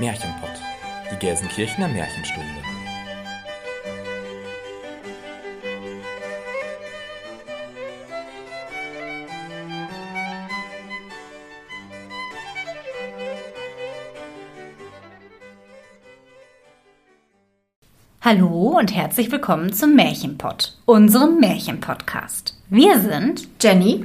Märchenpott, die Gelsenkirchener Märchenstunde. Hallo und herzlich willkommen zum Märchenpott, unserem Märchenpodcast. Wir sind Jenny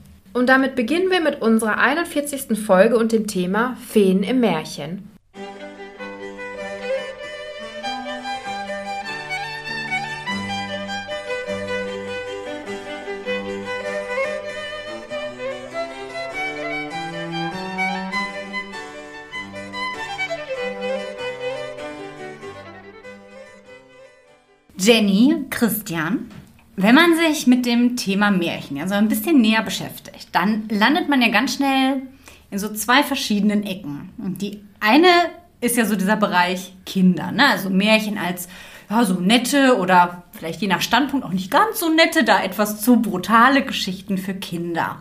Und damit beginnen wir mit unserer 41. Folge und dem Thema Feen im Märchen. Jenny, Christian, wenn man sich mit dem Thema Märchen ja so ein bisschen näher beschäftigt, dann landet man ja ganz schnell in so zwei verschiedenen Ecken. Die eine ist ja so dieser Bereich Kinder, ne? also Märchen als ja, so nette oder vielleicht je nach Standpunkt auch nicht ganz so nette, da etwas zu brutale Geschichten für Kinder.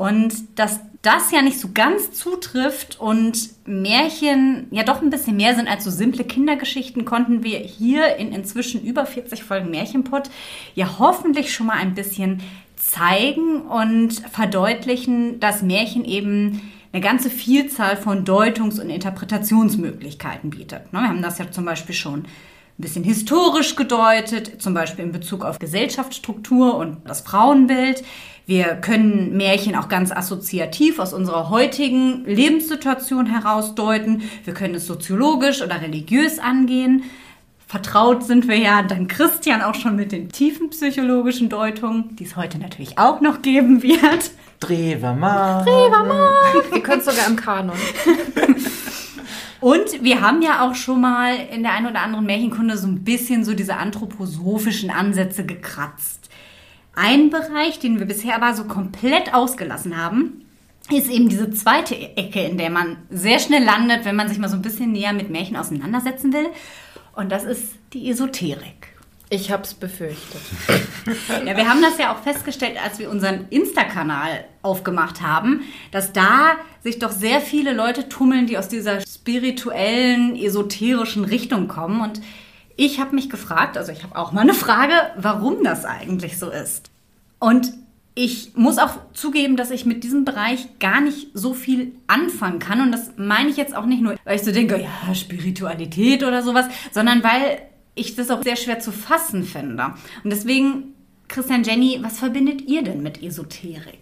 Und dass das ja nicht so ganz zutrifft und Märchen ja doch ein bisschen mehr sind als so simple Kindergeschichten, konnten wir hier in inzwischen über 40 Folgen Märchenpott ja hoffentlich schon mal ein bisschen zeigen und verdeutlichen, dass Märchen eben eine ganze Vielzahl von Deutungs- und Interpretationsmöglichkeiten bietet. Ne, wir haben das ja zum Beispiel schon ein bisschen historisch gedeutet, zum Beispiel in Bezug auf Gesellschaftsstruktur und das Frauenbild. Wir können Märchen auch ganz assoziativ aus unserer heutigen Lebenssituation herausdeuten. Wir können es soziologisch oder religiös angehen. Vertraut sind wir ja dann Christian auch schon mit den tiefen psychologischen Deutungen, die es heute natürlich auch noch geben wird. Dreher mal. Können es sogar im Kanon. Und wir haben ja auch schon mal in der einen oder anderen Märchenkunde so ein bisschen so diese anthroposophischen Ansätze gekratzt. Ein Bereich, den wir bisher aber so komplett ausgelassen haben, ist eben diese zweite Ecke, in der man sehr schnell landet, wenn man sich mal so ein bisschen näher mit Märchen auseinandersetzen will. Und das ist die Esoterik. Ich hab's befürchtet. Ja, wir haben das ja auch festgestellt, als wir unseren Insta-Kanal aufgemacht haben, dass da sich doch sehr viele Leute tummeln, die aus dieser spirituellen, esoterischen Richtung kommen. Und ich habe mich gefragt, also ich habe auch mal eine Frage, warum das eigentlich so ist. Und ich muss auch zugeben, dass ich mit diesem Bereich gar nicht so viel anfangen kann. Und das meine ich jetzt auch nicht nur, weil ich so denke, ja, Spiritualität oder sowas, sondern weil ich das auch sehr schwer zu fassen finde. Und deswegen, Christian Jenny, was verbindet ihr denn mit Esoterik?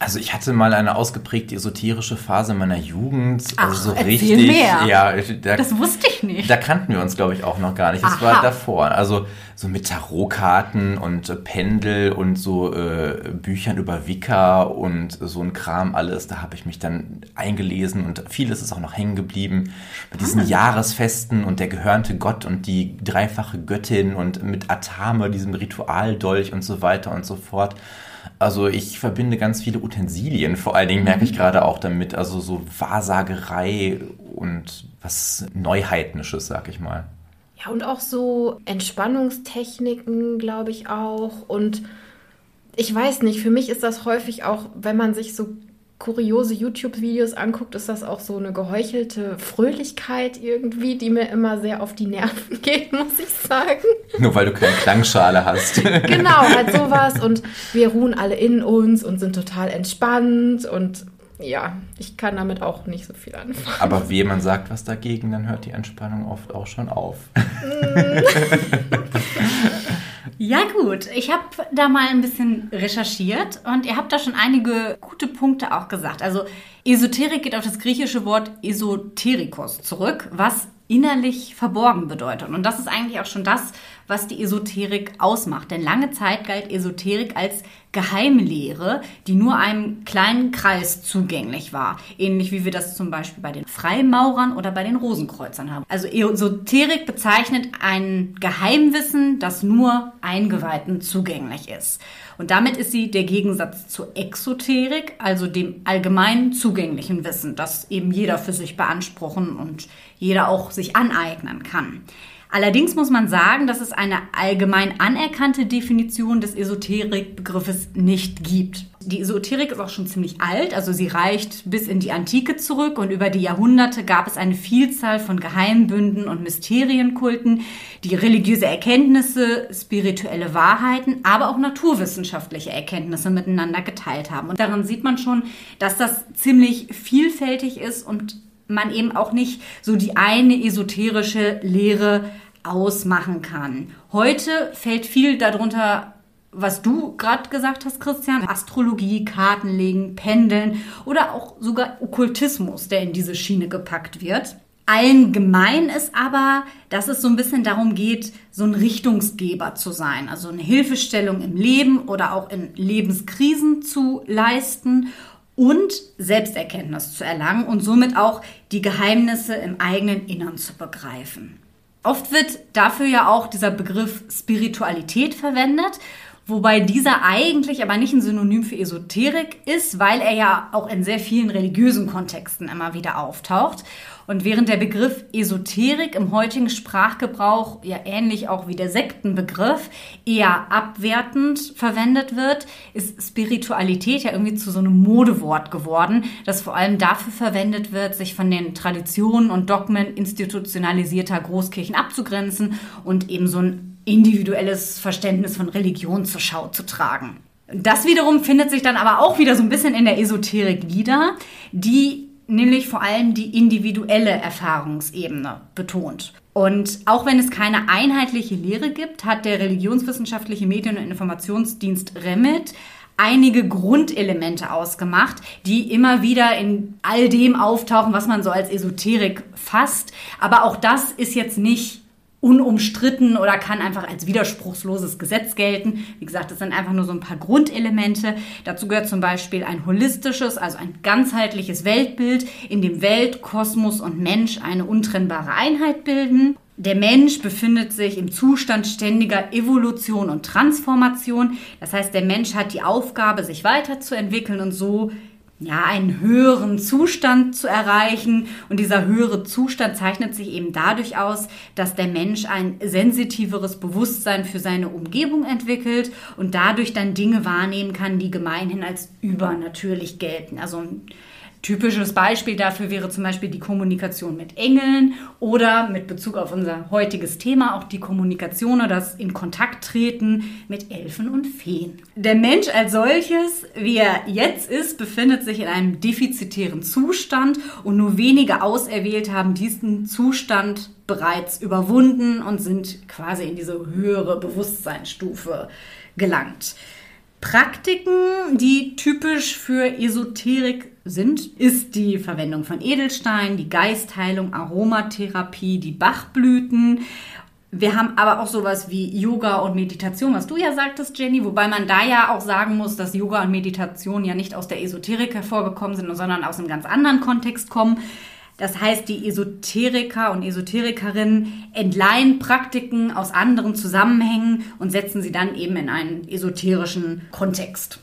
Also ich hatte mal eine ausgeprägte esoterische Phase meiner Jugend. Ach, also so richtig. mehr. Ja, da, Das wusste ich nicht. da kannten wir uns, glaube ich, auch noch gar nicht. Das Aha. war davor. Also so mit Tarotkarten und äh, Pendel und so äh, Büchern über Wicca und so ein Kram alles. Da habe ich mich dann eingelesen und vieles ist auch noch hängen geblieben. Mit diesen Jahresfesten und der gehörnte Gott und die dreifache Göttin und mit Atame, diesem Ritualdolch und so weiter und so fort. Also ich verbinde ganz viele Utensilien, vor allen Dingen merke ich gerade auch damit, also so Wahrsagerei und was Neuheitnisches, sag ich mal. Ja, und auch so Entspannungstechniken, glaube ich auch. Und ich weiß nicht, für mich ist das häufig auch, wenn man sich so kuriose YouTube-Videos anguckt, ist das auch so eine geheuchelte Fröhlichkeit irgendwie, die mir immer sehr auf die Nerven geht, muss ich sagen. Nur weil du keine Klangschale hast. Genau, halt sowas. Und wir ruhen alle in uns und sind total entspannt. Und ja, ich kann damit auch nicht so viel anfangen. Aber wie man sagt was dagegen, dann hört die Entspannung oft auch schon auf. Ja gut, ich habe da mal ein bisschen recherchiert und ihr habt da schon einige gute Punkte auch gesagt. Also Esoterik geht auf das griechische Wort Esoterikos zurück, was innerlich verborgen bedeutet. Und das ist eigentlich auch schon das, was die Esoterik ausmacht. Denn lange Zeit galt Esoterik als Geheimlehre, die nur einem kleinen Kreis zugänglich war. Ähnlich wie wir das zum Beispiel bei den Freimaurern oder bei den Rosenkreuzern haben. Also Esoterik bezeichnet ein Geheimwissen, das nur Eingeweihten zugänglich ist. Und damit ist sie der Gegensatz zur Exoterik, also dem allgemein zugänglichen Wissen, das eben jeder für sich beanspruchen und jeder auch sich aneignen kann. Allerdings muss man sagen, dass es eine allgemein anerkannte Definition des Esoterikbegriffes nicht gibt. Die Esoterik ist auch schon ziemlich alt, also sie reicht bis in die Antike zurück und über die Jahrhunderte gab es eine Vielzahl von Geheimbünden und Mysterienkulten, die religiöse Erkenntnisse, spirituelle Wahrheiten, aber auch naturwissenschaftliche Erkenntnisse miteinander geteilt haben. Und daran sieht man schon, dass das ziemlich vielfältig ist und man eben auch nicht so die eine esoterische Lehre ausmachen kann. Heute fällt viel darunter, was du gerade gesagt hast, Christian, Astrologie, Kartenlegen, Pendeln oder auch sogar Okkultismus, der in diese Schiene gepackt wird. Allen gemein ist aber, dass es so ein bisschen darum geht, so ein Richtungsgeber zu sein, also eine Hilfestellung im Leben oder auch in Lebenskrisen zu leisten und Selbsterkenntnis zu erlangen und somit auch die Geheimnisse im eigenen Innern zu begreifen. Oft wird dafür ja auch dieser Begriff Spiritualität verwendet, wobei dieser eigentlich aber nicht ein Synonym für Esoterik ist, weil er ja auch in sehr vielen religiösen Kontexten immer wieder auftaucht. Und während der Begriff Esoterik im heutigen Sprachgebrauch ja ähnlich auch wie der Sektenbegriff eher abwertend verwendet wird, ist Spiritualität ja irgendwie zu so einem Modewort geworden, das vor allem dafür verwendet wird, sich von den Traditionen und Dogmen institutionalisierter Großkirchen abzugrenzen und eben so ein individuelles Verständnis von Religion zur Schau zu tragen. Das wiederum findet sich dann aber auch wieder so ein bisschen in der Esoterik wieder, die nämlich vor allem die individuelle Erfahrungsebene betont. Und auch wenn es keine einheitliche Lehre gibt, hat der religionswissenschaftliche Medien- und Informationsdienst REMIT einige Grundelemente ausgemacht, die immer wieder in all dem auftauchen, was man so als Esoterik fasst. Aber auch das ist jetzt nicht unumstritten oder kann einfach als widerspruchsloses Gesetz gelten. Wie gesagt, das sind einfach nur so ein paar Grundelemente. Dazu gehört zum Beispiel ein holistisches, also ein ganzheitliches Weltbild, in dem Welt, Kosmos und Mensch eine untrennbare Einheit bilden. Der Mensch befindet sich im Zustand ständiger Evolution und Transformation. Das heißt, der Mensch hat die Aufgabe, sich weiterzuentwickeln und so ja, einen höheren Zustand zu erreichen. Und dieser höhere Zustand zeichnet sich eben dadurch aus, dass der Mensch ein sensitiveres Bewusstsein für seine Umgebung entwickelt und dadurch dann Dinge wahrnehmen kann, die gemeinhin als übernatürlich gelten. Also Typisches Beispiel dafür wäre zum Beispiel die Kommunikation mit Engeln oder mit Bezug auf unser heutiges Thema auch die Kommunikation oder das in Kontakt treten mit Elfen und Feen. Der Mensch als solches, wie er jetzt ist, befindet sich in einem defizitären Zustand und nur wenige auserwählt haben diesen Zustand bereits überwunden und sind quasi in diese höhere Bewusstseinsstufe gelangt. Praktiken, die typisch für Esoterik sind, ist die Verwendung von Edelsteinen, die Geistheilung, Aromatherapie, die Bachblüten. Wir haben aber auch sowas wie Yoga und Meditation, was du ja sagtest, Jenny, wobei man da ja auch sagen muss, dass Yoga und Meditation ja nicht aus der Esoterik hervorgekommen sind, sondern aus einem ganz anderen Kontext kommen. Das heißt, die Esoteriker und Esoterikerinnen entleihen Praktiken aus anderen Zusammenhängen und setzen sie dann eben in einen esoterischen Kontext.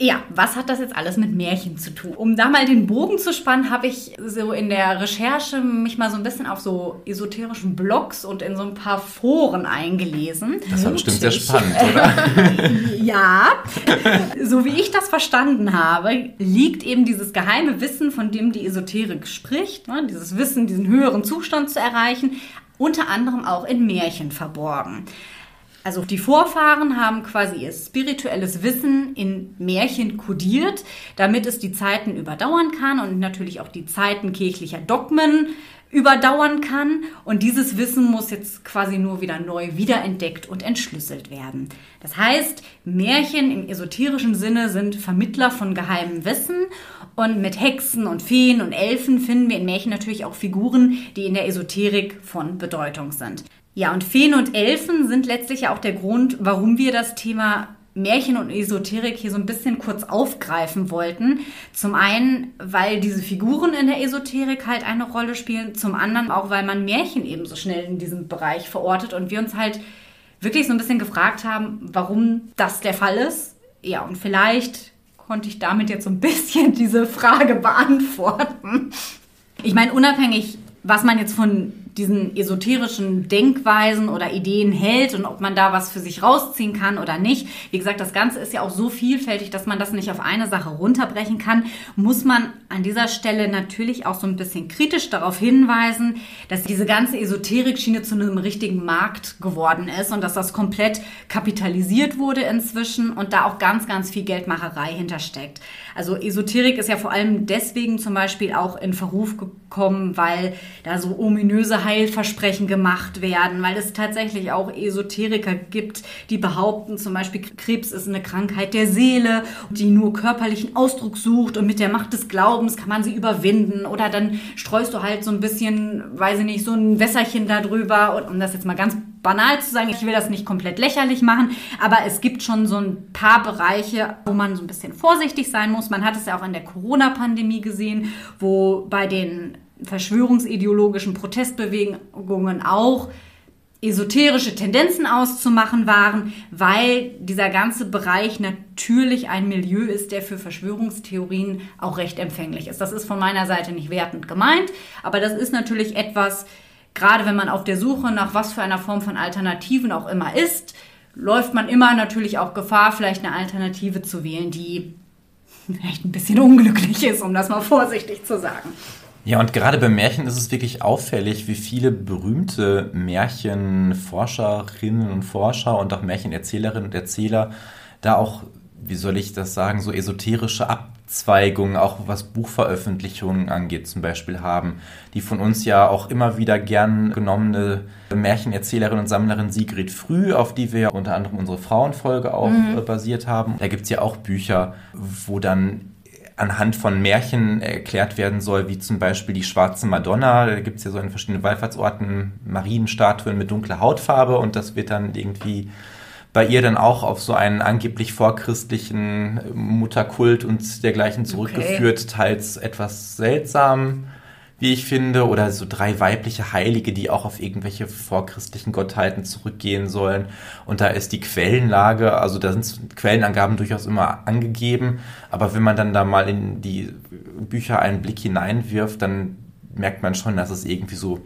Ja, was hat das jetzt alles mit Märchen zu tun? Um da mal den Bogen zu spannen, habe ich so in der Recherche mich mal so ein bisschen auf so esoterischen Blogs und in so ein paar Foren eingelesen. Das war bestimmt sehr spannend, oder? ja, so wie ich das verstanden habe, liegt eben dieses geheime Wissen, von dem die Esoterik spricht, ne, dieses Wissen, diesen höheren Zustand zu erreichen, unter anderem auch in Märchen verborgen. Also die Vorfahren haben quasi ihr spirituelles Wissen in Märchen kodiert, damit es die Zeiten überdauern kann und natürlich auch die Zeiten kirchlicher Dogmen überdauern kann. Und dieses Wissen muss jetzt quasi nur wieder neu wiederentdeckt und entschlüsselt werden. Das heißt, Märchen im esoterischen Sinne sind Vermittler von geheimem Wissen. Und mit Hexen und Feen und Elfen finden wir in Märchen natürlich auch Figuren, die in der Esoterik von Bedeutung sind. Ja, und Feen und Elfen sind letztlich ja auch der Grund, warum wir das Thema Märchen und Esoterik hier so ein bisschen kurz aufgreifen wollten. Zum einen, weil diese Figuren in der Esoterik halt eine Rolle spielen, zum anderen auch, weil man Märchen eben so schnell in diesem Bereich verortet und wir uns halt wirklich so ein bisschen gefragt haben, warum das der Fall ist. Ja, und vielleicht konnte ich damit jetzt so ein bisschen diese Frage beantworten. Ich meine, unabhängig, was man jetzt von diesen esoterischen Denkweisen oder Ideen hält und ob man da was für sich rausziehen kann oder nicht. Wie gesagt, das Ganze ist ja auch so vielfältig, dass man das nicht auf eine Sache runterbrechen kann, muss man an dieser Stelle natürlich auch so ein bisschen kritisch darauf hinweisen, dass diese ganze Esoterik-Schiene zu einem richtigen Markt geworden ist und dass das komplett kapitalisiert wurde inzwischen und da auch ganz, ganz viel Geldmacherei hintersteckt. Also Esoterik ist ja vor allem deswegen zum Beispiel auch in Verruf gekommen, weil da so ominöse Heilversprechen gemacht werden, weil es tatsächlich auch Esoteriker gibt, die behaupten, zum Beispiel Krebs ist eine Krankheit der Seele, die nur körperlichen Ausdruck sucht und mit der Macht des Glaubens kann man sie überwinden oder dann streust du halt so ein bisschen, weiß ich nicht, so ein Wässerchen darüber und um das jetzt mal ganz banal zu sagen, ich will das nicht komplett lächerlich machen, aber es gibt schon so ein paar Bereiche, wo man so ein bisschen vorsichtig sein muss. Man hat es ja auch in der Corona-Pandemie gesehen, wo bei den verschwörungsideologischen Protestbewegungen auch esoterische Tendenzen auszumachen waren, weil dieser ganze Bereich natürlich ein Milieu ist, der für Verschwörungstheorien auch recht empfänglich ist. Das ist von meiner Seite nicht wertend gemeint, aber das ist natürlich etwas, gerade wenn man auf der Suche nach was für einer Form von Alternativen auch immer ist, läuft man immer natürlich auch Gefahr, vielleicht eine Alternative zu wählen, die vielleicht ein bisschen unglücklich ist, um das mal vorsichtig zu sagen. Ja, und gerade bei Märchen ist es wirklich auffällig, wie viele berühmte Märchenforscherinnen und Forscher und auch Märchenerzählerinnen und Erzähler da auch, wie soll ich das sagen, so esoterische Abzweigungen, auch was Buchveröffentlichungen angeht, zum Beispiel haben. Die von uns ja auch immer wieder gern genommene Märchenerzählerin und Sammlerin Sigrid Früh, auf die wir unter anderem unsere Frauenfolge auch mhm. basiert haben. Da gibt es ja auch Bücher, wo dann anhand von Märchen erklärt werden soll, wie zum Beispiel die schwarze Madonna. Da gibt es ja so in verschiedenen Wallfahrtsorten Marienstatuen mit dunkler Hautfarbe und das wird dann irgendwie bei ihr dann auch auf so einen angeblich vorchristlichen Mutterkult und dergleichen zurückgeführt, okay. teils etwas seltsam wie ich finde, oder so drei weibliche Heilige, die auch auf irgendwelche vorchristlichen Gottheiten zurückgehen sollen. Und da ist die Quellenlage, also da sind Quellenangaben durchaus immer angegeben, aber wenn man dann da mal in die Bücher einen Blick hineinwirft, dann merkt man schon, dass es irgendwie so,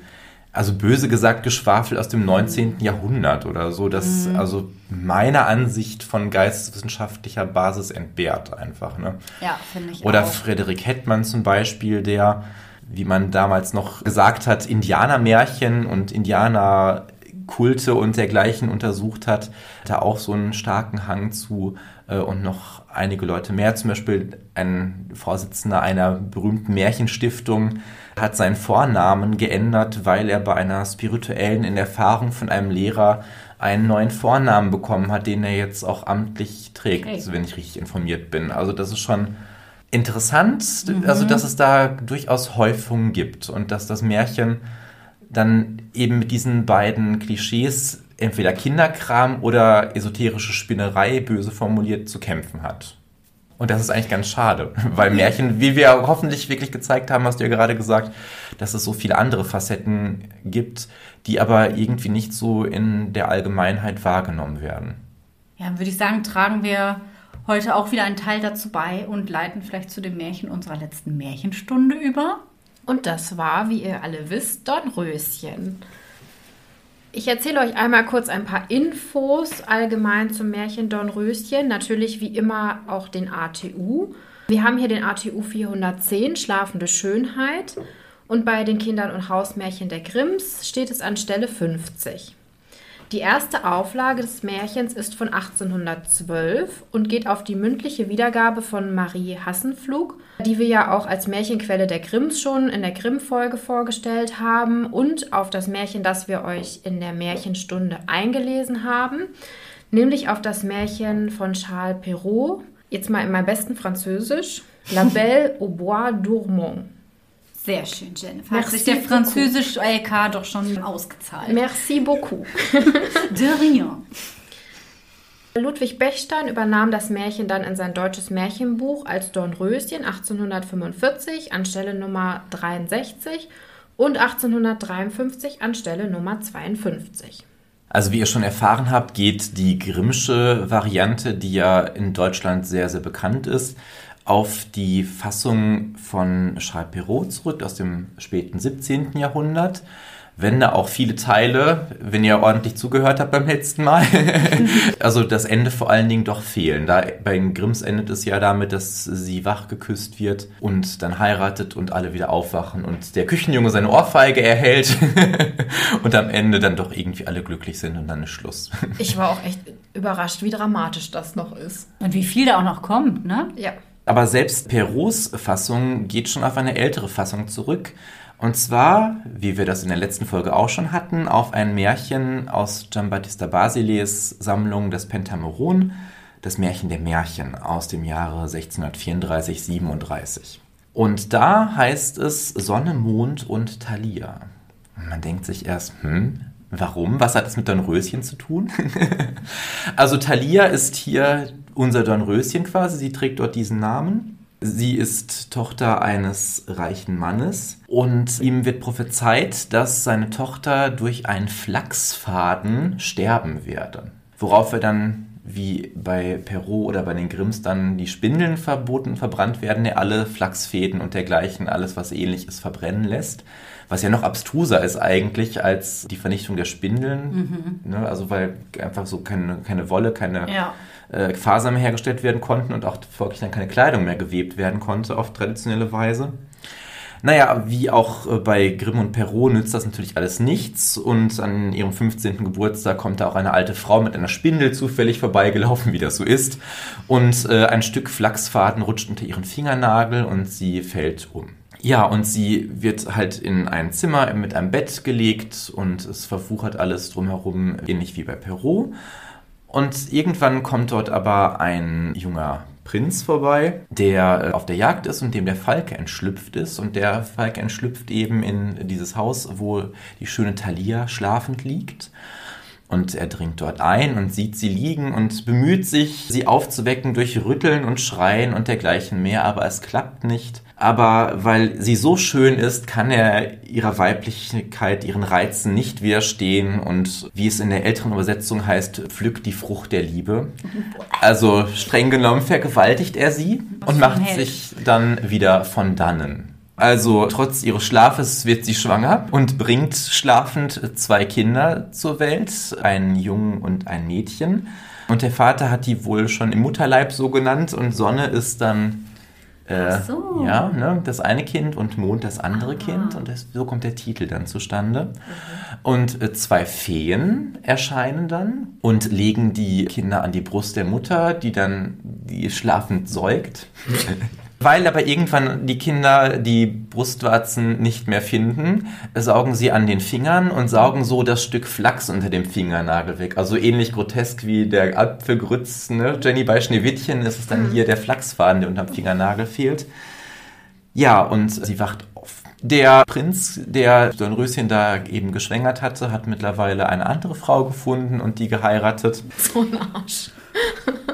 also böse gesagt, Geschwafel aus dem 19. Jahrhundert oder so, das mhm. also meiner Ansicht von geisteswissenschaftlicher Basis entbehrt einfach. Ne? Ja, finde ich Oder auch. Frederik Hettmann zum Beispiel, der wie man damals noch gesagt hat, Indianermärchen und Indianerkulte und dergleichen untersucht hat, da auch so einen starken Hang zu äh, und noch einige Leute mehr. Zum Beispiel ein Vorsitzender einer berühmten Märchenstiftung hat seinen Vornamen geändert, weil er bei einer spirituellen Erfahrung von einem Lehrer einen neuen Vornamen bekommen hat, den er jetzt auch amtlich trägt, okay. wenn ich richtig informiert bin. Also das ist schon interessant, mhm. also dass es da durchaus Häufungen gibt und dass das Märchen dann eben mit diesen beiden Klischees entweder Kinderkram oder esoterische Spinnerei, böse formuliert, zu kämpfen hat. Und das ist eigentlich ganz schade, weil Märchen, wie wir hoffentlich wirklich gezeigt haben, hast du ja gerade gesagt, dass es so viele andere Facetten gibt, die aber irgendwie nicht so in der Allgemeinheit wahrgenommen werden. Ja, würde ich sagen, tragen wir heute auch wieder einen Teil dazu bei und leiten vielleicht zu dem Märchen unserer letzten Märchenstunde über. Und das war, wie ihr alle wisst, Dornröschen. Ich erzähle euch einmal kurz ein paar Infos allgemein zum Märchen Dornröschen. Natürlich wie immer auch den ATU. Wir haben hier den ATU 410, Schlafende Schönheit. Und bei den Kindern und Hausmärchen der Grimms steht es an Stelle 50. Die erste Auflage des Märchens ist von 1812 und geht auf die mündliche Wiedergabe von Marie Hassenpflug, die wir ja auch als Märchenquelle der Grimms schon in der Grimm-Folge vorgestellt haben und auf das Märchen, das wir euch in der Märchenstunde eingelesen haben, nämlich auf das Märchen von Charles Perrault, jetzt mal in meinem besten Französisch, La Belle au Bois Dormont. Sehr schön, Jennifer. Merci Hat sich der beaucoup. französische LK doch schon ausgezahlt. Merci beaucoup. De rien. Ludwig Bechstein übernahm das Märchen dann in sein deutsches Märchenbuch als Dornröschen 1845 anstelle Nummer 63 und 1853 anstelle Nummer 52. Also wie ihr schon erfahren habt, geht die Grimmsche Variante, die ja in Deutschland sehr, sehr bekannt ist, auf die Fassung von Charles Perrault zurück aus dem späten 17. Jahrhundert. Wenn da auch viele Teile, wenn ihr ordentlich zugehört habt beim letzten Mal, also das Ende vor allen Dingen doch fehlen. Da bei den Grimms endet es ja damit, dass sie wach geküsst wird und dann heiratet und alle wieder aufwachen und der Küchenjunge seine Ohrfeige erhält und am Ende dann doch irgendwie alle glücklich sind und dann ist Schluss. Ich war auch echt überrascht, wie dramatisch das noch ist. Und wie viel da auch noch kommt, ne? Ja. Aber selbst Perraults Fassung geht schon auf eine ältere Fassung zurück. Und zwar, wie wir das in der letzten Folge auch schon hatten, auf ein Märchen aus Giambattista Basiles Sammlung des Pentameron, das Märchen der Märchen aus dem Jahre 1634-37. Und da heißt es Sonne, Mond und Thalia. Und man denkt sich erst, hm, warum? Was hat das mit Dornröschen zu tun? also Thalia ist hier unser Dornröschen quasi, sie trägt dort diesen Namen. Sie ist Tochter eines reichen Mannes und ihm wird prophezeit, dass seine Tochter durch einen Flachsfaden sterben werde. Worauf er dann, wie bei Perrault oder bei den Grimms, dann die Spindeln verboten, verbrannt werden, er alle Flachsfäden und dergleichen, alles was ähnlich ist, verbrennen lässt. Was ja noch abstruser ist eigentlich als die Vernichtung der Spindeln. Ne? Also weil einfach so keine, keine Wolle, keine Ja. Äh, Fasern mehr hergestellt werden konnten und auch folglich dann keine Kleidung mehr gewebt werden konnte auf traditionelle Weise. Naja, wie auch äh, bei Grimm und Perrault nützt das natürlich alles nichts und an ihrem 15. Geburtstag kommt da auch eine alte Frau mit einer Spindel zufällig vorbeigelaufen, wie das so ist und äh, ein Stück Flachsfaden rutscht unter ihren Fingernagel und sie fällt um. Ja, und sie wird halt in ein Zimmer mit einem Bett gelegt und es verwuchert alles drumherum, ähnlich wie bei Perrault. Und irgendwann kommt dort aber ein junger Prinz vorbei, der äh, auf der Jagd ist und dem der Falke entschlüpft ist. Und der Falke entschlüpft eben in dieses Haus, wo die schöne Thalia schlafend liegt. Und er dringt dort ein und sieht sie liegen und bemüht sich, sie aufzuwecken durch Rütteln und Schreien und dergleichen mehr, aber es klappt nicht. Aber weil sie so schön ist, kann er ihrer Weiblichkeit, ihren Reizen nicht widerstehen und wie es in der älteren Übersetzung heißt, pflückt die Frucht der Liebe. Also streng genommen vergewaltigt er sie und macht sich dann wieder von dannen. Also trotz ihres Schlafes wird sie schwanger und bringt schlafend zwei Kinder zur Welt, einen Jungen und ein Mädchen. Und der Vater hat die wohl schon im Mutterleib so genannt und Sonne ist dann äh, Ach so. ja, ne, das eine Kind und Mond das andere Kind und das, so kommt der Titel dann zustande. Und äh, zwei Feen erscheinen dann und legen die Kinder an die Brust der Mutter, die dann die schlafend säugt. Weil aber irgendwann die Kinder die Brustwarzen nicht mehr finden, saugen sie an den Fingern und saugen so das Stück Flachs unter dem Fingernagel weg. Also ähnlich grotesk wie der Apfelgrütz, ne? Jenny bei Schneewittchen ist es dann hier der Flachsfaden, der unterm Fingernagel fehlt. Ja, und sie wacht auf. Der Prinz, der Dornröschen da eben geschwängert hatte, hat mittlerweile eine andere Frau gefunden und die geheiratet. So ein Arsch.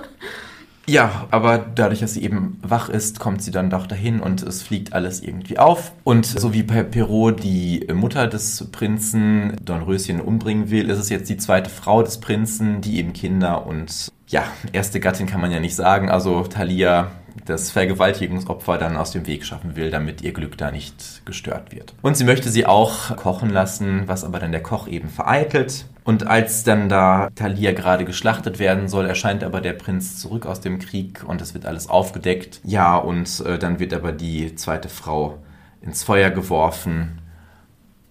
Ja, aber dadurch, dass sie eben wach ist, kommt sie dann doch dahin und es fliegt alles irgendwie auf. Und so wie bei Perrault die Mutter des Prinzen Dornröschen umbringen will, ist es jetzt die zweite Frau des Prinzen, die eben Kinder und ja, erste Gattin kann man ja nicht sagen. Also Thalia das Vergewaltigungsopfer dann aus dem Weg schaffen will, damit ihr Glück da nicht gestört wird. Und sie möchte sie auch kochen lassen, was aber dann der Koch eben vereitelt. Und als dann da Thalia gerade geschlachtet werden soll, erscheint aber der Prinz zurück aus dem Krieg und es wird alles aufgedeckt. Ja, und äh, dann wird aber die zweite Frau ins Feuer geworfen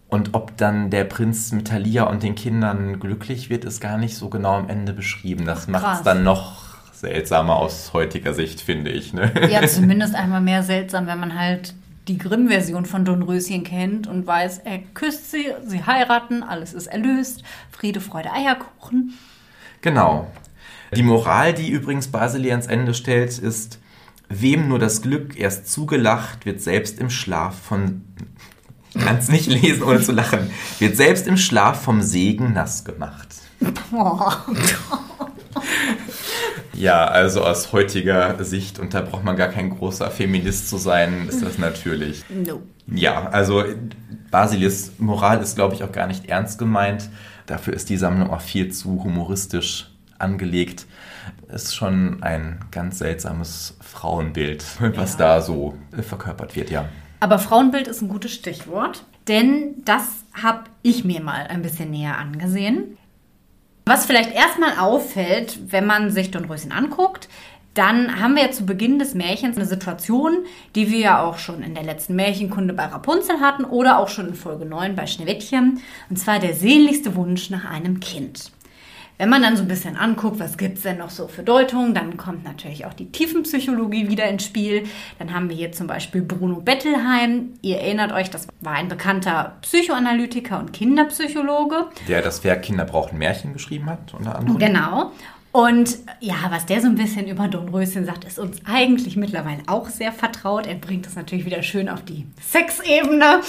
Und ob dann der Prinz mit Thalia und den Kindern glücklich wird, ist gar nicht so genau am Ende beschrieben. Das macht es dann noch seltsamer aus heutiger Sicht, finde ich. Ne? Ja, zumindest einmal mehr seltsam, wenn man halt die Grimm-Version von Dornröschen kennt und weiß, er küsst sie, sie heiraten, alles ist erlöst, Friede, Freude, Eierkuchen. Genau. Die Moral, die übrigens Basili ans Ende stellt, ist, wem nur das Glück erst zugelacht, wird selbst im Schlaf von kann es nicht lesen, ohne zu lachen. Wird selbst im Schlaf vom Segen nass gemacht. Ja, also aus heutiger Sicht, und da braucht man gar kein großer Feminist zu sein, ist das natürlich. No. Ja, also Basilis Moral ist, glaube ich, auch gar nicht ernst gemeint. Dafür ist die Sammlung auch viel zu humoristisch angelegt. Ist schon ein ganz seltsames Frauenbild, was ja. da so verkörpert wird, ja. Aber Frauenbild ist ein gutes Stichwort, denn das habe ich mir mal ein bisschen näher angesehen. Was vielleicht erstmal auffällt, wenn man sich Dornröschen anguckt, dann haben wir ja zu Beginn des Märchens eine Situation, die wir ja auch schon in der letzten Märchenkunde bei Rapunzel hatten oder auch schon in Folge 9 bei Schneewittchen. Und zwar der sehnlichste Wunsch nach einem Kind. Wenn man dann so ein bisschen anguckt, was gibt es denn noch so für Deutungen, dann kommt natürlich auch die Tiefenpsychologie wieder ins Spiel. Dann haben wir hier zum Beispiel Bruno Bettelheim. Ihr erinnert euch, das war ein bekannter Psychoanalytiker und Kinderpsychologe. Der das Werk Kinder brauchen Märchen geschrieben hat, unter anderem. Genau. Und ja, was der so ein bisschen über Dornröschen sagt, ist uns eigentlich mittlerweile auch sehr vertraut. Er bringt das natürlich wieder schön auf die Sexebene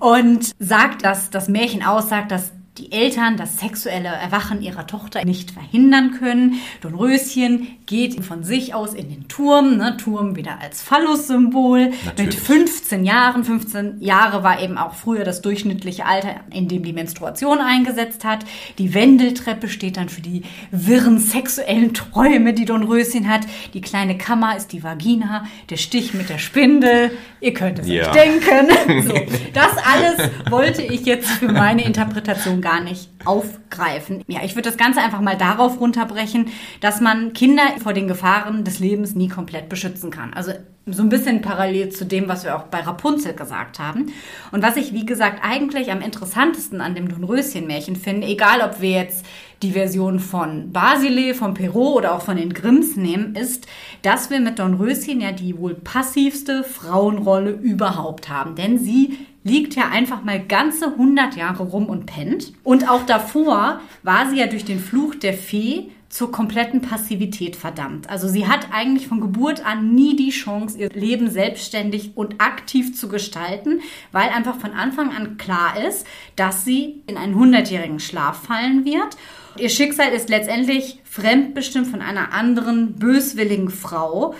und sagt, dass das Märchen aussagt, dass die Eltern das sexuelle Erwachen ihrer Tochter nicht verhindern können. Dornröschen geht von sich aus in den Turm, ne, Turm wieder als Phallus-Symbol. Mit 15 Jahren, 15 Jahre war eben auch früher das durchschnittliche Alter, in dem die Menstruation eingesetzt hat. Die Wendeltreppe steht dann für die wirren sexuellen Träume, die Dornröschen hat. Die kleine Kammer ist die Vagina, der Stich mit der Spindel. Ihr könnt es ja. euch denken. So, das alles wollte ich jetzt für meine Interpretation gar nicht aufgreifen. Ja, ich würde das Ganze einfach mal darauf runterbrechen, dass man Kinder vor den Gefahren des Lebens nie komplett beschützen kann. Also so ein bisschen parallel zu dem, was wir auch bei Rapunzel gesagt haben. Und was ich, wie gesagt, eigentlich am interessantesten an dem Dornröschen-Märchen finde, egal ob wir jetzt die Version von Basile, von Perrault oder auch von den Grimms nehmen, ist, dass wir mit Dornröschen ja die wohl passivste Frauenrolle überhaupt haben. Denn sie liegt ja einfach mal ganze 100 Jahre rum und pennt. Und auch davor war sie ja durch den Fluch der Fee zur kompletten Passivität verdammt. Also sie hat eigentlich von Geburt an nie die Chance, ihr Leben selbstständig und aktiv zu gestalten, weil einfach von Anfang an klar ist, dass sie in einen hundertjährigen Schlaf fallen wird. Ihr Schicksal ist letztendlich fremdbestimmt von einer anderen böswilligen Frau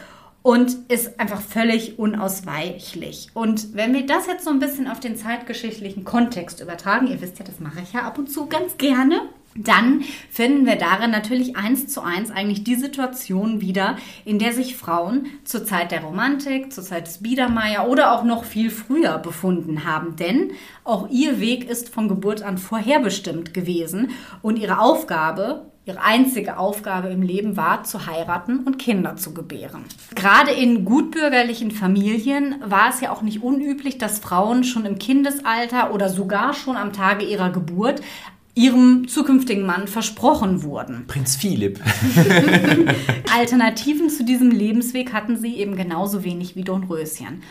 und ist einfach völlig unausweichlich. Und wenn wir das jetzt so ein bisschen auf den zeitgeschichtlichen Kontext übertragen, ihr wisst ja, das mache ich ja ab und zu ganz gerne, dann finden wir darin natürlich eins zu eins eigentlich die Situation wieder, in der sich Frauen zur Zeit der Romantik, zur Zeit des Biedermeier oder auch noch viel früher befunden haben. Denn auch ihr Weg ist von Geburt an vorherbestimmt gewesen und ihre Aufgabe Ihre einzige Aufgabe im Leben war, zu heiraten und Kinder zu gebären. Gerade in gutbürgerlichen Familien war es ja auch nicht unüblich, dass Frauen schon im Kindesalter oder sogar schon am Tage ihrer Geburt ihrem zukünftigen Mann versprochen wurden. Prinz Philipp. Alternativen zu diesem Lebensweg hatten sie eben genauso wenig wie Dornröschen.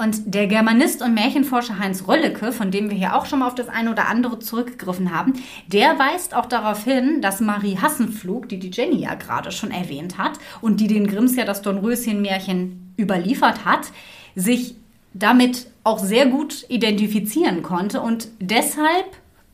Und der Germanist und Märchenforscher Heinz Röllecke, von dem wir hier auch schon mal auf das eine oder andere zurückgegriffen haben, der weist auch darauf hin, dass Marie Hassenflug, die die Jenny ja gerade schon erwähnt hat und die den Grimms ja das Dornröschen-Märchen überliefert hat, sich damit auch sehr gut identifizieren konnte und deshalb,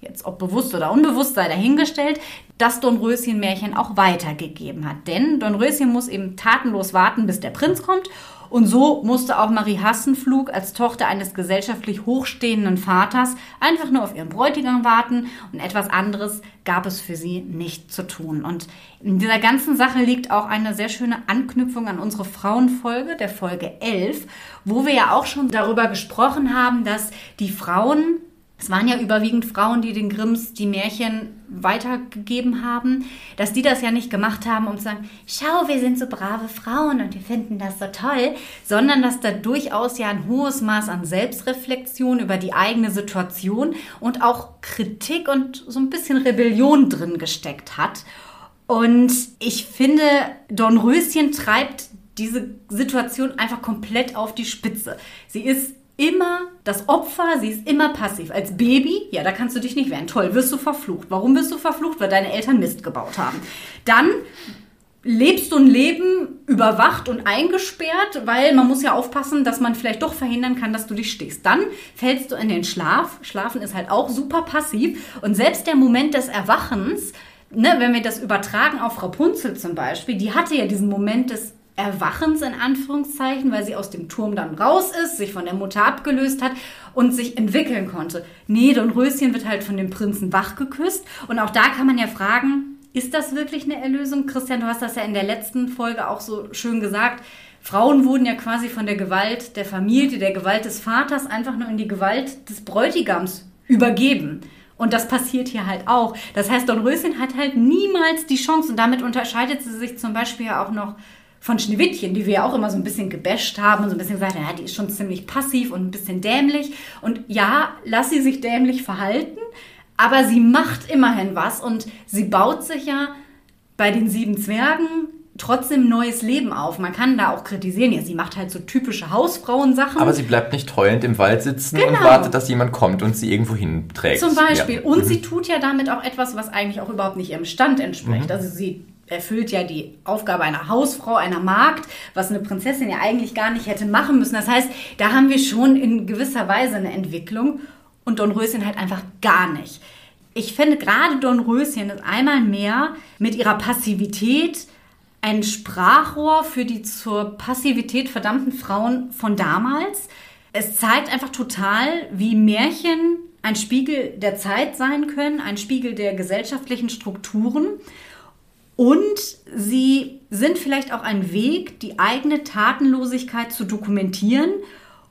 jetzt ob bewusst oder unbewusst sei dahingestellt, das Dornröschen-Märchen auch weitergegeben hat. Denn Dornröschen muss eben tatenlos warten, bis der Prinz kommt und so musste auch Marie Hassenflug als Tochter eines gesellschaftlich hochstehenden Vaters einfach nur auf ihren Bräutigam warten und etwas anderes gab es für sie nicht zu tun. Und in dieser ganzen Sache liegt auch eine sehr schöne Anknüpfung an unsere Frauenfolge, der Folge 11, wo wir ja auch schon darüber gesprochen haben, dass die Frauen es waren ja überwiegend Frauen, die den Grimms die Märchen weitergegeben haben, dass die das ja nicht gemacht haben, um zu sagen, schau, wir sind so brave Frauen und wir finden das so toll, sondern dass da durchaus ja ein hohes Maß an Selbstreflexion über die eigene Situation und auch Kritik und so ein bisschen Rebellion drin gesteckt hat. Und ich finde, Dornröschen treibt diese Situation einfach komplett auf die Spitze. Sie ist immer das Opfer, sie ist immer passiv. Als Baby, ja, da kannst du dich nicht wehren. Toll, wirst du verflucht. Warum wirst du verflucht? Weil deine Eltern Mist gebaut haben. Dann lebst du ein Leben überwacht und eingesperrt, weil man muss ja aufpassen, dass man vielleicht doch verhindern kann, dass du dich stehst. Dann fällst du in den Schlaf. Schlafen ist halt auch super passiv. Und selbst der Moment des Erwachens, ne, wenn wir das übertragen auf Rapunzel zum Beispiel, die hatte ja diesen Moment des Erwachens in Anführungszeichen, weil sie aus dem Turm dann raus ist, sich von der Mutter abgelöst hat und sich entwickeln konnte. Nee, Don Röschen wird halt von dem Prinzen wach geküsst und auch da kann man ja fragen, ist das wirklich eine Erlösung? Christian, du hast das ja in der letzten Folge auch so schön gesagt. Frauen wurden ja quasi von der Gewalt der Familie, der Gewalt des Vaters einfach nur in die Gewalt des Bräutigams übergeben. Und das passiert hier halt auch. Das heißt, Don Röschen hat halt niemals die Chance und damit unterscheidet sie sich zum Beispiel ja auch noch von Schneewittchen, die wir ja auch immer so ein bisschen gebasht haben und so ein bisschen gesagt, ja, die ist schon ziemlich passiv und ein bisschen dämlich. Und ja, lass sie sich dämlich verhalten, aber sie macht immerhin was und sie baut sich ja bei den sieben Zwergen trotzdem neues Leben auf. Man kann da auch kritisieren, ja, sie macht halt so typische Hausfrauensachen. Aber sie bleibt nicht heulend im Wald sitzen genau. und wartet, dass jemand kommt und sie irgendwo hinträgt. Zum Beispiel. Ja. Und mhm. sie tut ja damit auch etwas, was eigentlich auch überhaupt nicht ihrem Stand entspricht. Mhm. Also sie erfüllt ja die Aufgabe einer Hausfrau, einer Magd, was eine Prinzessin ja eigentlich gar nicht hätte machen müssen. Das heißt, da haben wir schon in gewisser Weise eine Entwicklung und Dornröschen halt einfach gar nicht. Ich finde gerade Dornröschen ist einmal mehr mit ihrer Passivität ein Sprachrohr für die zur Passivität verdammten Frauen von damals. Es zeigt einfach total, wie Märchen ein Spiegel der Zeit sein können, ein Spiegel der gesellschaftlichen Strukturen und sie sind vielleicht auch ein Weg, die eigene Tatenlosigkeit zu dokumentieren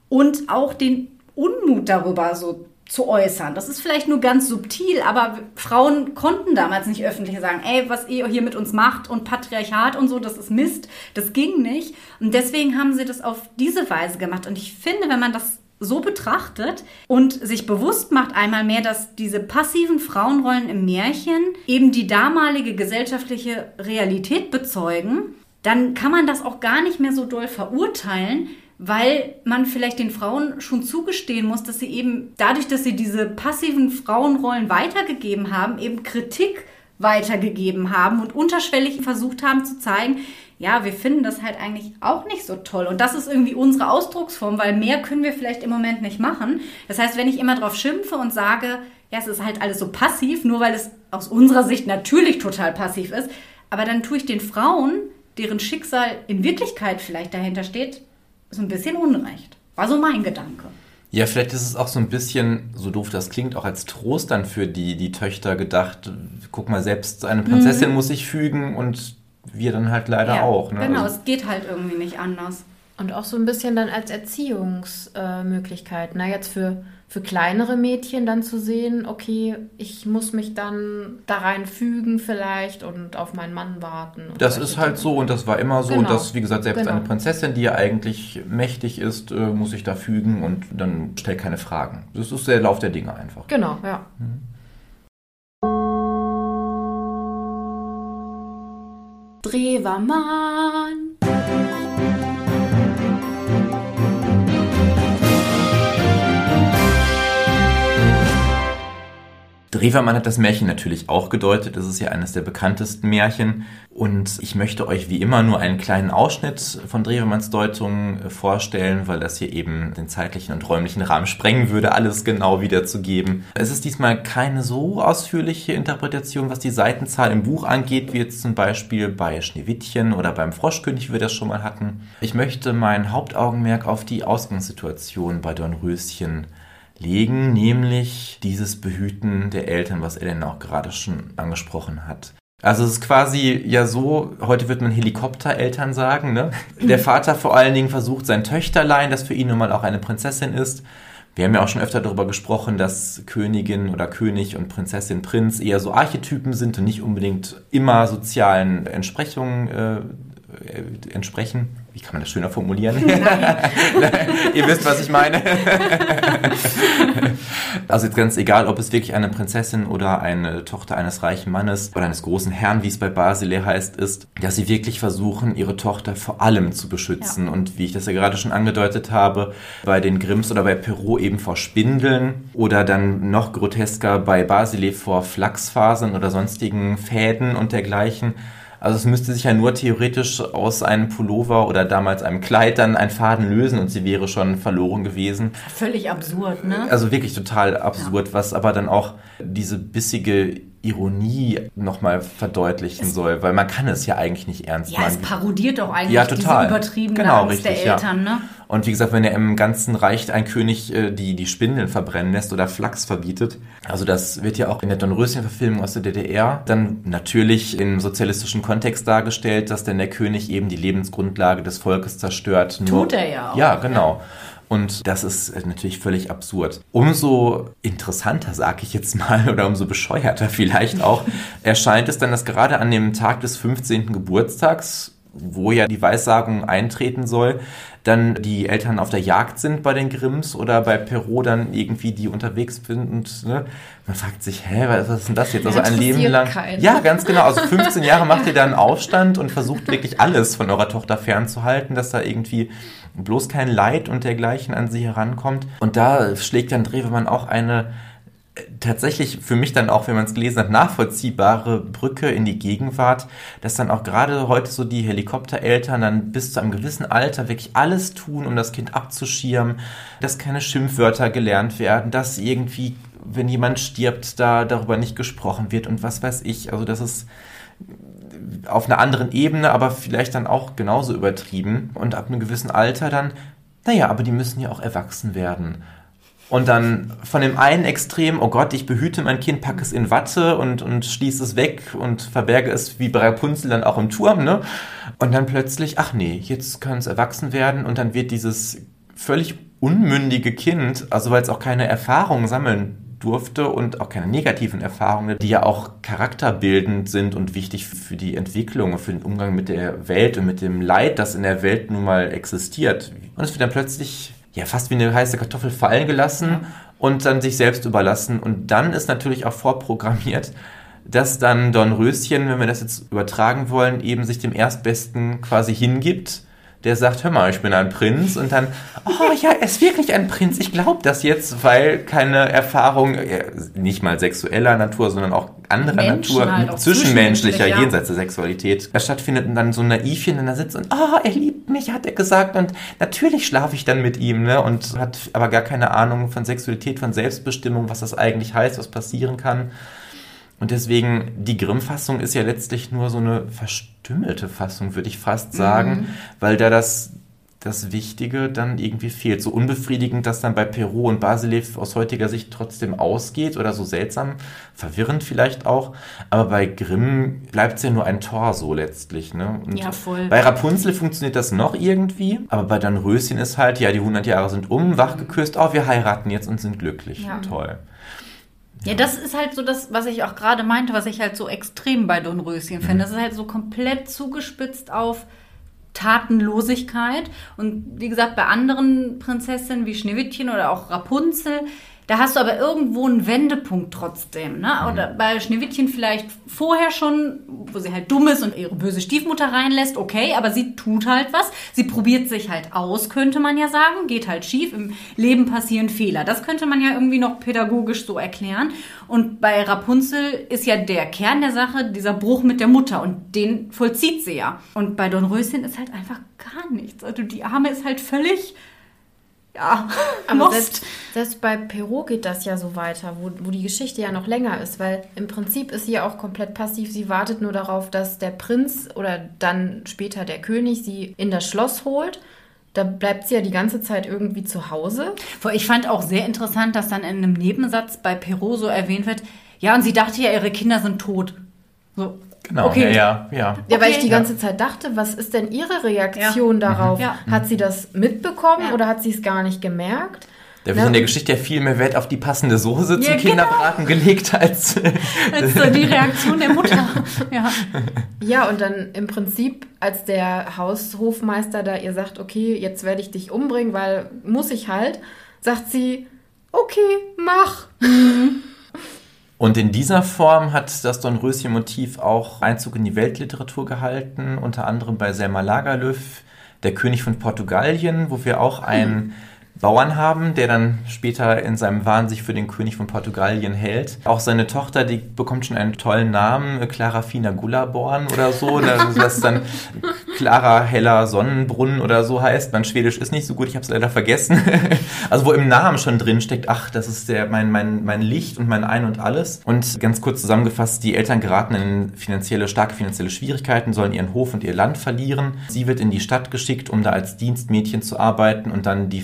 und auch den Unmut darüber so zu äußern. Das ist vielleicht nur ganz subtil, aber Frauen konnten damals nicht öffentlich sagen, ey, was ihr hier mit uns macht und Patriarchat und so, das ist Mist. Das ging nicht. Und deswegen haben sie das auf diese Weise gemacht. Und ich finde, wenn man das so betrachtet und sich bewusst macht einmal mehr, dass diese passiven Frauenrollen im Märchen eben die damalige gesellschaftliche Realität bezeugen, dann kann man das auch gar nicht mehr so doll verurteilen, weil man vielleicht den Frauen schon zugestehen muss, dass sie eben dadurch, dass sie diese passiven Frauenrollen weitergegeben haben, eben Kritik weitergegeben haben und unterschwellig versucht haben zu zeigen, ja, wir finden das halt eigentlich auch nicht so toll. Und das ist irgendwie unsere Ausdrucksform, weil mehr können wir vielleicht im Moment nicht machen. Das heißt, wenn ich immer drauf schimpfe und sage, ja, es ist halt alles so passiv, nur weil es aus unserer Sicht natürlich total passiv ist, aber dann tue ich den Frauen, deren Schicksal in Wirklichkeit vielleicht dahinter steht, so ein bisschen Unrecht. War so mein Gedanke. Ja, vielleicht ist es auch so ein bisschen, so doof das klingt, auch als Trost dann für die, die Töchter gedacht. Guck mal, selbst eine Prinzessin mhm. muss sich fügen und wir dann halt leider ja, auch. Ne? Genau, also, es geht halt irgendwie nicht anders. Und auch so ein bisschen dann als Erziehungsmöglichkeit. Äh, Na, jetzt für, für kleinere Mädchen dann zu sehen, okay, ich muss mich dann da reinfügen vielleicht und auf meinen Mann warten. Das ist halt Dinge. so und das war immer so, genau. dass, wie gesagt, selbst genau. eine Prinzessin, die ja eigentlich mächtig ist, äh, muss sich da fügen und dann stellt keine Fragen. Das ist der Lauf der Dinge einfach. Genau, ja. Mhm. Drewermann. Drewermann hat das Märchen natürlich auch gedeutet. Es ist ja eines der bekanntesten Märchen. Und ich möchte euch wie immer nur einen kleinen Ausschnitt von Drewermanns Deutung äh, vorstellen, weil das hier eben den zeitlichen und räumlichen Rahmen sprengen würde, alles genau wiederzugeben. Es ist diesmal keine so ausführliche Interpretation, was die Seitenzahl im Buch angeht, wie jetzt zum Beispiel bei Schneewittchen oder beim Froschkönig, wie wir das schon mal hatten. Ich möchte mein Hauptaugenmerk auf die Ausgangssituation bei Dornröschen legen, nämlich dieses Behüten der Eltern, was Ellen auch gerade schon angesprochen hat. Also es ist quasi ja so, heute wird man Helikoptereltern sagen, ne? Der Vater vor allen Dingen versucht sein Töchterlein, das für ihn nun mal auch eine Prinzessin ist, Wir haben ja auch schon öfter darüber gesprochen, dass Königin oder König und Prinzessin, Prinz eher so Archetypen sind und nicht unbedingt immer sozialen Entsprechungen äh, entsprechen. Wie kann man das schöner formulieren? Ihr wisst, was ich meine. also jetzt ganz egal, ob es wirklich eine Prinzessin oder eine Tochter eines reichen Mannes oder eines großen Herrn, wie es bei Basile heißt, ist, dass sie wirklich versuchen, ihre Tochter vor allem zu beschützen. Ja. Und wie ich das ja gerade schon angedeutet habe, bei den Grimms oder bei Perrault eben vor Spindeln oder dann noch grotesker bei Basile vor Flachsfasern oder sonstigen Fäden und dergleichen. Also es müsste sich ja nur theoretisch aus einem Pullover oder damals einem Kleid dann ein Faden lösen und sie wäre schon verloren gewesen. Völlig absurd, ne? Also wirklich total absurd, ja. was aber dann auch diese bissige Ironie nochmal verdeutlichen es soll, weil man kann es ja eigentlich nicht ernst ja, meinen. Ja, es parodiert doch eigentlich ja, total. diese übertriebene genau, Angst richtig, der Eltern, ja. ne? Und wie gesagt, wenn er im ganzen Reich ein König äh, die, die Spindeln verbrennen lässt oder Flachs verbietet, also das wird ja auch in der Dornröschen-Verfilmung aus der DDR dann natürlich im sozialistischen Kontext dargestellt, dass denn der König eben die Lebensgrundlage des Volkes zerstört. Tut er ja auch. Ja, genau. Ja. Und das ist natürlich völlig absurd. Umso interessanter, sage ich jetzt mal, oder umso bescheuerter vielleicht auch, erscheint es dann, dass gerade an dem Tag des 15. Geburtstags wo ja die Weissagung eintreten soll, dann die Eltern auf der Jagd sind bei den Grimms oder bei Perrault dann irgendwie die unterwegs sind und ne, man fragt sich, hä, was ist denn das jetzt? Also ein Leben lang. Keinen. Ja, ganz genau. Also 15 Jahre macht ihr da einen Aufstand und versucht wirklich alles von eurer Tochter fernzuhalten, dass da irgendwie bloß kein Leid und dergleichen an sie herankommt. Und da schlägt dann Drewemann auch eine tatsächlich für mich dann auch, wenn man es gelesen hat, nachvollziehbare Brücke in die Gegenwart, dass dann auch gerade heute so die Helikoptereltern dann bis zu einem gewissen Alter wirklich alles tun, um das Kind abzuschirmen, dass keine Schimpfwörter gelernt werden, dass irgendwie, wenn jemand stirbt, da darüber nicht gesprochen wird und was weiß ich. Also das ist auf einer anderen Ebene, aber vielleicht dann auch genauso übertrieben und ab einem gewissen Alter dann, naja, aber die müssen ja auch erwachsen werden. Und dann von dem einen Extrem, oh Gott, ich behüte mein Kind, packe es in Watte und, und schließe es weg und verberge es wie bei Rapunzel dann auch im Turm, ne? Und dann plötzlich, ach nee, jetzt kann es erwachsen werden und dann wird dieses völlig unmündige Kind, also weil es auch keine Erfahrungen sammeln durfte und auch keine negativen Erfahrungen, die ja auch charakterbildend sind und wichtig für die Entwicklung, für den Umgang mit der Welt und mit dem Leid, das in der Welt nun mal existiert. Und es wird dann plötzlich ja fast wie eine heiße Kartoffel fallen gelassen ja. und dann sich selbst überlassen. Und dann ist natürlich auch vorprogrammiert, dass dann Don Röschen, wenn wir das jetzt übertragen wollen, eben sich dem Erstbesten quasi hingibt der sagt, hör mal, ich bin ein Prinz und dann, oh ja, er ist wirklich ein Prinz. Ich glaube das jetzt, weil keine Erfahrung, nicht mal sexueller Natur, sondern auch anderer Menschen Natur, halt zwischenmenschlicher, ja. jenseits der Sexualität, stattfindet und dann so ein Naivchen in der sitzt und, oh, er liebt mich, hat er gesagt und natürlich schlafe ich dann mit ihm, ne, und hat aber gar keine Ahnung von Sexualität, von Selbstbestimmung, was das eigentlich heißt, was passieren kann. Und deswegen, die Grimm-Fassung ist ja letztlich nur so eine verstümmelte Fassung, würde ich fast sagen, mhm. weil da das, das Wichtige dann irgendwie fehlt. So unbefriedigend, dass dann bei Peru und Basilev aus heutiger Sicht trotzdem ausgeht oder so seltsam, verwirrend vielleicht auch. Aber bei Grimm bleibt es ja nur ein Torso letztlich. Ne? Und ja, voll. Bei Rapunzel funktioniert das noch irgendwie, aber bei dann Röschen ist halt, ja, die 100 Jahre sind um, wachgeküsst, oh, wir heiraten jetzt und sind glücklich. Ja. Toll. Ja, das ist halt so das, was ich auch gerade meinte, was ich halt so extrem bei Dornröschen finde. Mhm. Das ist halt so komplett zugespitzt auf Tatenlosigkeit. Und wie gesagt, bei anderen Prinzessinnen wie Schneewittchen oder auch Rapunzel, da hast du aber irgendwo einen Wendepunkt trotzdem. Ne? Mhm. Oder bei Schneewittchen vielleicht vorher schon, wo sie halt dumm ist und ihre böse Stiefmutter reinlässt, okay, aber sie tut halt was. Sie probiert sich halt aus, könnte man ja sagen. Geht halt schief. Im Leben passieren Fehler. Das könnte man ja irgendwie noch pädagogisch so erklären. Und bei Rapunzel ist ja der Kern der Sache dieser Bruch mit der Mutter und den vollzieht sie ja. Und bei Dornröschen ist halt einfach gar nichts. Also die Arme ist halt völlig ja, aber selbst, selbst, bei Perot geht das ja so weiter, wo, wo die Geschichte ja noch länger ist, weil im Prinzip ist sie ja auch komplett passiv. Sie wartet nur darauf, dass der Prinz oder dann später der König sie in das Schloss holt. Da bleibt sie ja die ganze Zeit irgendwie zu Hause. Ich fand auch sehr interessant, dass dann in einem Nebensatz bei Perot so erwähnt wird, ja, und sie dachte ja, ihre Kinder sind tot. So, Genau, okay. ja, ja. Ja, ja weil ich die ganze ja. Zeit dachte, was ist denn Ihre Reaktion ja. darauf? Mhm. Hat sie das mitbekommen oder hat sie es gar nicht gemerkt? Da wird Ja. in der Geschichte ja viel mehr Wert auf die passende Soße Ja, zum genau. Kinderbraten gelegt als. Als so die Reaktion der Mutter. Ja. Ja, und dann im Prinzip, als der Haushofmeister da ihr sagt, okay, jetzt werde ich dich umbringen, weil muss ich halt, sagt sie, okay, mach. Und in dieser Form hat das Dornröschen-Motiv auch Einzug in die Weltliteratur gehalten, unter anderem bei Selma Lagerlöf, Der König von Portugalien, wo wir auch einen Bauern haben, der dann später in seinem Wahn sich für den König von Portugalien hält. Auch seine Tochter, die bekommt schon einen tollen Namen, Clara Fina Gullaborn oder so, das was dann Clara Heller Sonnenbrunnen oder so heißt. Mein Schwedisch ist nicht so gut, ich habe es leider vergessen. Also wo im Namen schon drin steckt, ach, das ist der mein, mein, mein Licht und mein Ein und alles. Und ganz kurz zusammengefasst, die Eltern geraten in finanzielle, starke finanzielle Schwierigkeiten, sollen ihren Hof und ihr Land verlieren. Sie wird in die Stadt geschickt, um da als Dienstmädchen zu arbeiten und dann die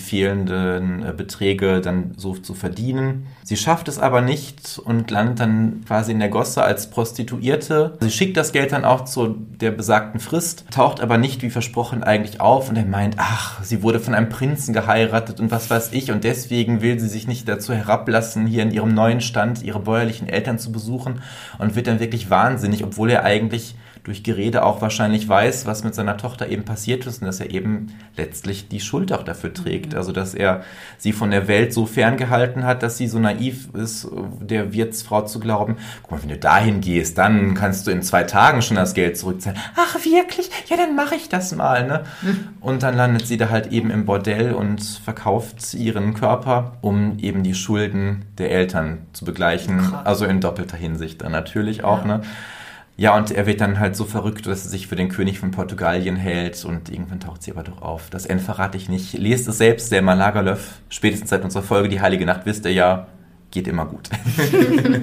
fehlenden äh, Beträge dann so zu verdienen. Sie schafft es aber nicht und landet dann quasi in der Gosse als Prostituierte. Sie schickt das Geld dann auch zu der besagten Frist, taucht aber nicht wie versprochen eigentlich auf und er meint, ach, sie wurde von einem Prinzen geheiratet und was weiß ich und deswegen will sie sich nicht dazu herablassen, hier in ihrem neuen Stand ihre bäuerlichen Eltern zu besuchen und wird dann wirklich wahnsinnig, obwohl er eigentlich durch Gerede auch wahrscheinlich weiß, was mit seiner Tochter eben passiert ist und dass er eben letztlich die Schuld auch dafür trägt. Also, dass er sie von der Welt so ferngehalten hat, dass sie so naiv ist, der Wirtsfrau zu glauben, guck mal, wenn du dahin gehst, dann kannst du in zwei Tagen schon das Geld zurückzahlen. Ach, wirklich? Ja, dann mache ich das mal, ne? Und dann landet sie da halt eben im Bordell und verkauft ihren Körper, um eben die Schulden der Eltern zu begleichen. Krass. Also in doppelter Hinsicht dann natürlich auch, Ja. ne? Ja, und er wird dann halt so verrückt, dass er sich für den König von Portugalien hält und irgendwann taucht sie aber doch auf. Das Ende verrate ich nicht. Lest es selbst, Selma Lagerlöf. Spätestens seit unserer Folge Die Heilige Nacht wisst ihr ja, geht immer gut.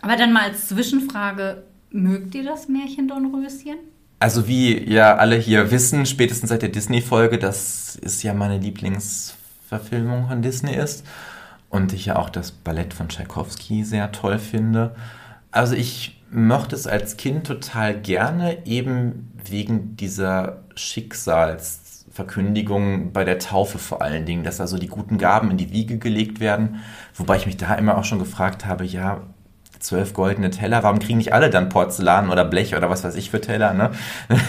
Aber dann mal als Zwischenfrage, mögt ihr das Märchen Dornröschen? Also wie ja alle hier wissen, spätestens seit der Disney-Folge, dass es ja meine Lieblingsverfilmung von Disney ist. Und ich ja auch das Ballett von Tchaikovsky sehr toll finde. Also ich mochte es als Kind total gerne, eben wegen dieser Schicksalsverkündigung bei der Taufe vor allen Dingen, dass also die guten Gaben in die Wiege gelegt werden. Wobei ich mich da immer auch schon gefragt habe, ja, zwölf goldene Teller, warum kriegen nicht alle dann Porzellan oder Blech oder was weiß ich für Teller, ne?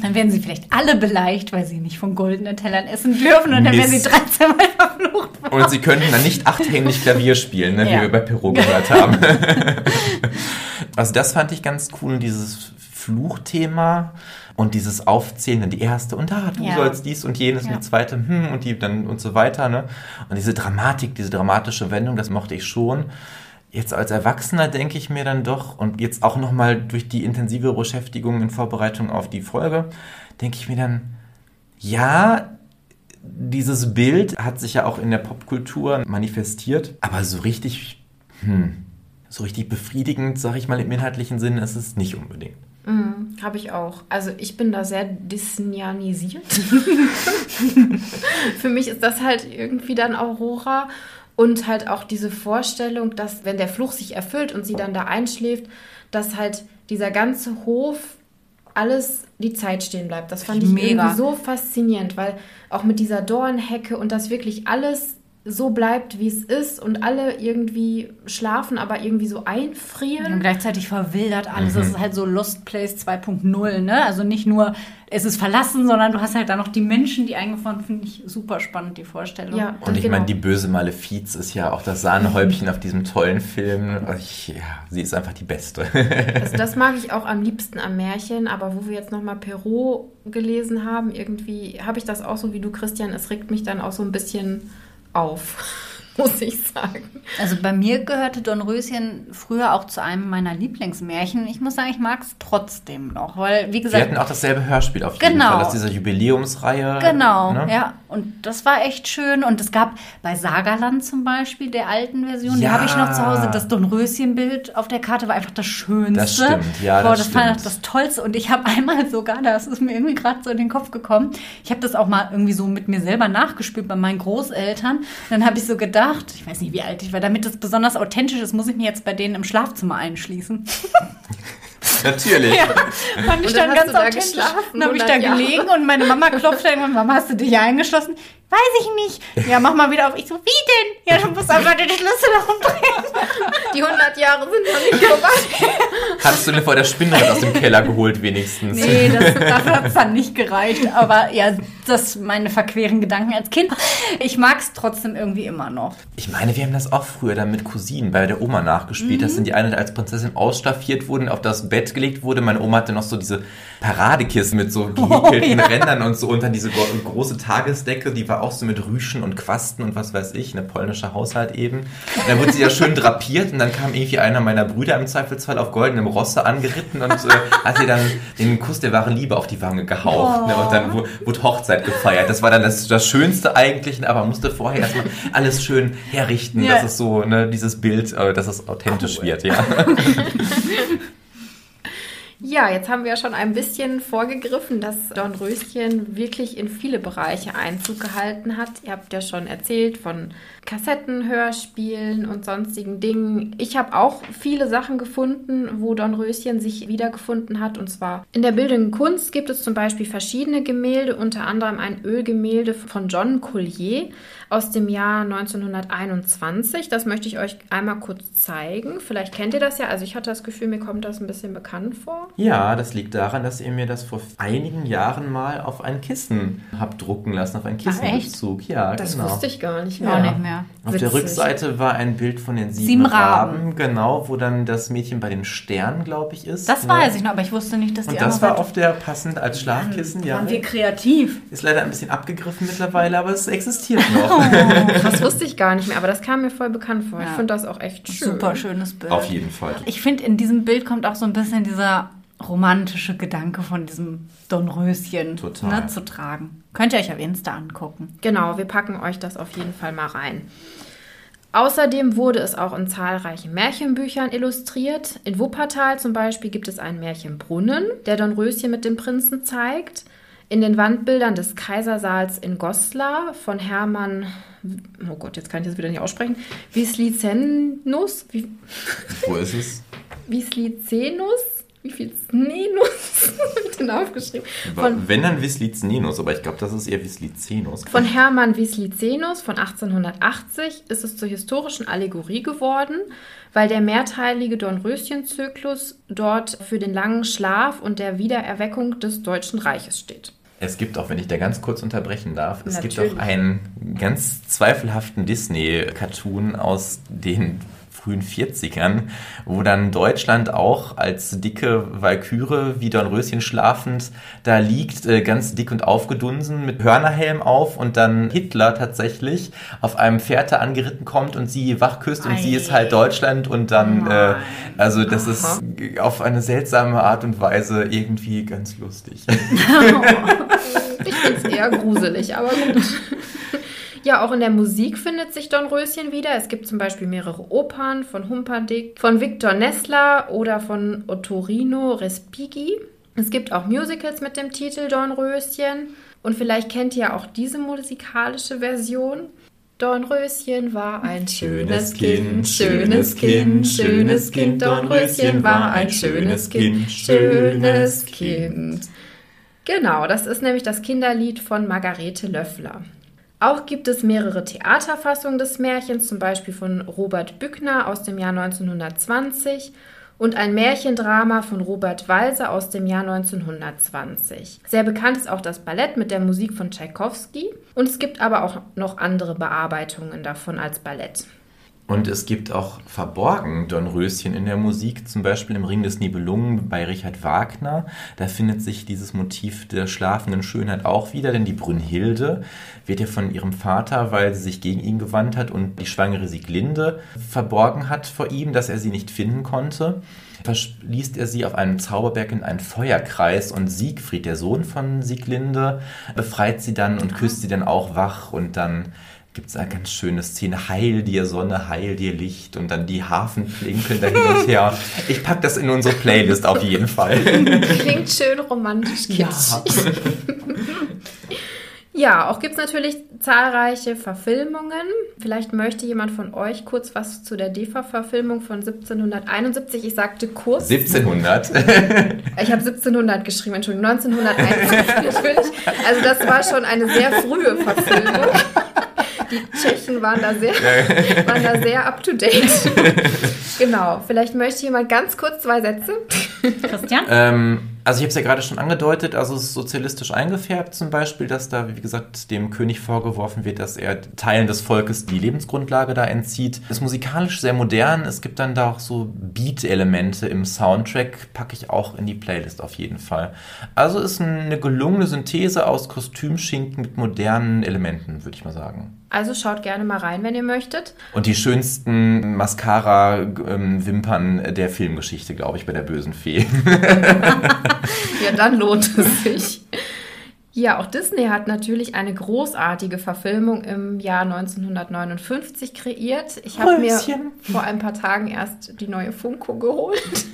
Dann werden sie vielleicht alle beleicht, weil sie nicht von goldenen Tellern essen dürfen und dann werden sie Mist. 13 Mal verflucht. Und sie könnten dann nicht achthändig Klavier spielen, ne, wie Ja. wir bei Perrault gehört haben. also das fand ich ganz cool, dieses Fluchthema und dieses Aufzählen, die erste und da, du Ja. sollst dies und jenes Ja. und die zweite, hm, und die dann und so weiter, ne? Und diese Dramatik, diese dramatische Wendung, das mochte ich schon. Jetzt als Erwachsener denke ich mir dann doch, und jetzt auch nochmal durch die intensive Beschäftigung in Vorbereitung auf die Folge, denke ich mir dann, ja, dieses Bild hat sich ja auch in der Popkultur manifestiert, aber so richtig, hm, so richtig befriedigend, sag ich mal im inhaltlichen Sinn, ist es nicht unbedingt. Mhm, Habe ich auch. Also ich bin da sehr disnyanisiert. Für mich ist das halt irgendwie dann Aurora und halt auch diese Vorstellung, dass wenn der Fluch sich erfüllt und sie dann da einschläft, dass halt dieser ganze Hof alles die Zeit stehen bleibt. Das fand ich Mega. irgendwie so faszinierend, weil auch mit dieser Dornhecke und das wirklich alles so bleibt, wie es ist und alle irgendwie schlafen, aber irgendwie so einfrieren. Und gleichzeitig verwildert alles. Das ist halt so Lost Place 2.0, ne? Also nicht nur, es ist verlassen, sondern du hast halt da noch die Menschen, die eingefahren finde ich super spannend, die Vorstellung. Ja, Und ich genau. meine, die böse Malefiz ist ja auch das Sahnehäubchen auf diesem tollen Film. Ich, ja, sie ist einfach die Beste. Also das mag ich auch am liebsten am Märchen, aber wo wir jetzt nochmal Perrault gelesen haben, irgendwie habe ich das auch so wie du, Christian. Es regt mich dann auch so ein bisschen auf, muss ich sagen. Also bei mir gehörte Dornröschen früher auch zu einem meiner Lieblingsmärchen. Ich muss sagen, ich mag es trotzdem noch, weil, wie Wir gesagt, hatten auch dasselbe Hörspiel auf jeden Genau. Fall aus dieser Jubiläumsreihe. Genau, ne? ja. Und das war echt schön. Und es gab bei Sagaland zum Beispiel, der alten Version, die Ja. habe ich noch zu Hause. Das Dornröschen-Bild auf der Karte war einfach das Schönste. Das stimmt, ja, Boah, das stimmt. das Tollste. Und ich habe einmal sogar, das ist mir irgendwie gerade so in den Kopf gekommen, ich habe das auch mal irgendwie so mit mir selber nachgespielt bei meinen Großeltern. Und dann habe ich so gedacht, ich weiß nicht, wie alt ich war, damit das besonders authentisch ist, muss ich mich jetzt bei denen im Schlafzimmer einschließen. Natürlich. Ja, fand ich Und dann dann ganz da authentisch. geschlafen, Dann habe ich da 100 Jahre. gelegen und meine Mama klopfte irgendwann, Mama, hast du dich hier eingeschlossen? Weiß ich nicht. Ja, mach mal wieder auf. Ich so, wie denn? Ja, du musst einfach den Schlüssel umdrehen. Die 100 Jahre sind noch nicht vorbei. Hattest du denn vor der Spinnrad aus dem Keller geholt wenigstens? Nee, das, dafür hat es dann nicht gereicht. Aber ja, das meine verqueren Gedanken als Kind. Ich mag es trotzdem irgendwie immer noch. Ich meine, wir haben das auch früher dann mit Cousinen bei der Oma nachgespielt. Mhm. Das sind die eine als Prinzessin ausstaffiert wurden, auf das Bett gelegt wurde. Meine Oma hatte noch so diese Paradekissen mit so gehäkelten Oh, ja. Rändern und so und dann diese gro große Tagesdecke, die war auch so mit Rüschen und Quasten und was weiß ich, eine polnische Haushalt eben. Und dann wurde sie ja schön drapiert und dann kam irgendwie einer meiner Brüder im Zweifelsfall auf goldenem Rosse angeritten und äh, hat ihr dann den Kuss der wahren Liebe auf die Wange gehaucht. Ne? Und dann wu- wurde Hochzeit gefeiert. Das war dann das, das Schönste eigentlich, aber musste vorher erstmal alles schön herrichten, Ja. dass es so, ne, dieses Bild, äh, dass es authentisch wird, ja. Ja, jetzt haben wir ja schon ein bisschen vorgegriffen, dass Dornröschen wirklich in viele Bereiche Einzug gehalten hat. Ihr habt ja schon erzählt von Kassetten, Hörspielen und sonstigen Dingen. Ich habe auch viele Sachen gefunden, wo Dornröschen sich wiedergefunden hat. Und zwar in der bildenden Kunst gibt es zum Beispiel verschiedene Gemälde, unter anderem ein Ölgemälde von John Collier aus dem Jahr 1921. Das möchte ich euch einmal kurz zeigen. Vielleicht kennt ihr das ja. Also ich hatte das Gefühl, mir kommt das ein bisschen bekannt vor. Ja, das liegt daran, dass ihr mir das vor einigen Jahren mal auf ein Kissen habt drucken lassen, auf einen echt? Kissenbezug. Ja, Das genau. wusste ich gar nicht mehr. nicht mehr. Auf der Witzig. Rückseite war ein Bild von den sieben, Sieben Raben. Raben. genau, wo dann das Mädchen bei den Sternen, glaube ich, ist. Das ne? weiß ich noch, aber ich wusste nicht, dass die Und das war auf der passend als Schlafkissen, ja. Waren wir kreativ. Ist leider ein bisschen abgegriffen mittlerweile, aber es existiert noch. Das wusste ich gar nicht mehr, aber das kam mir voll bekannt vor. Ich Ja. finde das auch echt schön. Super schönes Bild. Auf jeden Fall. Ich finde, in diesem Bild kommt auch so ein bisschen dieser romantische Gedanke von diesem Dornröschen Total. Ne, zu tragen. Könnt ihr euch auf Insta angucken. Genau, wir packen euch das auf jeden Fall mal rein. Außerdem wurde es auch in zahlreichen Märchenbüchern illustriert. In Wuppertal zum Beispiel gibt es einen Märchenbrunnen, der Dornröschen mit dem Prinzen zeigt. In den Wandbildern des Kaisersaals in Goslar von Hermann, oh Gott, jetzt kann ich das wieder nicht aussprechen, Wislicenus, wie, Wo ist es? Wislicenus, wie viel Nenus, habe ich denn aufgeschrieben? Von Wenn dann Wislicenus, aber ich glaube, das ist eher Wislicenus. Von Hermann Wislicenus von 1880 ist es zur historischen Allegorie geworden, weil der mehrteilige Dornröschen-Zyklus dort für den langen Schlaf und der Wiedererweckung des Deutschen Reiches steht. Es gibt auch, wenn ich da ganz kurz unterbrechen darf, es gibt Natürlich. auch einen ganz zweifelhaften Disney-Cartoon aus den frühen 40ern, wo dann Deutschland auch als dicke Walküre wie Dornröschen schlafend da liegt, äh, ganz dick und aufgedunsen mit Hörnerhelm auf und dann Hitler tatsächlich auf einem Pferd da angeritten kommt und sie wach küsst und sie Ei. ist halt Deutschland und dann, äh, Nein. also das ist auf eine seltsame Art und Weise irgendwie ganz lustig. Ich finde es eher gruselig, aber gut. Ja, auch in der Musik findet sich Dornröschen wieder. Es gibt zum Beispiel mehrere Opern von Humperdinck, von Victor Nessler oder von Ottorino Respighi. Es gibt auch Musicals mit dem Titel Dornröschen. Und vielleicht kennt ihr auch diese musikalische Version. Dornröschen war ein schönes Kind, schönes Kind, schönes Kind. Dornröschen war ein schönes Kind, schönes Kind. Genau, das ist nämlich das Kinderlied von Margarete Löffler. Auch gibt es mehrere Theaterfassungen des Märchens, zum Beispiel von Robert Bückner aus dem Jahr 1920 und ein Märchendrama von Robert Walser aus dem Jahr 1920. Sehr bekannt ist auch das Ballett mit der Musik von Tschaikowski und es gibt aber auch noch andere Bearbeitungen davon als Ballett. Und es gibt auch verborgen Dornröschen in der Musik, zum Beispiel im Ring des Nibelungen bei Richard Wagner. Da findet sich dieses Motiv der schlafenden Schönheit auch wieder, denn die Brünnhilde wird ja von ihrem Vater, weil sie sich gegen ihn gewandt hat und die schwangere Sieglinde verborgen hat vor ihm, dass er sie nicht finden konnte. Verschließt er sie auf einem Zauberberg in einen Feuerkreis und Siegfried, der Sohn von Sieglinde, befreit sie dann und küsst sie dann auch wach und dann gibt es eine ganz schöne Szene, heil dir Sonne, heil dir Licht und dann die Hafenplinkeln da hin und her. Ich pack das in unsere Playlist auf jeden Fall. Klingt schön romantisch kitschig. Ja, auch gibt es natürlich zahlreiche Verfilmungen. Vielleicht möchte jemand von euch kurz was zu der DEFA-Verfilmung von 1771. Ich sagte kurz. 1700. ich habe 1700 geschrieben, Entschuldigung, 1951 natürlich. Also das war schon eine sehr frühe Verfilmung. Die Tschechen waren da sehr, waren da sehr up to date. genau. Vielleicht möchte jemand ganz kurz zwei Sätze. Christian? Ähm, also ich habe es ja gerade schon angedeutet, also es ist sozialistisch eingefärbt zum Beispiel, dass da, wie gesagt, dem König vorgeworfen wird, dass er Teilen des Volkes die Lebensgrundlage da entzieht. Es ist musikalisch sehr modern, es gibt dann da auch so Beat-Elemente im Soundtrack, packe ich auch in die Playlist auf jeden Fall. Also ist eine gelungene Synthese aus Kostümschinken mit modernen Elementen, würde ich mal sagen. Also schaut gerne mal rein, wenn ihr möchtet. Und die schönsten Mascara-Wimpern der Filmgeschichte, glaube ich, bei der bösen Fee. ja, dann lohnt es sich. Ja, auch Disney hat natürlich eine großartige Verfilmung im Jahr 1959 kreiert. Ich habe mir vor ein paar Tagen erst die neue Funko geholt.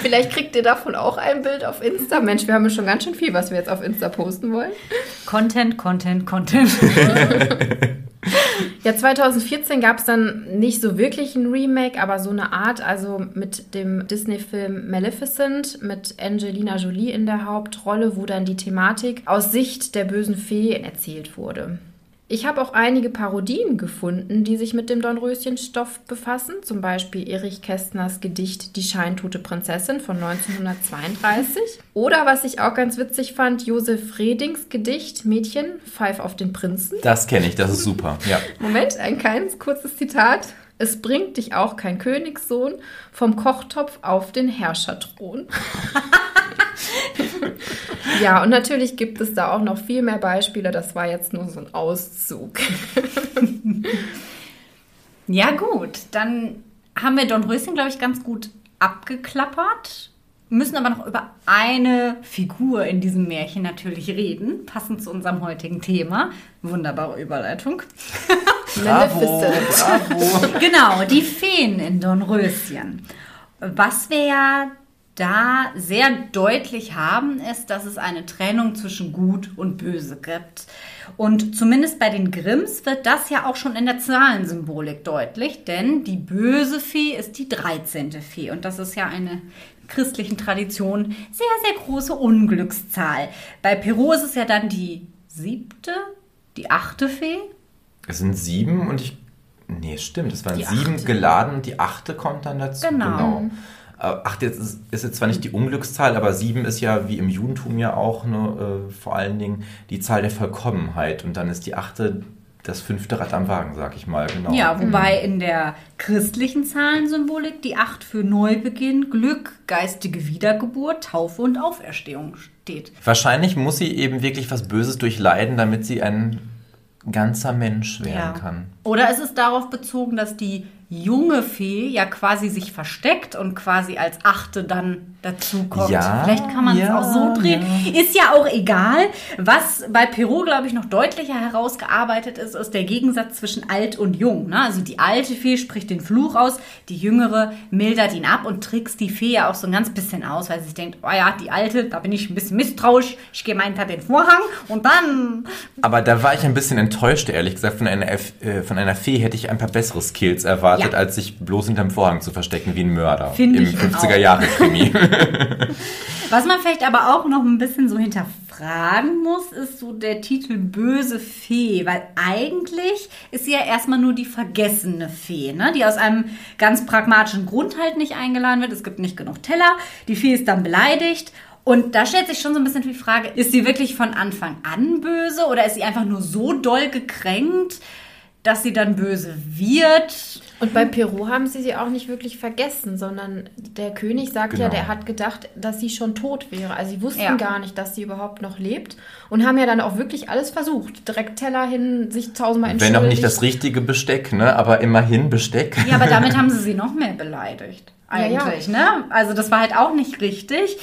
Vielleicht kriegt ihr davon auch ein Bild auf Insta. Mensch, wir haben ja schon ganz schön viel, was wir jetzt auf Insta posten wollen. Content, Content, Content. Ja, 2014 gab es dann nicht so wirklich ein Remake, aber so eine Art, also mit dem Disney-Film Maleficent mit Angelina Jolie in der Hauptrolle, wo dann die Thematik aus Sicht der bösen Fee erzählt wurde. Ich habe auch einige Parodien gefunden, die sich mit dem Dornröschenstoff befassen. Zum Beispiel Erich Kästners Gedicht Die scheintote Prinzessin von 1932. Oder was ich auch ganz witzig fand, Josef Redings Gedicht Mädchen, Pfeif auf den Prinzen. Das kenne ich, das ist super. Ja. Moment, ein kleines kurzes Zitat. Es bringt dich auch kein Königssohn vom Kochtopf auf den Herrscherthron. ja, und natürlich gibt es da auch noch viel mehr Beispiele. Das war jetzt nur so ein Auszug. ja, gut. Dann haben wir Don Röschen, glaube ich, ganz gut abgeklappert. Müssen aber noch über eine Figur in diesem Märchen natürlich reden, passend zu unserem heutigen Thema. Wunderbare Überleitung. Bravo, bravo. genau, die Feen in Dornröschen. Was wir ja da sehr deutlich haben, ist, dass es eine Trennung zwischen Gut und Böse gibt. Und zumindest bei den Grimms wird das ja auch schon in der Zahlensymbolik deutlich, denn die böse Fee ist die 13. Fee und das ist ja eine christlichen Tradition sehr, sehr große Unglückszahl. Bei Perot ist es ja dann die siebte, die achte Fee. Es sind sieben und ich. Nee, stimmt, es waren die sieben achte. geladen und die achte kommt dann dazu. Genau. genau. Äh, ach, jetzt ist, ist jetzt zwar nicht die Unglückszahl, aber sieben ist ja wie im Judentum ja auch ne, äh, vor allen Dingen die Zahl der Vollkommenheit. Und dann ist die achte das fünfte Rad am Wagen, sag ich mal, genau. Ja, wobei mhm. in der christlichen Zahlensymbolik die acht für Neubeginn, Glück, geistige Wiedergeburt, Taufe und Auferstehung steht. Wahrscheinlich muss sie eben wirklich was Böses durchleiden, damit sie ein ganzer Mensch werden ja. kann. Oder ist es darauf bezogen, dass die junge Fee ja quasi sich versteckt und quasi als Achte dann dazukommt. Ja, Vielleicht kann man es ja, auch so drehen. Ja. Ist ja auch egal. Was bei Perot, glaube ich, noch deutlicher herausgearbeitet ist, ist der Gegensatz zwischen alt und jung. Ne? Also die alte Fee spricht den Fluch aus, die jüngere mildert ihn ab und trickst die Fee ja auch so ein ganz bisschen aus, weil sie sich denkt, oh ja, die alte, da bin ich ein bisschen misstrauisch, ich gehe mal hinter den Vorhang und dann... Aber da war ich ein bisschen enttäuscht, ehrlich gesagt. Von einer, äh, von einer Fee hätte ich ein paar bessere Skills erwartet erwartet, ja. als sich bloß hinterm Vorhang zu verstecken wie ein Mörder Find im 50er-Jahre-Krimi. Was man vielleicht aber auch noch ein bisschen so hinterfragen muss, ist so der Titel Böse Fee, weil eigentlich ist sie ja erstmal nur die vergessene Fee, ne? die aus einem ganz pragmatischen Grund halt nicht eingeladen wird. Es gibt nicht genug Teller, die Fee ist dann beleidigt und da stellt sich schon so ein bisschen die Frage, ist sie wirklich von Anfang an böse oder ist sie einfach nur so doll gekränkt, dass sie dann böse wird? Und bei Peru haben sie sie auch nicht wirklich vergessen, sondern der König sagt genau. ja, der hat gedacht, dass sie schon tot wäre. Also sie wussten ja. gar nicht, dass sie überhaupt noch lebt und haben ja dann auch wirklich alles versucht. Direkt Teller hin, sich tausendmal entschuldigt. Wenn auch nicht das richtige Besteck, ne? aber immerhin Besteck. Ja, aber damit haben sie sie noch mehr beleidigt. Eigentlich, ja, ja. ne? Also das war halt auch nicht richtig.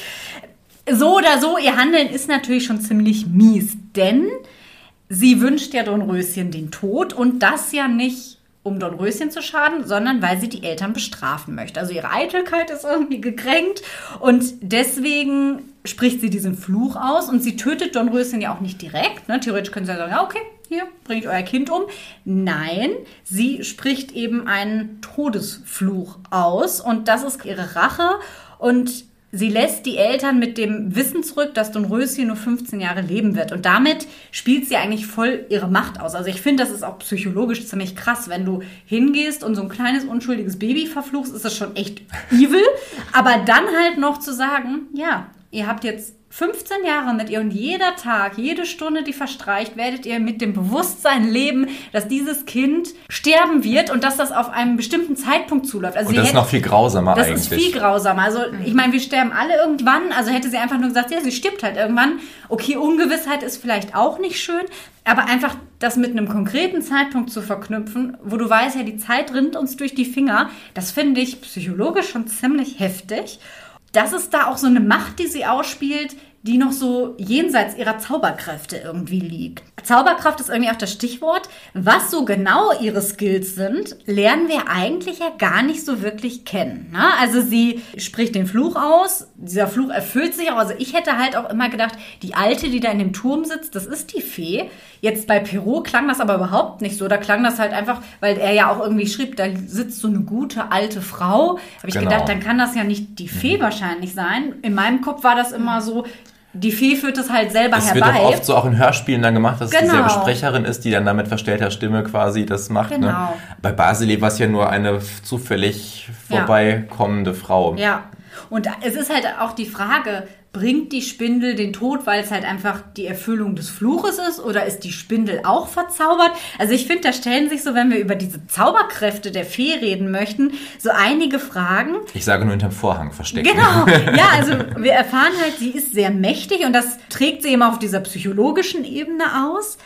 So oder so, ihr Handeln ist natürlich schon ziemlich mies, denn sie wünscht ja Dornröschen den Tod und das ja nicht um Dornröschen zu schaden, sondern weil sie die Eltern bestrafen möchte. Also ihre Eitelkeit ist irgendwie gekränkt und deswegen spricht sie diesen Fluch aus und sie tötet Dornröschen ja auch nicht direkt. Ne? Theoretisch können sie ja sagen, ja, okay, hier, bringt euer Kind um. Nein, sie spricht eben einen Todesfluch aus und das ist ihre Rache und Sie lässt die Eltern mit dem Wissen zurück, dass Dornröschen nur 15 Jahre leben wird. Und damit spielt sie eigentlich voll ihre Macht aus. Also ich finde, das ist auch psychologisch ziemlich krass. Wenn du hingehst und so ein kleines, unschuldiges Baby verfluchst, ist das schon echt evil. Aber dann halt noch zu sagen, ja, ihr habt jetzt 15 Jahre mit ihr und jeder Tag, jede Stunde, die verstreicht, werdet ihr mit dem Bewusstsein leben, dass dieses Kind sterben wird und dass das auf einem bestimmten Zeitpunkt zuläuft. Also und das ist noch viel grausamer das eigentlich. Das ist viel grausamer. Also ich meine, wir sterben alle irgendwann. Also hätte sie einfach nur gesagt, ja, sie stirbt halt irgendwann. Okay, Ungewissheit ist vielleicht auch nicht schön, aber einfach das mit einem konkreten Zeitpunkt zu verknüpfen, wo du weißt, ja, die Zeit rinnt uns durch die Finger, das finde ich psychologisch schon ziemlich heftig das ist da auch so eine Macht, die sie ausspielt, die noch so jenseits ihrer Zauberkräfte irgendwie liegt. Zauberkraft ist irgendwie auch das Stichwort. Was so genau ihre Skills sind, lernen wir eigentlich ja gar nicht so wirklich kennen. Ne? Also sie spricht den Fluch aus, dieser Fluch erfüllt sich auch. Also ich hätte halt auch immer gedacht, die Alte, die da in dem Turm sitzt, das ist die Fee. Jetzt bei Perrault klang das aber überhaupt nicht so. Da klang das halt einfach, weil er ja auch irgendwie schrieb, da sitzt so eine gute alte Frau. Habe ich genau. gedacht, dann kann das ja nicht die Fee mhm. wahrscheinlich sein. In meinem Kopf war das immer so, die Fee führt es halt selber das herbei. Das wird auch oft so auch in Hörspielen dann gemacht, dass genau. es dieselbe Sprecherin ist, die dann da mit verstellter Stimme quasi das macht. Ne? Genau. Ne? Bei Basile war es ja nur eine zufällig vorbeikommende ja. Frau. Ja, und es ist halt auch die Frage, bringt die Spindel den Tod, weil es halt einfach die Erfüllung des Fluches ist oder ist die Spindel auch verzaubert? Also ich finde, da stellen sich so, wenn wir über diese Zauberkräfte der Fee reden möchten, so einige Fragen. Ich sage nur hinterm Vorhang verstecken. Genau, ja, also wir erfahren halt, sie ist sehr mächtig und das trägt sie eben auf dieser psychologischen Ebene aus.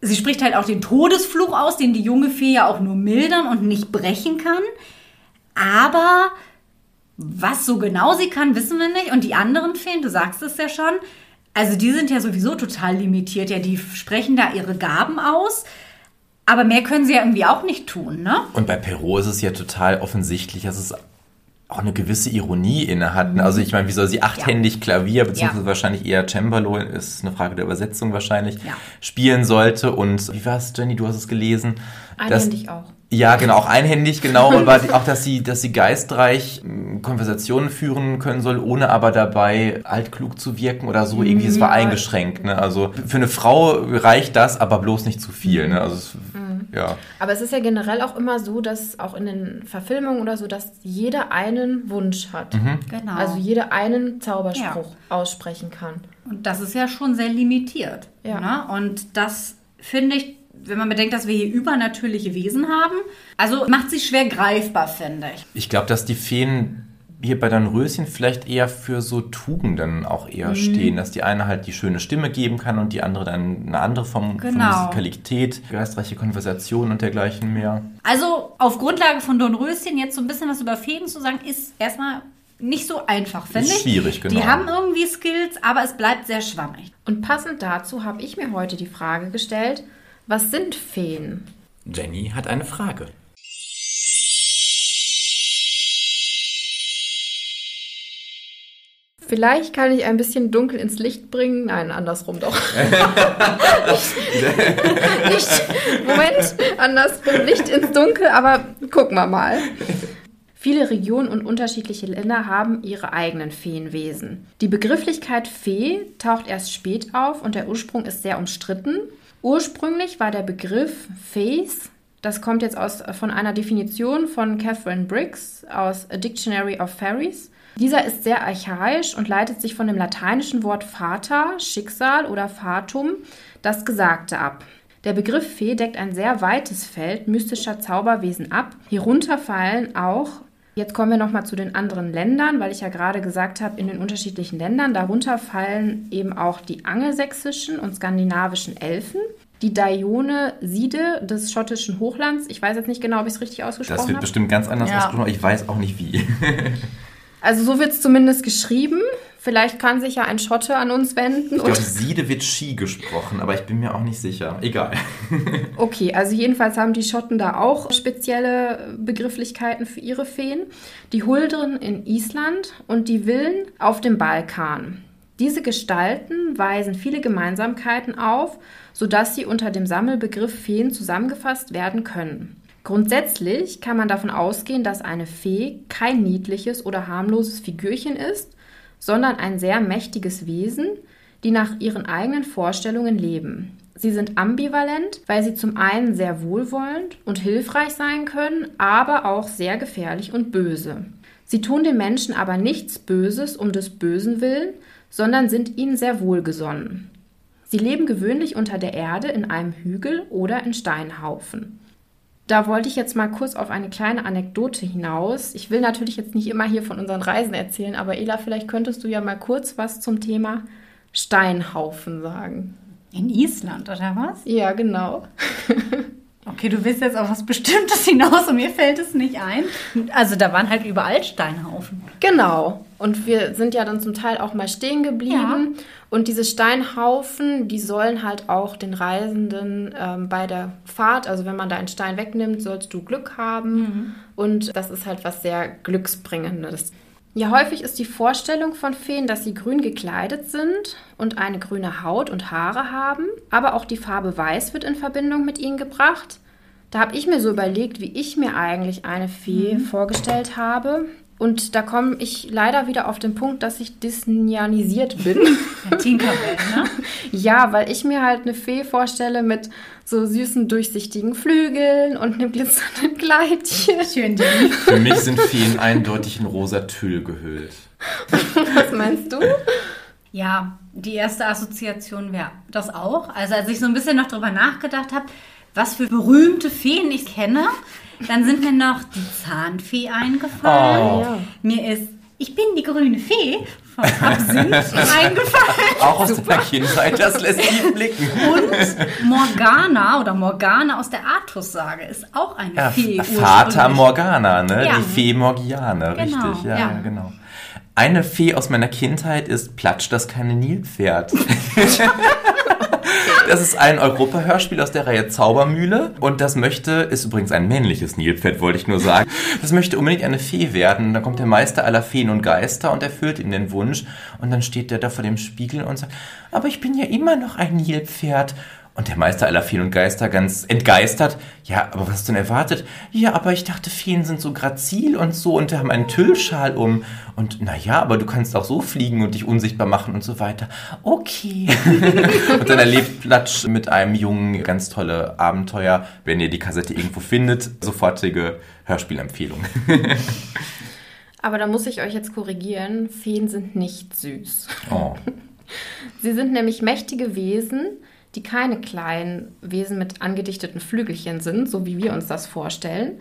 Sie spricht halt auch den Todesfluch aus, den die junge Fee ja auch nur mildern und nicht brechen kann. Aber was so genau sie kann, wissen wir nicht. Und die anderen Feen, du sagst es ja schon, also die sind ja sowieso total limitiert. Ja, die sprechen da ihre Gaben aus. Aber mehr können sie ja irgendwie auch nicht tun, ne? Und bei Perrault ist es ja total offensichtlich, dass es auch eine gewisse Ironie inne hatten. Mhm. Also ich meine, wie soll sie achthändig ja. Klavier, beziehungsweise ja. wahrscheinlich eher Cembalo, ist eine Frage der Übersetzung wahrscheinlich, ja. spielen sollte. Und wie war es, Jenny, du hast es gelesen? Einhändig dass, auch. Ja, genau, auch einhändig, genau. Und war auch, dass sie, dass sie geistreich hm, Konversationen führen können soll, ohne aber dabei altklug zu wirken oder so. Irgendwie, es war eingeschränkt. Ne? Also für eine Frau reicht das, aber bloß nicht zu viel. Ne? Also es, mhm. ja. Aber es ist ja generell auch immer so, dass auch in den Verfilmungen oder so, dass jeder einen Wunsch hat. Mhm. Genau. Also jeder einen Zauberspruch ja. aussprechen kann. Und das ist ja schon sehr limitiert. Ja. Ne? Und das finde ich wenn man bedenkt, dass wir hier übernatürliche Wesen haben. Also macht sie schwer greifbar, finde ich. Ich glaube, dass die Feen hier bei den Röschen vielleicht eher für so Tugenden auch eher mhm. stehen, dass die eine halt die schöne Stimme geben kann und die andere dann eine andere Form genau. von Musikalität, geistreiche Konversation und dergleichen mehr. Also auf Grundlage von Dornröschen jetzt so ein bisschen was über Feen zu sagen, ist erstmal nicht so einfach, finde ich. Schwierig, genau. Die haben irgendwie Skills, aber es bleibt sehr schwammig. Und passend dazu habe ich mir heute die Frage gestellt, was sind Feen? Jenny hat eine Frage. Vielleicht kann ich ein bisschen dunkel ins Licht bringen. Nein, andersrum doch. nicht, Moment, andersrum, Licht ins Dunkel, aber gucken wir mal. Viele Regionen und unterschiedliche Länder haben ihre eigenen Feenwesen. Die Begrifflichkeit Fee taucht erst spät auf und der Ursprung ist sehr umstritten. Ursprünglich war der Begriff Face, das kommt jetzt aus, von einer Definition von Catherine Briggs aus A Dictionary of Fairies. Dieser ist sehr archaisch und leitet sich von dem lateinischen Wort Fata, Schicksal oder Fatum, das Gesagte ab. Der Begriff Fee deckt ein sehr weites Feld mystischer Zauberwesen ab. Hierunter fallen auch Jetzt kommen wir nochmal zu den anderen Ländern, weil ich ja gerade gesagt habe, in den unterschiedlichen Ländern, darunter fallen eben auch die angelsächsischen und skandinavischen Elfen, die Daione Siede des schottischen Hochlands. Ich weiß jetzt nicht genau, ob ich es richtig ausgesprochen habe. Das wird hab. bestimmt ganz anders ja. ausgesprochen, aber ich weiß auch nicht wie. also so wird es zumindest geschrieben. Vielleicht kann sich ja ein Schotte an uns wenden. Ich glaube, Siede wird Ski gesprochen, aber ich bin mir auch nicht sicher. Egal. okay, also jedenfalls haben die Schotten da auch spezielle Begrifflichkeiten für ihre Feen. Die Huldren in Island und die Villen auf dem Balkan. Diese Gestalten weisen viele Gemeinsamkeiten auf, sodass sie unter dem Sammelbegriff Feen zusammengefasst werden können. Grundsätzlich kann man davon ausgehen, dass eine Fee kein niedliches oder harmloses Figürchen ist, sondern ein sehr mächtiges Wesen, die nach ihren eigenen Vorstellungen leben. Sie sind ambivalent, weil sie zum einen sehr wohlwollend und hilfreich sein können, aber auch sehr gefährlich und böse. Sie tun den Menschen aber nichts Böses um des Bösen willen, sondern sind ihnen sehr wohlgesonnen. Sie leben gewöhnlich unter der Erde in einem Hügel oder in Steinhaufen. Da wollte ich jetzt mal kurz auf eine kleine Anekdote hinaus. Ich will natürlich jetzt nicht immer hier von unseren Reisen erzählen, aber Ela, vielleicht könntest du ja mal kurz was zum Thema Steinhaufen sagen. In Island, oder was? Ja, genau. Okay, du willst jetzt auf was Bestimmtes hinaus und mir fällt es nicht ein. Also da waren halt überall Steinhaufen. Genau. Und wir sind ja dann zum Teil auch mal stehen geblieben. Ja. Und diese Steinhaufen, die sollen halt auch den Reisenden ähm, bei der Fahrt, also wenn man da einen Stein wegnimmt, sollst du Glück haben. Mhm. Und das ist halt was sehr Glücksbringendes. Ja, häufig ist die Vorstellung von Feen, dass sie grün gekleidet sind und eine grüne Haut und Haare haben, aber auch die Farbe Weiß wird in Verbindung mit ihnen gebracht. Da habe ich mir so überlegt, wie ich mir eigentlich eine Fee mhm. vorgestellt habe. Und da komme ich leider wieder auf den Punkt, dass ich disnyanisiert bin. Tinkerbell, ne? ja, weil ich mir halt eine Fee vorstelle mit so süßen, durchsichtigen Flügeln und einem glitzernden Kleidchen. Schön, Ding. Für mich sind Feen eindeutig in rosa Tüll gehüllt. Was meinst du? Ja, die erste Assoziation wäre das auch. Also als ich so ein bisschen noch drüber nachgedacht habe, was für berühmte Feen ich kenne, dann sind mir noch die Zahnfee eingefallen. Oh. Mir ist Ich bin die grüne Fee von Absinth eingefallen. Auch aus Super. der Kindheit, das lässt mich blicken. Und Morgana oder Morgana aus der Artus-Sage ist auch eine ja, Fee. Vater Morgana, ne? Ja. Die Fee Morgiane, genau, richtig. Ja, ja, genau. Eine Fee aus meiner Kindheit ist Platsch das keine Nilpferd. Das ist ein Europa-Hörspiel aus der Reihe Zaubermühle. Und das möchte, ist übrigens ein männliches Nilpferd, wollte ich nur sagen. Das möchte unbedingt eine Fee werden. Dann kommt der Meister aller Feen und Geister und erfüllt ihm den Wunsch. Und dann steht der da vor dem Spiegel und sagt, aber ich bin ja immer noch ein Nilpferd. Und der Meister aller Feen und Geister ganz entgeistert. Ja, aber was hast du denn erwartet? Ja, aber ich dachte, Feen sind so grazil und so und haben einen Tüllschal um. Und naja, aber du kannst auch so fliegen und dich unsichtbar machen und so weiter. Okay. und dann erlebt Platsch mit einem Jungen ganz tolle Abenteuer. Wenn ihr die Kassette irgendwo findet, sofortige Hörspielempfehlung. aber da muss ich euch jetzt korrigieren. Feen sind nicht süß. Oh. Sie sind nämlich mächtige Wesen, die keine kleinen Wesen mit angedichteten Flügelchen sind, so wie wir uns das vorstellen.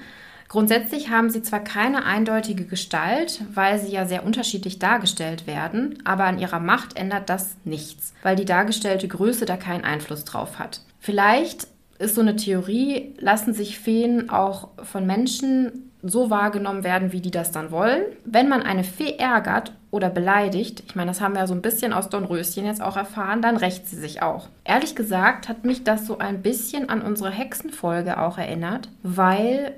Grundsätzlich haben sie zwar keine eindeutige Gestalt, weil sie ja sehr unterschiedlich dargestellt werden, aber an ihrer Macht ändert das nichts, weil die dargestellte Größe da keinen Einfluss drauf hat. Vielleicht ist so eine Theorie, lassen sich Feen auch von Menschen so wahrgenommen werden, wie die das dann wollen. Wenn man eine Fee ärgert oder beleidigt, ich meine, das haben wir ja so ein bisschen aus Dornröschen jetzt auch erfahren, dann rächt sie sich auch. Ehrlich gesagt hat mich das so ein bisschen an unsere Hexenfolge auch erinnert, weil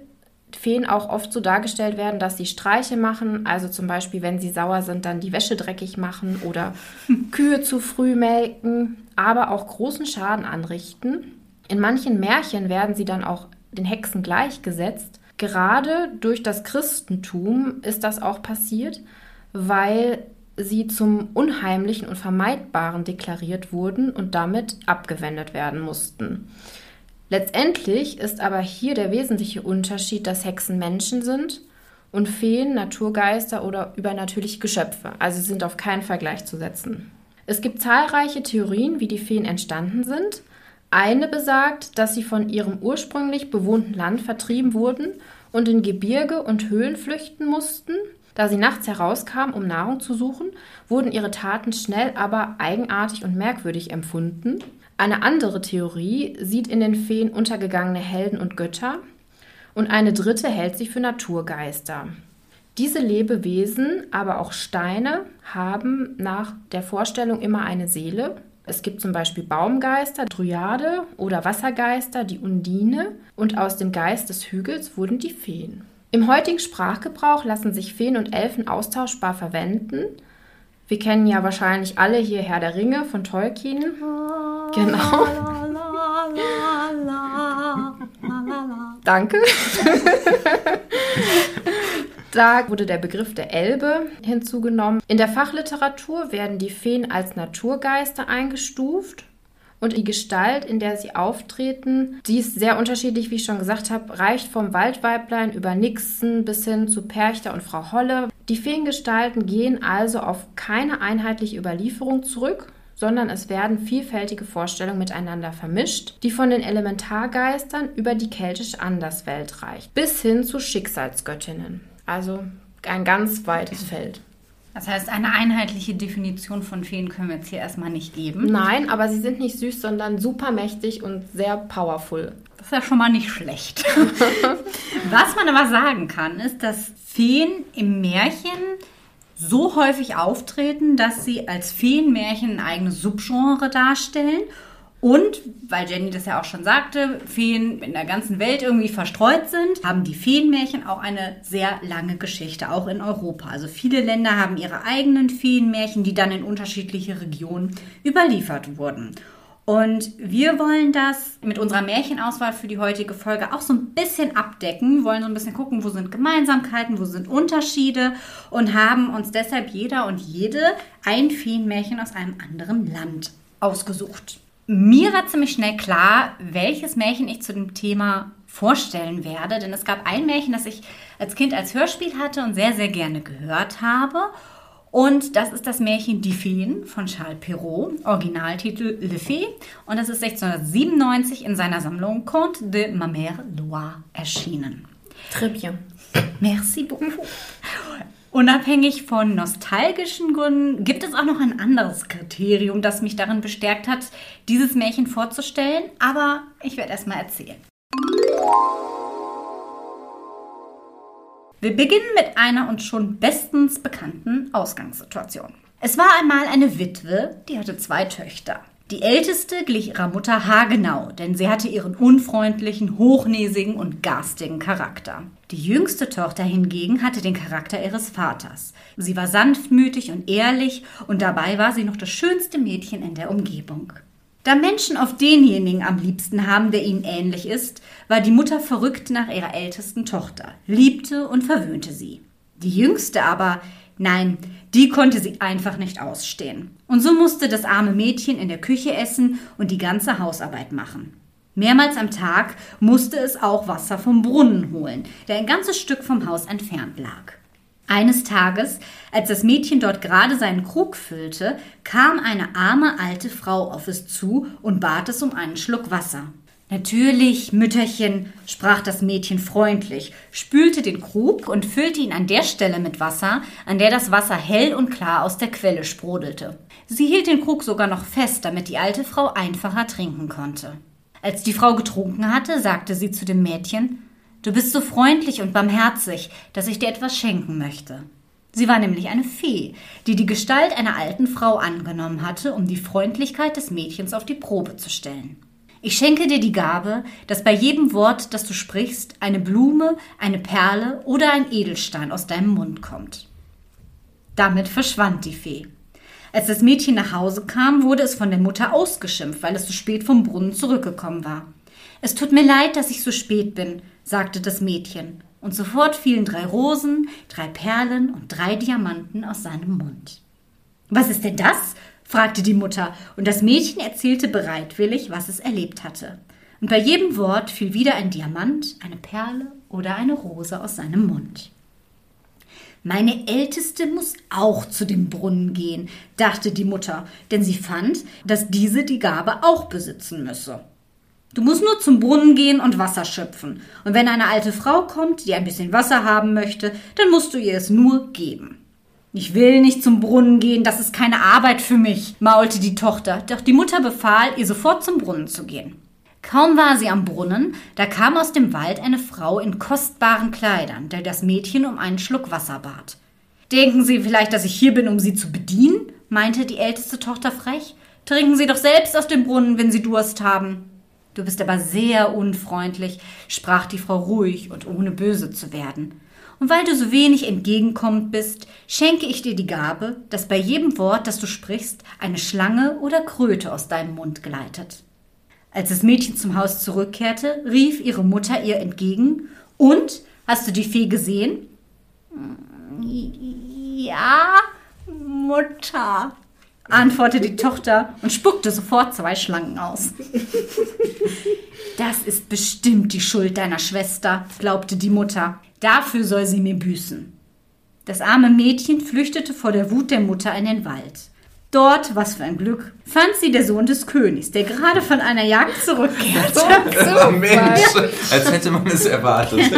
Feen auch oft so dargestellt werden, dass sie Streiche machen, also zum Beispiel, wenn sie sauer sind, dann die Wäsche dreckig machen oder Kühe zu früh melken, aber auch großen Schaden anrichten. In manchen Märchen werden sie dann auch den Hexen gleichgesetzt. Gerade durch das Christentum ist das auch passiert, weil sie zum Unheimlichen und Vermeidbaren deklariert wurden und damit abgewendet werden mussten. Letztendlich ist aber hier der wesentliche Unterschied, dass Hexen Menschen sind und Feen Naturgeister oder übernatürliche Geschöpfe, also sind auf keinen Fall gleichzusetzen. Es gibt zahlreiche Theorien, wie die Feen entstanden sind. Eine besagt, dass sie von ihrem ursprünglich bewohnten Land vertrieben wurden und in Gebirge und Höhlen flüchten mussten. Da sie nachts herauskamen, um Nahrung zu suchen, wurden ihre Taten schnell aber eigenartig und merkwürdig empfunden. Eine andere Theorie sieht in den Feen untergegangene Helden und Götter und eine dritte hält sich für Naturgeister. Diese Lebewesen, aber auch Steine, haben nach der Vorstellung immer eine Seele. Es gibt zum Beispiel Baumgeister, Dryade oder Wassergeister, die Undine. Und aus dem Geist des Hügels wurden die Feen. Im heutigen Sprachgebrauch lassen sich Feen und Elfen austauschbar verwenden. Wir kennen ja wahrscheinlich alle hier Herr der Ringe von Tolkien. Genau. Danke. da wurde der Begriff der Elbe hinzugenommen. In der Fachliteratur werden die Feen als Naturgeister eingestuft. Und die Gestalt, in der sie auftreten, die ist sehr unterschiedlich, wie ich schon gesagt habe, reicht vom Waldweiblein über Nixen bis hin zu Perchter und Frau Holle. Die Feengestalten gehen also auf keine einheitliche Überlieferung zurück, sondern es werden vielfältige Vorstellungen miteinander vermischt, die von den Elementargeistern über die keltische Anderswelt reicht, bis hin zu Schicksalsgöttinnen. Also ein ganz weites Feld. Das heißt, eine einheitliche Definition von Feen können wir jetzt hier erstmal nicht geben. Nein, aber sie sind nicht süß, sondern super mächtig und sehr powerful. Das ist ja schon mal nicht schlecht. Was man aber sagen kann, ist, dass Feen im Märchen so häufig auftreten, dass sie als Feenmärchen ein eigenes Subgenre darstellen und, weil Jenny das ja auch schon sagte, Feen in der ganzen Welt irgendwie verstreut sind, haben die Feenmärchen auch eine sehr lange Geschichte, auch in Europa. Also viele Länder haben ihre eigenen Feenmärchen, die dann in unterschiedliche Regionen überliefert wurden. Und wir wollen das mit unserer Märchenauswahl für die heutige Folge auch so ein bisschen abdecken, wollen so ein bisschen gucken, wo sind Gemeinsamkeiten, wo sind Unterschiede und haben uns deshalb jeder und jede ein Feenmärchen aus einem anderen Land ausgesucht. Mir war ziemlich schnell klar, welches Märchen ich zu dem Thema vorstellen werde, denn es gab ein Märchen, das ich als Kind als Hörspiel hatte und sehr, sehr gerne gehört habe. Und das ist das Märchen Die Feen von Charles Perrault, Originaltitel Le Fée. Und das ist 1697 in seiner Sammlung Conte de ma mère Loire erschienen. Très bien. Merci beaucoup. Unabhängig von nostalgischen Gründen gibt es auch noch ein anderes Kriterium, das mich darin bestärkt hat, dieses Märchen vorzustellen, aber ich werde erst mal erzählen. Wir beginnen mit einer uns schon bestens bekannten Ausgangssituation. Es war einmal eine Witwe, die hatte zwei Töchter. Die älteste glich ihrer Mutter haargenau, denn sie hatte ihren unfreundlichen, hochnäsigen und garstigen Charakter. Die jüngste Tochter hingegen hatte den Charakter ihres Vaters. Sie war sanftmütig und ehrlich und dabei war sie noch das schönste Mädchen in der Umgebung. Da Menschen oft denjenigen am liebsten haben, der ihnen ähnlich ist, war die Mutter verrückt nach ihrer ältesten Tochter, liebte und verwöhnte sie. Die jüngste aber, nein, die konnte sie einfach nicht ausstehen. Und so musste das arme Mädchen in der Küche essen und die ganze Hausarbeit machen. Mehrmals am Tag musste es auch Wasser vom Brunnen holen, der ein ganzes Stück vom Haus entfernt lag. Eines Tages, als das Mädchen dort gerade seinen Krug füllte, kam eine arme alte Frau auf es zu und bat es um einen Schluck Wasser. Natürlich, Mütterchen, sprach das Mädchen freundlich, spülte den Krug und füllte ihn an der Stelle mit Wasser, an der das Wasser hell und klar aus der Quelle sprudelte. Sie hielt den Krug sogar noch fest, damit die alte Frau einfacher trinken konnte. Als die Frau getrunken hatte, sagte sie zu dem Mädchen Du bist so freundlich und barmherzig, dass ich dir etwas schenken möchte. Sie war nämlich eine Fee, die die Gestalt einer alten Frau angenommen hatte, um die Freundlichkeit des Mädchens auf die Probe zu stellen. Ich schenke dir die Gabe, dass bei jedem Wort, das du sprichst, eine Blume, eine Perle oder ein Edelstein aus deinem Mund kommt. Damit verschwand die Fee. Als das Mädchen nach Hause kam, wurde es von der Mutter ausgeschimpft, weil es so spät vom Brunnen zurückgekommen war. Es tut mir leid, dass ich so spät bin, sagte das Mädchen, und sofort fielen drei Rosen, drei Perlen und drei Diamanten aus seinem Mund. Was ist denn das? Fragte die Mutter, und das Mädchen erzählte bereitwillig, was es erlebt hatte. Und bei jedem Wort fiel wieder ein Diamant, eine Perle oder eine Rose aus seinem Mund. Meine Älteste muss auch zu dem Brunnen gehen, dachte die Mutter, denn sie fand, dass diese die Gabe auch besitzen müsse. Du musst nur zum Brunnen gehen und Wasser schöpfen. Und wenn eine alte Frau kommt, die ein bisschen Wasser haben möchte, dann musst du ihr es nur geben. Ich will nicht zum Brunnen gehen, das ist keine Arbeit für mich, maulte die Tochter, doch die Mutter befahl, ihr sofort zum Brunnen zu gehen. Kaum war sie am Brunnen, da kam aus dem Wald eine Frau in kostbaren Kleidern, der das Mädchen um einen Schluck Wasser bat. Denken Sie vielleicht, dass ich hier bin, um Sie zu bedienen? meinte die älteste Tochter frech. Trinken Sie doch selbst aus dem Brunnen, wenn Sie Durst haben. Du bist aber sehr unfreundlich, sprach die Frau ruhig und ohne böse zu werden. Und weil du so wenig entgegenkommend bist, schenke ich dir die Gabe, dass bei jedem Wort, das du sprichst, eine Schlange oder Kröte aus deinem Mund gleitet. Als das Mädchen zum Haus zurückkehrte, rief ihre Mutter ihr entgegen Und, hast du die Fee gesehen? Ja, Mutter, antwortete die Tochter und spuckte sofort zwei Schlangen aus. Das ist bestimmt die Schuld deiner Schwester, glaubte die Mutter. Dafür soll sie mir büßen. Das arme Mädchen flüchtete vor der Wut der Mutter in den Wald. Dort, was für ein Glück, fand sie der Sohn des Königs, der gerade von einer Jagd zurückkehrte. Oh, Mensch, als hätte man es erwartet.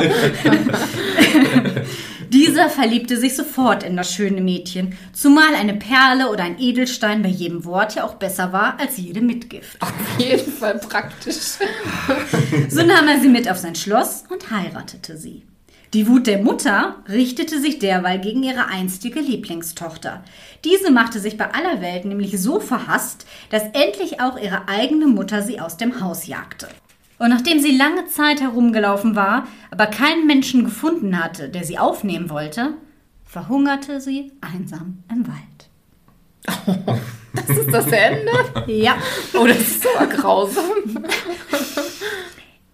Dieser verliebte sich sofort in das schöne Mädchen, zumal eine Perle oder ein Edelstein bei jedem Wort ja auch besser war als jede Mitgift. Auf jeden Fall praktisch. So nahm er sie mit auf sein Schloss und heiratete sie. Die Wut der Mutter richtete sich derweil gegen ihre einstige Lieblingstochter. Diese machte sich bei aller Welt nämlich so verhasst, dass endlich auch ihre eigene Mutter sie aus dem Haus jagte. Und nachdem sie lange Zeit herumgelaufen war, aber keinen Menschen gefunden hatte, der sie aufnehmen wollte, verhungerte sie einsam im Wald. Das ist das Ende? Ja, Oh, das ist aber grausam.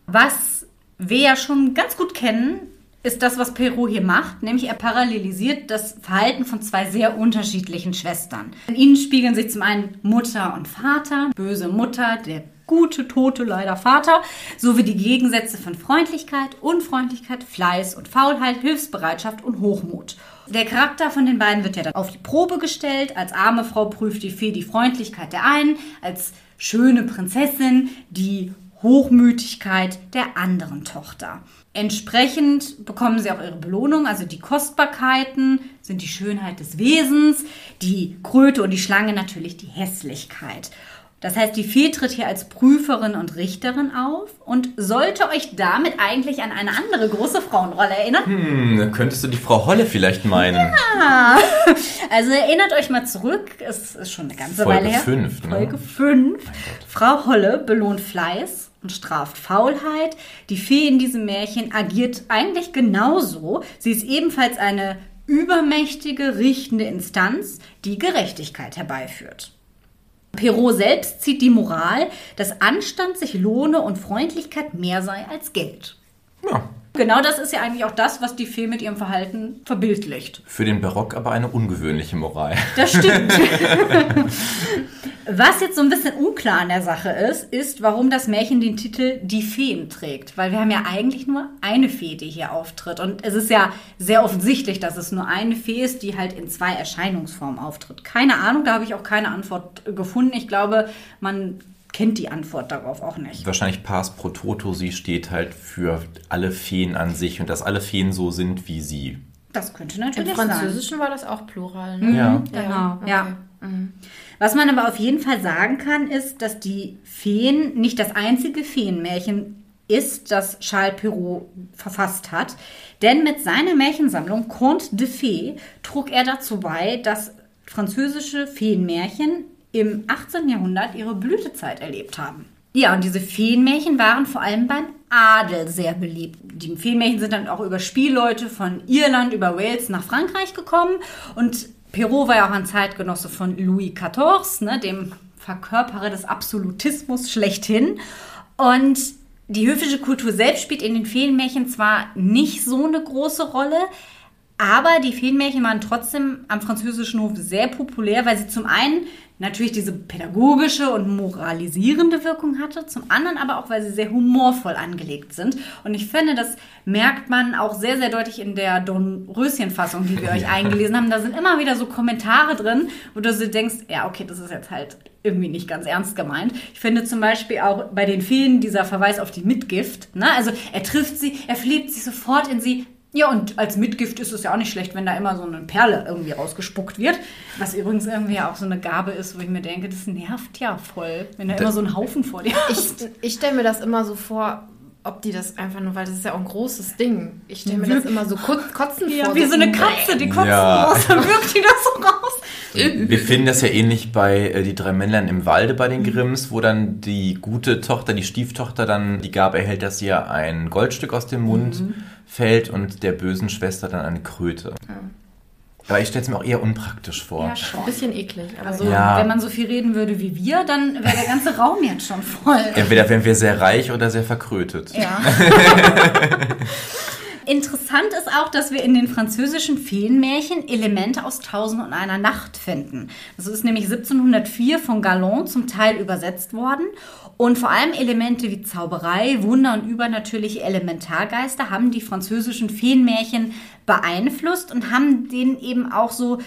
Was wir ja schon ganz gut kennen, ist das, was Perrault hier macht, nämlich er parallelisiert das Verhalten von zwei sehr unterschiedlichen Schwestern. In ihnen spiegeln sich zum einen Mutter und Vater, böse Mutter, der gute, tote, leider Vater, sowie die Gegensätze von Freundlichkeit, Unfreundlichkeit, Fleiß und Faulheit, Hilfsbereitschaft und Hochmut. Der Charakter von den beiden wird ja dann auf die Probe gestellt. Als arme Frau prüft die Fee die Freundlichkeit der einen, als schöne Prinzessin die Hochmütigkeit der anderen Tochter. Entsprechend bekommen sie auch ihre Belohnung, also die Kostbarkeiten sind die Schönheit des Wesens, die Kröte und die Schlange natürlich die Hässlichkeit. Das heißt, die Fee tritt hier als Prüferin und Richterin auf und sollte euch damit eigentlich an eine andere große Frauenrolle erinnern. Hm, könntest du die Frau Holle vielleicht meinen? Also erinnert euch mal zurück, es ist schon eine ganze Folge Weile her. fünf, ne? Folge 5. Frau Holle belohnt Fleiß und straft Faulheit. Die Fee in diesem Märchen agiert eigentlich genauso. Sie ist ebenfalls eine übermächtige, richtende Instanz, die Gerechtigkeit herbeiführt. Perrault selbst zieht die Moral, dass Anstand sich lohne und Freundlichkeit mehr sei als Geld. Ja, Genau das ist ja eigentlich auch das, was die Fee mit ihrem Verhalten verbildlicht. für den Barock aber eine ungewöhnliche Moral. Das stimmt. Was jetzt so ein bisschen unklar an der Sache ist, ist, warum das Märchen den Titel Die Feen trägt. Weil wir haben ja eigentlich nur eine Fee, die hier auftritt. Und es ist ja sehr offensichtlich, dass es nur eine Fee ist, die halt in zwei Erscheinungsformen auftritt. Keine Ahnung, da habe ich auch keine Antwort gefunden. Ich glaube, man kennt die Antwort darauf auch nicht. Wahrscheinlich Pars pro Toto, sie steht halt für alle Feen an sich und dass alle Feen so sind wie sie. Das könnte Im natürlich sein. Französischen war das auch Plural. Ne? Ja. Genau, okay. ja. Was man aber auf jeden Fall sagen kann, ist, dass die Feen nicht das einzige Feenmärchen ist, das Charles Perrault verfasst hat. Denn mit seiner Märchensammlung Conte de Fées trug er dazu bei, dass französische Feenmärchen im 18. Jahrhundert ihre Blütezeit erlebt haben. Ja, und diese Feenmärchen waren vor allem beim Adel sehr beliebt. Die Feenmärchen sind dann auch über Spielleute von Irland über Wales nach Frankreich gekommen und Perrault war ja auch ein Zeitgenosse von Louis XIV, ne, dem Verkörperer des Absolutismus schlechthin. Und die höfische Kultur selbst spielt in den Feenmärchen zwar nicht so eine große Rolle, aber die Feenmärchen waren trotzdem am französischen Hof sehr populär, weil sie zum einen natürlich diese pädagogische und moralisierende Wirkung hatte, zum anderen aber auch, weil sie sehr humorvoll angelegt sind. Und ich finde, das merkt man auch sehr, sehr deutlich in der Dornröschen-Fassung, die wir euch eingelesen haben. Da sind immer wieder so Kommentare drin, wo du so denkst, ja, okay, das ist jetzt halt irgendwie nicht ganz ernst gemeint. Ich finde zum Beispiel auch bei den Feen dieser Verweis auf die Mitgift. Ne? Also er trifft sie, er verliebt sich sofort in sie, Ja, und als Mitgift ist es ja auch nicht schlecht, wenn da immer so eine Perle irgendwie rausgespuckt wird. Was übrigens irgendwie auch so eine Gabe ist, wo ich mir denke, das nervt ja voll, wenn da immer so ein Haufen vor dir Ich, ist. ich stelle mir das immer so vor, ob die das einfach nur, weil das ist ja auch ein großes Ding. Ich stelle mir das immer so kotz, kotzen Ja, vor. wie so eine Katze, die kotzt Ja. raus, dann wirkt die das so raus. Wir finden das ja ähnlich bei äh, Die drei Männlein im Walde bei den Grimms, wo dann die gute Tochter, die Stieftochter, dann die Gabe erhält, dass ihr ein Goldstück aus dem Mund fällt und der bösen Schwester dann eine Kröte. Aber ich stelle es mir auch eher unpraktisch vor. Ja, Ein schon. bisschen eklig. Aber so. So, Ja. Wenn man so viel reden würde wie wir, dann wäre der ganze Raum jetzt schon voll. Entweder wären wir sehr reich oder sehr verkrötet. Ja. Interessant ist auch, dass wir in den französischen Feenmärchen Elemente aus Tausend und einer Nacht finden. Das ist nämlich 1704 von Galland zum Teil übersetzt worden. Und vor allem Elemente wie Zauberei, Wunder und übernatürliche Elementargeister haben die französischen Feenmärchen beeinflusst und haben denen eben auch so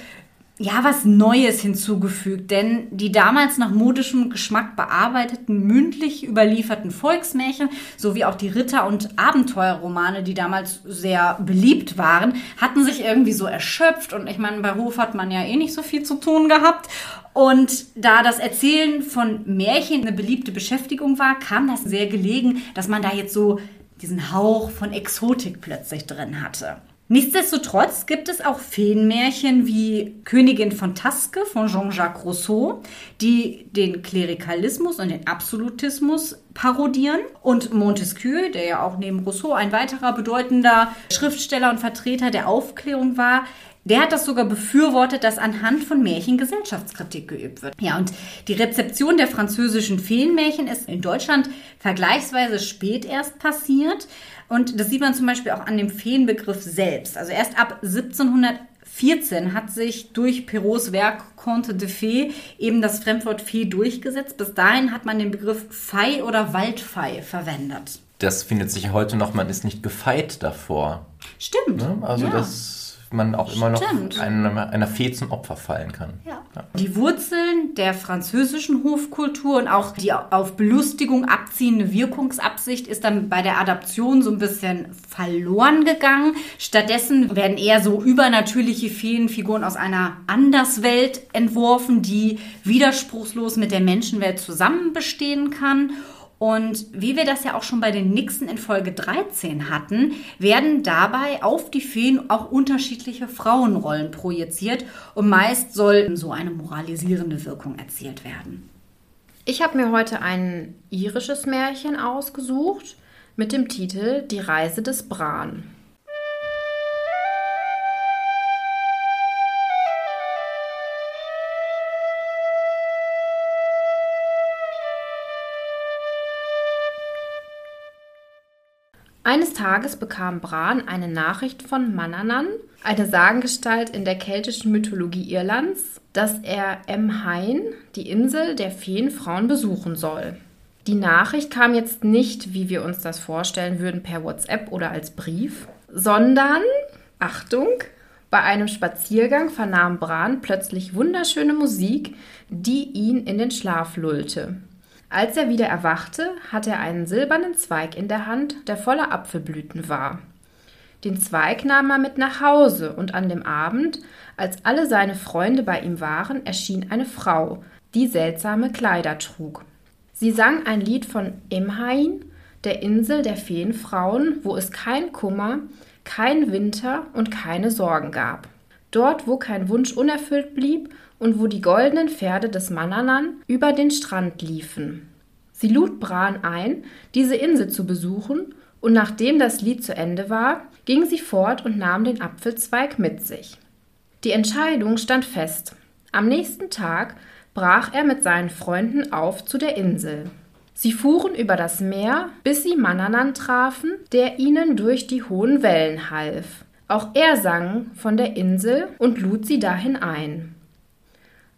ja, was Neues hinzugefügt, denn die damals nach modischem Geschmack bearbeiteten, mündlich überlieferten Volksmärchen sowie auch die Ritter- und Abenteuerromane, die damals sehr beliebt waren, hatten sich irgendwie so erschöpft und ich meine, bei Hof hat man ja eh nicht so viel zu tun gehabt. Und da das Erzählen von Märchen eine beliebte Beschäftigung war, kam das sehr gelegen, dass man da jetzt so diesen Hauch von Exotik plötzlich drin hatte. Nichtsdestotrotz gibt es auch Feenmärchen wie Königin von Taske von Jean-Jacques Rousseau, die den Klerikalismus und den Absolutismus parodieren. Und Montesquieu, der ja auch neben Rousseau ein weiterer bedeutender Schriftsteller und Vertreter der Aufklärung war, der hat das sogar befürwortet, dass anhand von Märchen Gesellschaftskritik geübt wird. Ja, und die Rezeption der französischen Feenmärchen ist in Deutschland vergleichsweise spät erst passiert. Und das sieht man zum Beispiel auch an dem Feenbegriff selbst. Also erst ab 1714 hat sich durch Perraults Werk Conte de Fee eben das Fremdwort Fee durchgesetzt. Bis dahin hat man den Begriff Fei oder Waldfei verwendet. Das findet sich heute noch, man ist nicht gefeit davor. Stimmt. Ne? Also, ja. dass man auch immer noch Stimmt. einer, Fee zum Opfer fallen kann. Ja. Die Wurzeln der französischen Hofkultur und auch die auf Belustigung abziehende Wirkungsabsicht ist dann bei der Adaption so ein bisschen verloren gegangen. Stattdessen werden eher so übernatürliche Feenfiguren aus einer Anderswelt entworfen, die widerspruchslos mit der Menschenwelt zusammen bestehen kann. Und wie wir das ja auch schon bei den Nixen in Folge 13 hatten, werden dabei auf die Feen auch unterschiedliche Frauenrollen projiziert und meist soll so eine moralisierende Wirkung erzielt werden. Ich habe mir heute ein irisches Märchen ausgesucht mit dem Titel Die Reise des Bran. Eines Tages bekam Bran eine Nachricht von Manannan, eine Sagengestalt in der keltischen Mythologie Irlands, dass er Emhain, die Insel der Feenfrauen, besuchen soll. Die Nachricht kam jetzt nicht, wie wir uns das vorstellen würden, per WhatsApp oder als Brief, sondern, Achtung, bei einem Spaziergang vernahm Bran plötzlich wunderschöne Musik, die ihn in den Schlaf lullte. Als er wieder erwachte, hatte er einen silbernen Zweig in der Hand, der voller Apfelblüten war. Den Zweig nahm er mit nach Hause, und an dem Abend, als alle seine Freunde bei ihm waren, erschien eine Frau, die seltsame Kleider trug. Sie sang ein Lied von Imhain, der Insel der Feenfrauen, wo es kein Kummer, kein Winter und keine Sorgen gab. Dort, wo kein Wunsch unerfüllt blieb und wo die goldenen Pferde des Mannanan über den Strand liefen. Sie lud Bran ein, diese Insel zu besuchen, und nachdem das Lied zu Ende war, ging sie fort und nahm den Apfelzweig mit sich. Die Entscheidung stand fest. Am nächsten Tag brach er mit seinen Freunden auf zu der Insel. Sie fuhren über das Meer, bis sie Mannanan trafen, der ihnen durch die hohen Wellen half. Auch er sang von der Insel und lud sie dahin ein.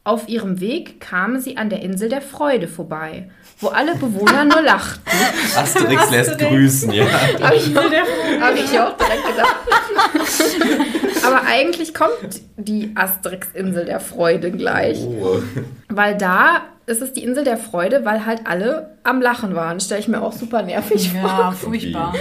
Auf ihrem Weg kamen sie an der Insel der Freude vorbei, wo alle Bewohner nur lachten. Asterix lässt grüßen, ja. Habe ich, hab ich auch direkt gedacht. Aber eigentlich kommt die Asterix-Insel der Freude gleich. Oh. Weil da ist es die Insel der Freude, weil halt alle am Lachen waren. Stelle ich mir auch super nervig vor. Ja, furchtbar.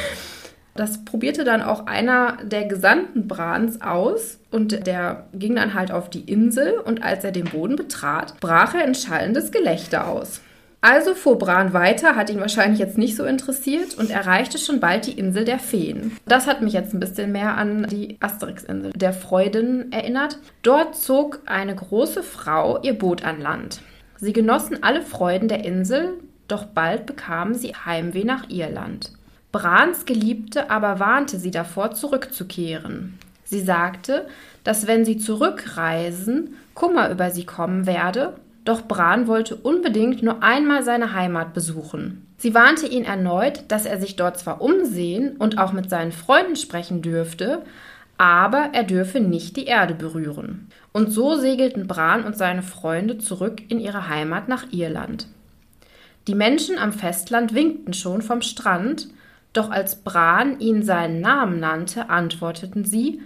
Das probierte dann auch einer der Gesandten Brans aus und der ging dann halt auf die Insel und als er den Boden betrat, brach er in schallendes Gelächter aus. Also fuhr Bran weiter, hat ihn wahrscheinlich jetzt nicht so interessiert und erreichte schon bald die Insel der Feen. Das hat mich jetzt ein bisschen mehr an die Asterix-Insel der Freuden erinnert. Dort zog eine große Frau ihr Boot an Land. Sie genossen alle Freuden der Insel, doch bald bekamen sie Heimweh nach Irland. Brans Geliebte aber warnte sie davor, zurückzukehren. Sie sagte, dass wenn sie zurückreisen, Kummer über sie kommen werde doch Bran wollte unbedingt nur einmal seine Heimat besuchen. Sie warnte ihn erneut, dass er sich dort zwar umsehen und auch mit seinen Freunden sprechen dürfte, aber er dürfe nicht die Erde berühren. Und so segelten Bran und seine Freunde zurück in ihre Heimat nach Irland. Die Menschen am Festland winkten schon vom Strand, doch als Bran ihnen seinen Namen nannte, antworteten sie,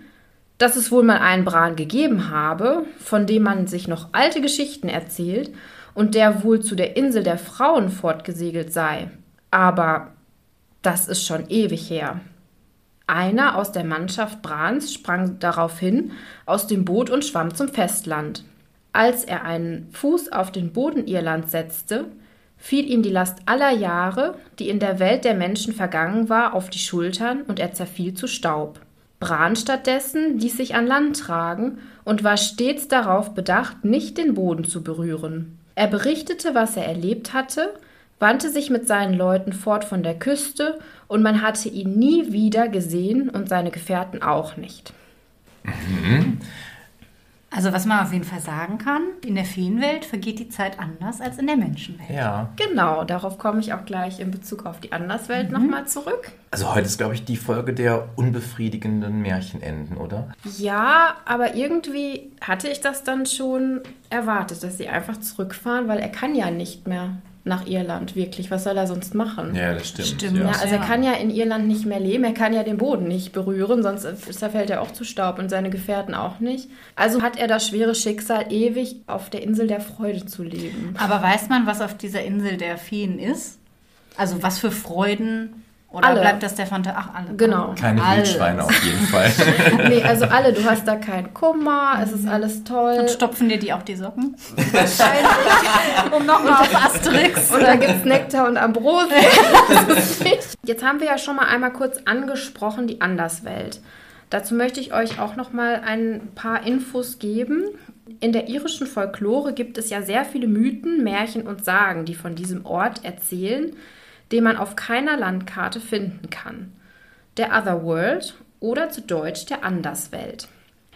dass es wohl mal einen Bran gegeben habe, von dem man sich noch alte Geschichten erzählt und der wohl zu der Insel der Frauen fortgesegelt sei. Aber das ist schon ewig her. Einer aus der Mannschaft Brans sprang daraufhin aus dem Boot und schwamm zum Festland. Als er einen Fuß auf den Boden Irlands setzte, fiel ihm die Last aller Jahre, die in der Welt der Menschen vergangen war, auf die Schultern und er zerfiel zu Staub. Bran stattdessen ließ sich an Land tragen und war stets darauf bedacht, nicht den Boden zu berühren. Er berichtete, was er erlebt hatte, wandte sich mit seinen Leuten fort von der Küste, und man hatte ihn nie wieder gesehen und seine Gefährten auch nicht. Mhm. Also was man auf jeden Fall sagen kann, in der Feenwelt vergeht die Zeit anders als in der Menschenwelt. Ja. Genau, darauf komme ich auch gleich in Bezug auf die Anderswelt mhm. nochmal zurück. Also heute ist, glaube ich, die Folge der unbefriedigenden Märchenenden, oder? Ja, aber irgendwie hatte ich das dann schon erwartet, dass sie einfach zurückfahren, weil er kann ja nicht mehr nach Irland, wirklich. Was soll er sonst machen? Ja, das stimmt. stimmt ja. also er kann ja in Irland nicht mehr leben, er kann ja den Boden nicht berühren, sonst zerfällt er auch zu Staub und seine Gefährten auch nicht. Also hat er das schwere Schicksal, ewig auf der Insel der Freude zu leben. Aber weiß man, was auf dieser Insel der Feen ist? Also was für Freuden oder alle. bleibt das der Fanta? Ach, alle. Genau. Keine Wildschweine auf jeden Fall. nee, also alle. Du hast da keinen Kummer. Es ist alles toll. Und stopfen dir die auch die Socken? Wahrscheinlich. um nochmal auf Asterix. Oder gibt es Nektar und Ambrosie? Jetzt haben wir ja schon mal einmal kurz angesprochen, die Anderswelt. Dazu möchte ich euch auch noch mal ein paar Infos geben. In der irischen Folklore gibt es ja sehr viele Mythen, Märchen und Sagen, die von diesem Ort erzählen den man auf keiner Landkarte finden kann. Der Otherworld oder zu Deutsch der Anderswelt.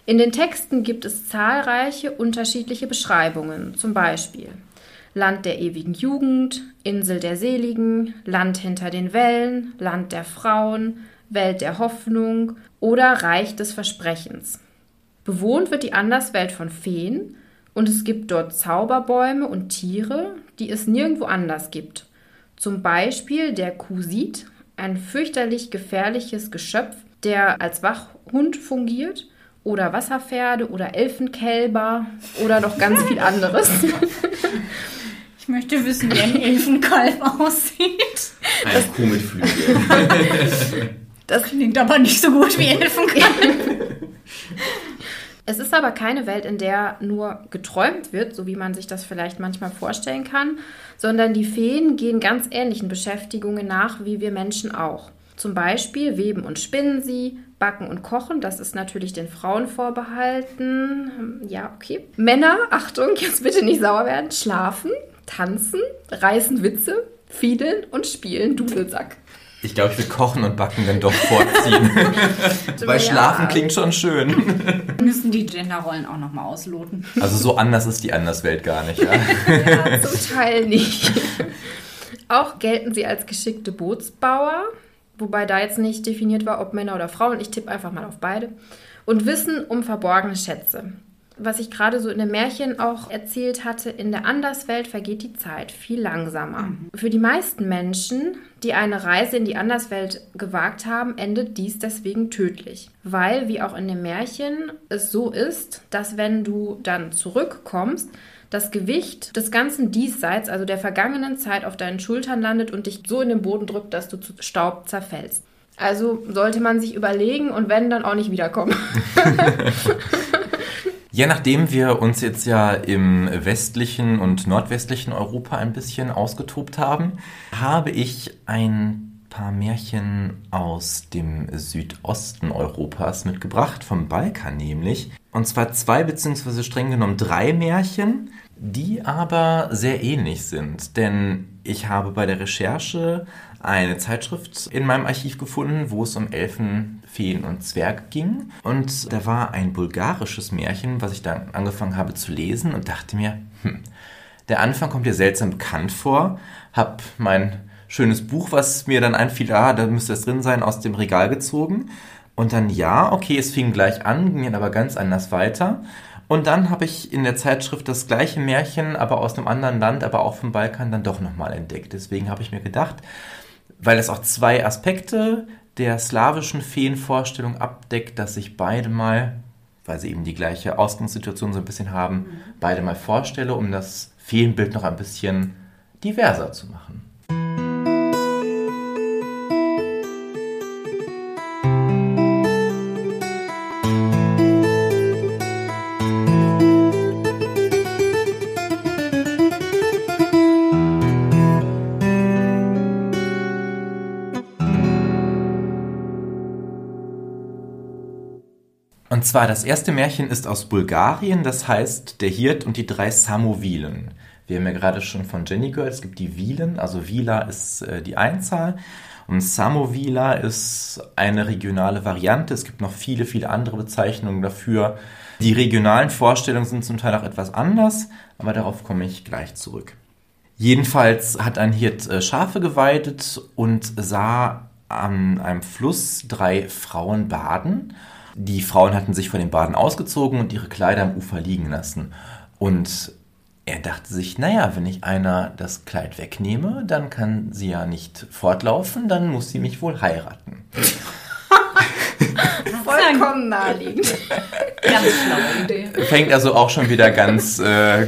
In den Texten gibt es zahlreiche unterschiedliche Beschreibungen, zum Beispiel Land der ewigen Jugend, Insel der Seligen, Land hinter den Wellen, Land der Frauen, Welt der Hoffnung oder Reich des Versprechens. Bewohnt wird die Anderswelt von Feen und es gibt dort Zauberbäume und Tiere, die es nirgendwo anders gibt zum Beispiel der Kusit, ein fürchterlich gefährliches Geschöpf, der als Wachhund fungiert, oder Wasserpferde oder Elfenkälber oder noch ganz viel anderes. Ich möchte wissen, wie ein Elfenkalb aussieht. Ein Kuh mit Flügeln. Das klingt aber nicht so gut wie Elfenkalb. Es ist aber keine Welt, in der nur geträumt wird, so wie man sich das vielleicht manchmal vorstellen kann, sondern die Feen gehen ganz ähnlichen Beschäftigungen nach wie wir Menschen auch. Zum Beispiel weben und spinnen sie, backen und kochen, das ist natürlich den Frauen vorbehalten. Ja, okay. Männer, Achtung, jetzt bitte nicht sauer werden, schlafen, tanzen, reißen Witze, fiedeln und spielen Dudelsack. Ich glaube, ich will Kochen und Backen dann doch vorziehen. Weil Schlafen klingt schon schön. Wir müssen die Genderrollen auch nochmal ausloten. Also so anders ist die Anderswelt gar nicht, ja? ja, zum Teil nicht. Auch gelten sie als geschickte Bootsbauer, wobei da jetzt nicht definiert war, ob Männer oder Frauen. Ich tippe einfach mal auf beide. Und wissen um verborgene Schätze was ich gerade so in den Märchen auch erzählt hatte, in der Anderswelt vergeht die Zeit viel langsamer. Mhm. Für die meisten Menschen, die eine Reise in die Anderswelt gewagt haben, endet dies deswegen tödlich. Weil, wie auch in den Märchen, es so ist, dass wenn du dann zurückkommst, das Gewicht des ganzen Diesseits, also der vergangenen Zeit, auf deinen Schultern landet und dich so in den Boden drückt, dass du zu Staub zerfällst. Also sollte man sich überlegen und wenn, dann auch nicht wiederkommen. Ja, nachdem wir uns jetzt ja im westlichen und nordwestlichen Europa ein bisschen ausgetobt haben, habe ich ein paar Märchen aus dem Südosten Europas mitgebracht, vom Balkan nämlich. Und zwar zwei beziehungsweise streng genommen drei Märchen, die aber sehr ähnlich sind. Denn ich habe bei der Recherche eine Zeitschrift in meinem Archiv gefunden, wo es um Elfen, Feen und Zwerge ging. Und da war ein bulgarisches Märchen, was ich dann angefangen habe zu lesen und dachte mir, hm, der Anfang kommt dir seltsam bekannt vor. Hab mein schönes Buch, was mir dann einfiel, ah, da müsste es drin sein, aus dem Regal gezogen. Und dann ja, okay, es fing gleich an, ging dann aber ganz anders weiter. Und dann habe ich in der Zeitschrift das gleiche Märchen, aber aus einem anderen Land, aber auch vom Balkan, dann doch nochmal entdeckt. Deswegen habe ich mir gedacht, weil es auch zwei Aspekte der slawischen Feenvorstellung abdeckt, dass ich beide mal, weil sie eben die gleiche Ausgangssituation so ein bisschen haben, beide mal vorstelle, um das Feenbild noch ein bisschen diverser zu machen. Und zwar das erste Märchen ist aus Bulgarien, das heißt Der Hirt und die drei Samovilen. Wir haben ja gerade schon von Jenny gehört, es gibt die Vilen, also Vila ist äh, die Einzahl und Samovila ist eine regionale Variante. Es gibt noch viele, viele andere Bezeichnungen dafür. Die regionalen Vorstellungen sind zum Teil auch etwas anders, aber darauf komme ich gleich zurück. Jedenfalls hat ein Hirt äh, Schafe geweidet und sah an einem Fluss drei Frauen baden. Die Frauen hatten sich von den Baden ausgezogen und ihre Kleider am Ufer liegen lassen. Und er dachte sich, naja, wenn ich einer das Kleid wegnehme, dann kann sie ja nicht fortlaufen, dann muss sie mich wohl heiraten. Vollkommen naheliegend. Ganz schlaue Idee. Fängt also auch schon wieder ganz äh,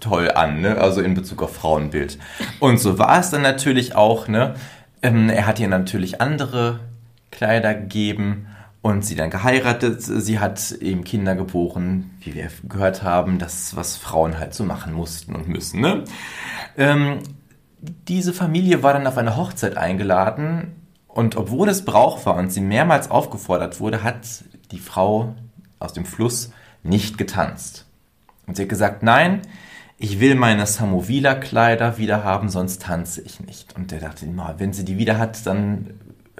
toll an, ne? also in Bezug auf Frauenbild. Und so war es dann natürlich auch. Ne? Ähm, er hat ihr natürlich andere Kleider gegeben und sie dann geheiratet. Sie hat eben Kinder geboren, wie wir gehört haben, das, was Frauen halt so machen mussten und müssen. Ne? Ähm, diese Familie war dann auf eine Hochzeit eingeladen und obwohl es Brauch war und sie mehrmals aufgefordert wurde, hat die Frau aus dem Fluss nicht getanzt. Und sie hat gesagt, nein, ich will meine Samovila-Kleider wieder haben, sonst tanze ich nicht. Und er dachte, wenn sie die wieder hat, dann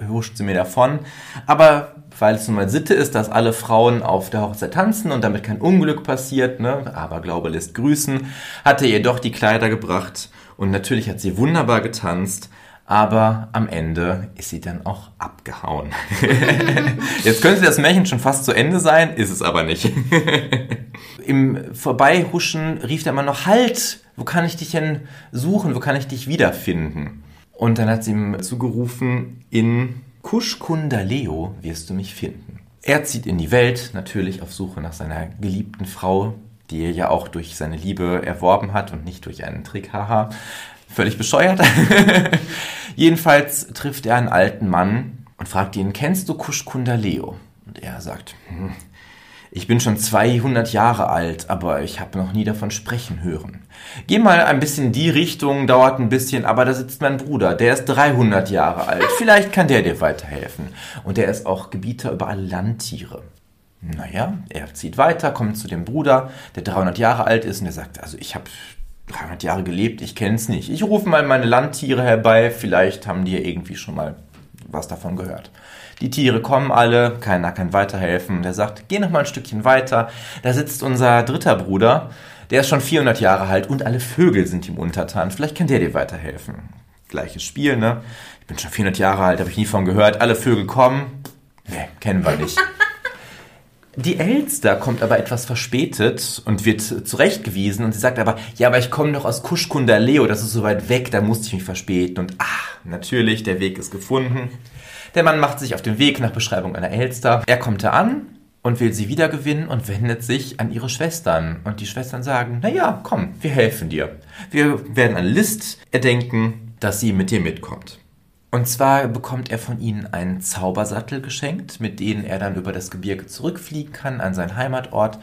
huscht sie mir davon. Aber weil es nun mal Sitte ist, dass alle Frauen auf der Hochzeit tanzen und damit kein Unglück passiert, ne? aber Glaube lässt grüßen, hat er ihr doch die Kleider gebracht und natürlich hat sie wunderbar getanzt, aber am Ende ist sie dann auch abgehauen. Jetzt könnte das Märchen schon fast zu Ende sein, ist es aber nicht. Im Vorbeihuschen rief er immer noch, halt, wo kann ich dich denn suchen, wo kann ich dich wiederfinden? Und dann hat sie ihm zugerufen, in Kushkundaleo wirst du mich finden. Er zieht in die Welt, natürlich auf Suche nach seiner geliebten Frau, die er ja auch durch seine Liebe erworben hat und nicht durch einen Trick, haha. Völlig bescheuert. Jedenfalls trifft er einen alten Mann und fragt ihn, kennst du Kushkundaleo? Und er sagt, hm, ich bin schon 200 Jahre alt, aber ich habe noch nie davon sprechen hören. Geh mal ein bisschen in die Richtung, dauert ein bisschen, aber da sitzt mein Bruder, der ist 300 Jahre alt. Vielleicht kann der dir weiterhelfen. Und der ist auch Gebieter über alle Landtiere. Naja, er zieht weiter, kommt zu dem Bruder, der 300 Jahre alt ist und der sagt, also ich habe 300 Jahre gelebt, ich kenne es nicht. Ich rufe mal meine Landtiere herbei, vielleicht haben die ja irgendwie schon mal was davon gehört. Die Tiere kommen alle, keiner kann weiterhelfen. Der sagt, geh noch mal ein Stückchen weiter. Da sitzt unser dritter Bruder, der ist schon 400 Jahre alt und alle Vögel sind ihm untertan. Vielleicht kann der dir weiterhelfen. Gleiches Spiel, ne? Ich bin schon 400 Jahre alt, habe ich nie von gehört. Alle Vögel kommen. Ne, kennen wir nicht. Die Elster kommt aber etwas verspätet und wird zurechtgewiesen und sie sagt aber, ja, aber ich komme doch aus Kuschkunda Leo, das ist so weit weg, da musste ich mich verspäten. Und ach, natürlich, der Weg ist gefunden. Der Mann macht sich auf den Weg nach Beschreibung einer Elster. Er kommt da an und will sie wiedergewinnen und wendet sich an ihre Schwestern. Und die Schwestern sagen, na ja, komm, wir helfen dir. Wir werden eine List erdenken, dass sie mit dir mitkommt. Und zwar bekommt er von ihnen einen Zaubersattel geschenkt, mit denen er dann über das Gebirge zurückfliegen kann an seinen Heimatort.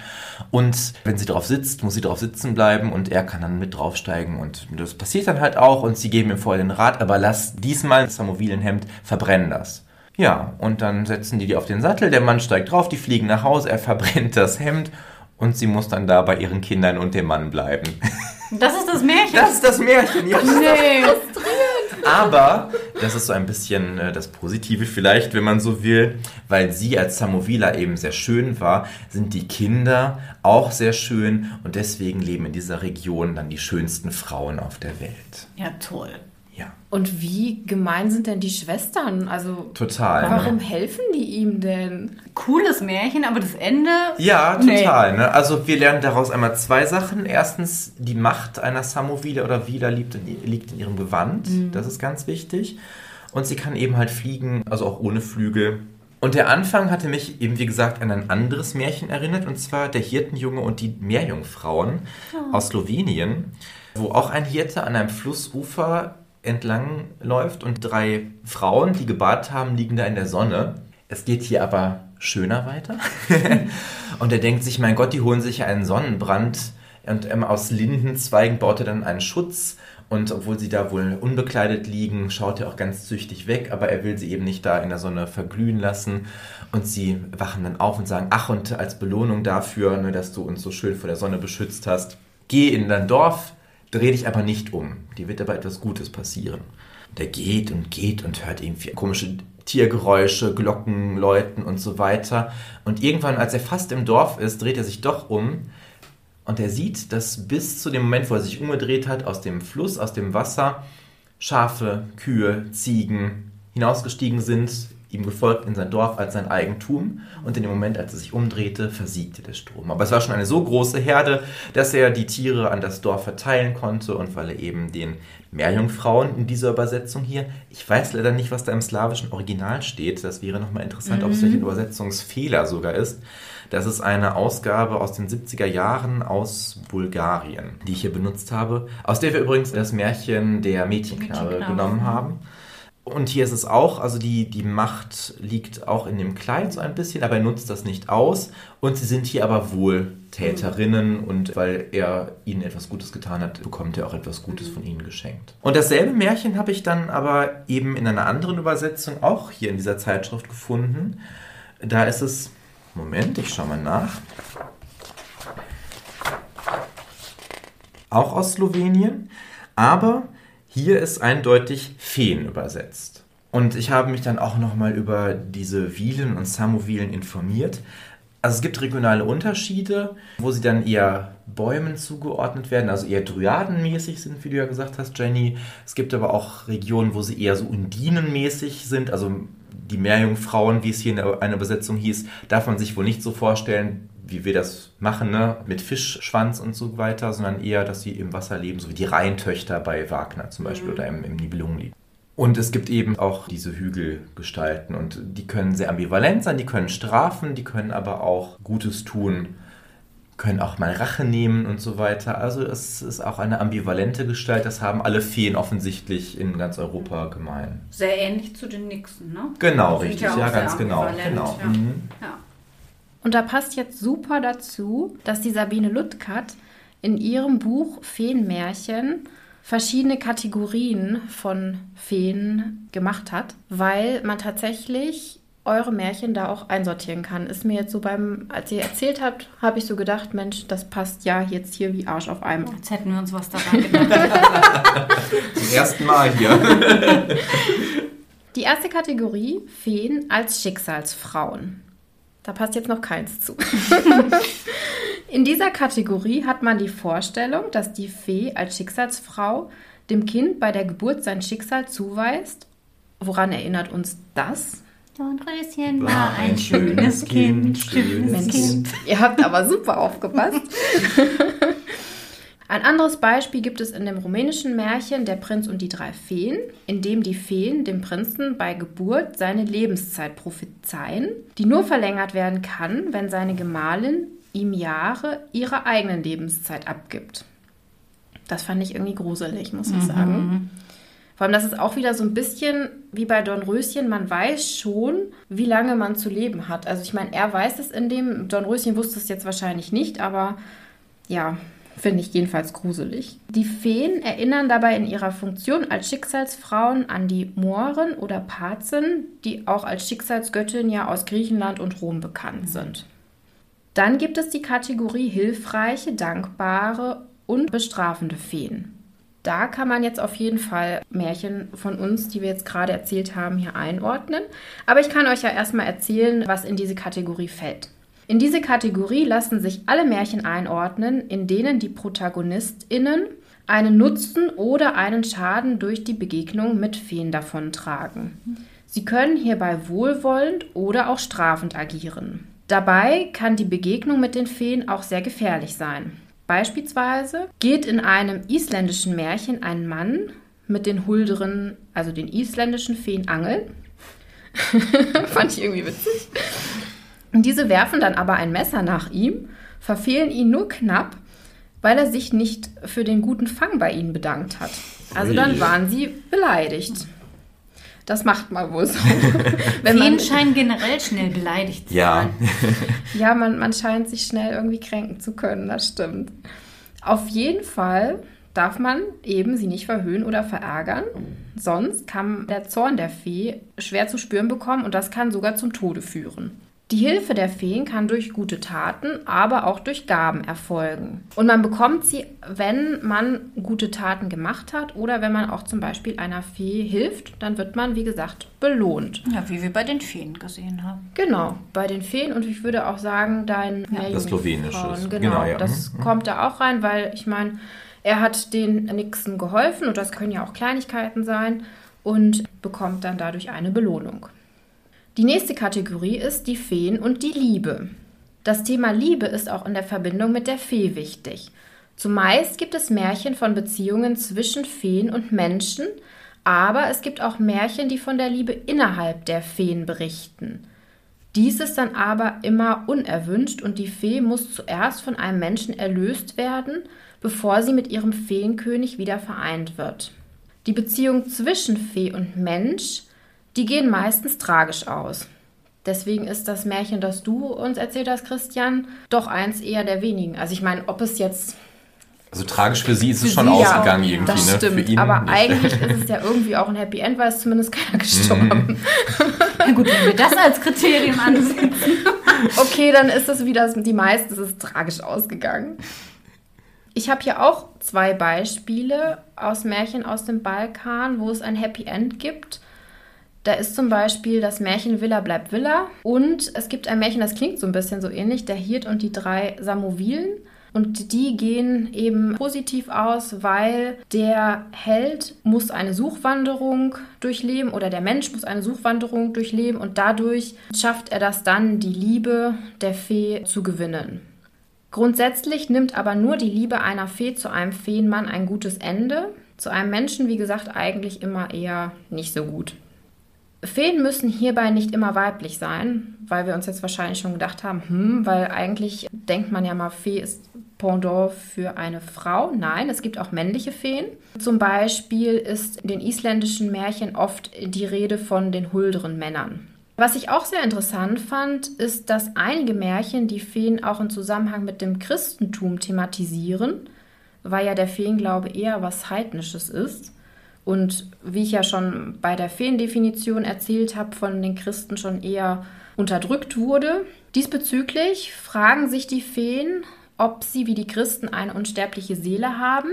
Und wenn sie drauf sitzt, muss sie drauf sitzen bleiben und er kann dann mit draufsteigen. Und das passiert dann halt auch und sie geben ihm vorher den Rat, aber lass diesmal das Samovilenhemd, verbrennen das. Ja, und dann setzen die die auf den Sattel, der Mann steigt drauf, die fliegen nach Hause, er verbrennt das Hemd und sie muss dann da bei ihren Kindern und dem Mann bleiben. Das ist das Märchen. Das ist das Märchen, ja. nee. Aber das ist so ein bisschen äh, das Positive vielleicht, wenn man so will, weil sie als Samovila eben sehr schön war, sind die Kinder auch sehr schön und deswegen leben in dieser Region dann die schönsten Frauen auf der Welt. Ja, toll. Und wie gemein sind denn die Schwestern? Also total. warum Ne? helfen die ihm denn? Cooles Märchen, aber das Ende. Ja, Nee. total. Ne? Also wir lernen daraus einmal zwei Sachen. Erstens, die Macht einer Samovila oder Vila liegt in, liegt in ihrem Gewand. Das ist ganz wichtig. Und sie kann eben halt fliegen, also auch ohne Flügel. Und der Anfang hatte mich eben, wie gesagt, an ein anderes Märchen erinnert, und zwar der Hirtenjunge und die Meerjungfrauen aus Slowenien, wo auch ein Hirte an einem Flussufer entlang läuft und drei Frauen, die gebadet haben, liegen da in der Sonne. Es geht hier aber schöner weiter. und er denkt sich, mein Gott, die holen sich ja einen Sonnenbrand. Und ähm, aus Lindenzweigen baut er dann einen Schutz. Und obwohl sie da wohl unbekleidet liegen, schaut er auch ganz züchtig weg, aber er will sie eben nicht da in der Sonne verglühen lassen. Und sie wachen dann auf und sagen, ach, und als Belohnung dafür, ne, dass du uns so schön vor der Sonne beschützt hast, geh in dein Dorf, dreh dich aber nicht um. Dir wird aber etwas Gutes passieren. Der geht und geht und hört irgendwie komische Tiergeräusche, Glocken läuten und so weiter. Und irgendwann, als er fast im Dorf ist, dreht er sich doch um und er sieht, dass bis zu dem Moment, wo er sich umgedreht hat, aus dem Fluss, aus dem Wasser, Schafe, Kühe, Ziegen hinausgestiegen sind, ihm gefolgt in sein Dorf als sein Eigentum. Und in dem Moment, als er sich umdrehte, versiegte der Strom. Aber es war schon eine so große Herde, dass er die Tiere an das Dorf verteilen konnte. Und weil er eben den Meerjungfrauen in dieser Übersetzung hier, ich weiß leider nicht, was da im slawischen Original steht. Das wäre nochmal interessant, ob es vielleicht ein Übersetzungsfehler sogar ist. Das ist eine Ausgabe aus den 70er Jahren aus Bulgarien, die ich hier benutzt habe, aus der wir übrigens das Märchen der Mädchenknabe Mädchenknabe. genommen haben. Und hier ist es auch, also die, die Macht liegt auch in dem Kleid so ein bisschen, aber er nutzt das nicht aus. Und sie sind hier aber Wohltäterinnen und weil er ihnen etwas Gutes getan hat, bekommt er auch etwas Gutes von ihnen geschenkt. Und dasselbe Märchen habe ich dann aber eben in einer anderen Übersetzung auch hier in dieser Zeitschrift gefunden. Da ist es, Moment, ich schaue mal nach. Auch aus Slowenien, aber hier ist eindeutig Feen übersetzt. Und ich habe mich dann auch nochmal über diese Vilen und Samovilen informiert. Also es gibt regionale Unterschiede, wo sie dann eher Bäumen zugeordnet werden, also eher Dryadenmäßig sind, wie du ja gesagt hast, Jenny. Es gibt aber auch Regionen, wo sie eher so Undinenmäßig sind, also die Meerjungfrauen, wie es hier in einer Übersetzung hieß, darf man sich wohl nicht so vorstellen, wie wir das machen, ne? mit Fischschwanz und so weiter, sondern eher, dass sie im Wasser leben, so wie die Rheintöchter bei Wagner zum Beispiel oder im, im Nibelungenlied. Und es gibt eben auch diese Hügelgestalten und die können sehr ambivalent sein, die können strafen, die können aber auch Gutes tun, können auch mal Rache nehmen und so weiter. Also es ist auch eine ambivalente Gestalt, das haben alle Feen offensichtlich in ganz Europa gemein. Sehr ähnlich zu den Nixen, ne? Genau, richtig, ja ja, ganz genau. genau. ja. Mhm. Ja. Und da passt jetzt super dazu, dass die Sabine Luttkat in ihrem Buch Feenmärchen verschiedene Kategorien von Feen gemacht hat, weil man tatsächlich eure Märchen da auch einsortieren kann. Ist mir jetzt so beim, als ihr erzählt habt, habe ich so gedacht, Mensch, das passt ja jetzt hier wie Arsch auf Eimer. Jetzt hätten wir uns was daran gedacht. Zum ersten Mal hier. Die erste Kategorie, Feen als Schicksalsfrauen. Da passt jetzt noch keins zu. In dieser Kategorie hat man die Vorstellung, dass die Fee als Schicksalsfrau dem Kind bei der Geburt sein Schicksal zuweist. Woran erinnert uns das? Dornröschen War ein schönes Kind, schönes Mensch, Kind. ihr habt aber super aufgepasst. Ein anderes Beispiel gibt es in dem rumänischen Märchen Der Prinz und die drei Feen, in dem die Feen dem Prinzen bei Geburt seine Lebenszeit prophezeien, die nur verlängert werden kann, wenn seine Gemahlin ihm Jahre ihrer eigenen Lebenszeit abgibt. Das fand ich irgendwie gruselig, muss ich sagen. Vor allem, das ist auch wieder so ein bisschen wie bei Dornröschen. Man weiß schon, wie lange man zu leben hat. Also ich meine, er weiß es in dem, Dornröschen wusste es jetzt wahrscheinlich nicht, aber ja, finde ich jedenfalls gruselig. Die Feen erinnern dabei in ihrer Funktion als Schicksalsfrauen an die Mohren oder Pazen, die auch als Schicksalsgöttin ja aus Griechenland und Rom bekannt sind. Dann gibt es die Kategorie hilfreiche, dankbare und bestrafende Feen. Da kann man jetzt auf jeden Fall Märchen von uns, die wir jetzt gerade erzählt haben, hier einordnen. Aber ich kann euch ja erstmal erzählen, was in diese Kategorie fällt. In diese Kategorie lassen sich alle Märchen einordnen, in denen die ProtagonistInnen einen Nutzen oder einen Schaden durch die Begegnung mit Feen davontragen. Sie können hierbei wohlwollend oder auch strafend agieren. Dabei kann die Begegnung mit den Feen auch sehr gefährlich sein. Beispielsweise geht in einem isländischen Märchen ein Mann mit den Hulderen, also den isländischen Feen, angeln. Fand ich irgendwie witzig. Und diese werfen dann aber ein Messer nach ihm, verfehlen ihn nur knapp, weil er sich nicht für den guten Fang bei ihnen bedankt hat. Also dann waren sie beleidigt. Das macht man wohl so. Wenn Feen scheinen generell schnell beleidigt zu Ja. sein. Ja, man, man scheint sich schnell irgendwie kränken zu können, das stimmt. Auf jeden Fall darf man eben sie nicht verhöhnen oder verärgern. Sonst kann der Zorn der Fee schwer zu spüren bekommen und das kann sogar zum Tode führen. Die Hilfe der Feen kann durch gute Taten, aber auch durch Gaben erfolgen. Und man bekommt sie, wenn man gute Taten gemacht hat oder wenn man auch zum Beispiel einer Fee hilft, dann wird man, wie gesagt, belohnt. Ja, wie wir bei den Feen gesehen haben. Genau, bei den Feen und ich würde auch sagen, dein Das Slowenische Genau, genau, ja. das Mhm. kommt da auch rein, weil ich meine, er hat den Nixen geholfen und das können ja auch Kleinigkeiten sein und bekommt dann dadurch eine Belohnung. Die nächste Kategorie ist die Feen und die Liebe. Das Thema Liebe ist auch in der Verbindung mit der Fee wichtig. Zumeist gibt es Märchen von Beziehungen zwischen Feen und Menschen, aber es gibt auch Märchen, die von der Liebe innerhalb der Feen berichten. Dies ist dann aber immer unerwünscht und die Fee muss zuerst von einem Menschen erlöst werden, bevor sie mit ihrem Feenkönig wieder vereint wird. Die Beziehung zwischen Fee und Mensch, die gehen meistens tragisch aus. Deswegen ist das Märchen, das du uns erzählt hast, Christian, doch eins eher der wenigen. Also ich meine, ob es jetzt Also tragisch für sie ist es schon sie ja, ausgegangen irgendwie, das ne? stimmt. Für ihn aber nicht. eigentlich ist es ja irgendwie auch ein Happy End, weil es zumindest keiner gestorben. Na gut, wenn wir das als Kriterium ansehen. Okay, dann ist es wieder die meisten, es ist tragisch ausgegangen. Ich habe hier auch zwei Beispiele aus Märchen aus dem Balkan, wo es ein Happy End gibt. Da ist zum Beispiel das Märchen Villa bleibt Villa. Und es gibt ein Märchen, das klingt so ein bisschen so ähnlich, der Hirt und die drei Samovilen. Und die gehen eben positiv aus, weil der Held muss eine Suchwanderung durchleben oder der Mensch muss eine Suchwanderung durchleben und dadurch schafft er das dann, die Liebe der Fee zu gewinnen. Grundsätzlich nimmt aber nur die Liebe einer Fee zu einem Feenmann ein gutes Ende, zu einem Menschen, wie gesagt, eigentlich immer eher nicht so gut. Feen müssen hierbei nicht immer weiblich sein, weil wir uns jetzt wahrscheinlich schon gedacht haben, hm, weil eigentlich denkt man ja mal, Fee ist Pendant für eine Frau. Nein, es gibt auch männliche Feen. Zum Beispiel ist in den isländischen Märchen oft die Rede von den hulderen Männern. Was ich auch sehr interessant fand, ist, dass einige Märchen die Feen auch im Zusammenhang mit dem Christentum thematisieren, weil ja der Feenglaube eher was Heidnisches ist. Und wie ich ja schon bei der Feendefinition erzählt habe, von den Christen schon eher unterdrückt wurde. Diesbezüglich fragen sich die Feen, ob sie wie die Christen eine unsterbliche Seele haben.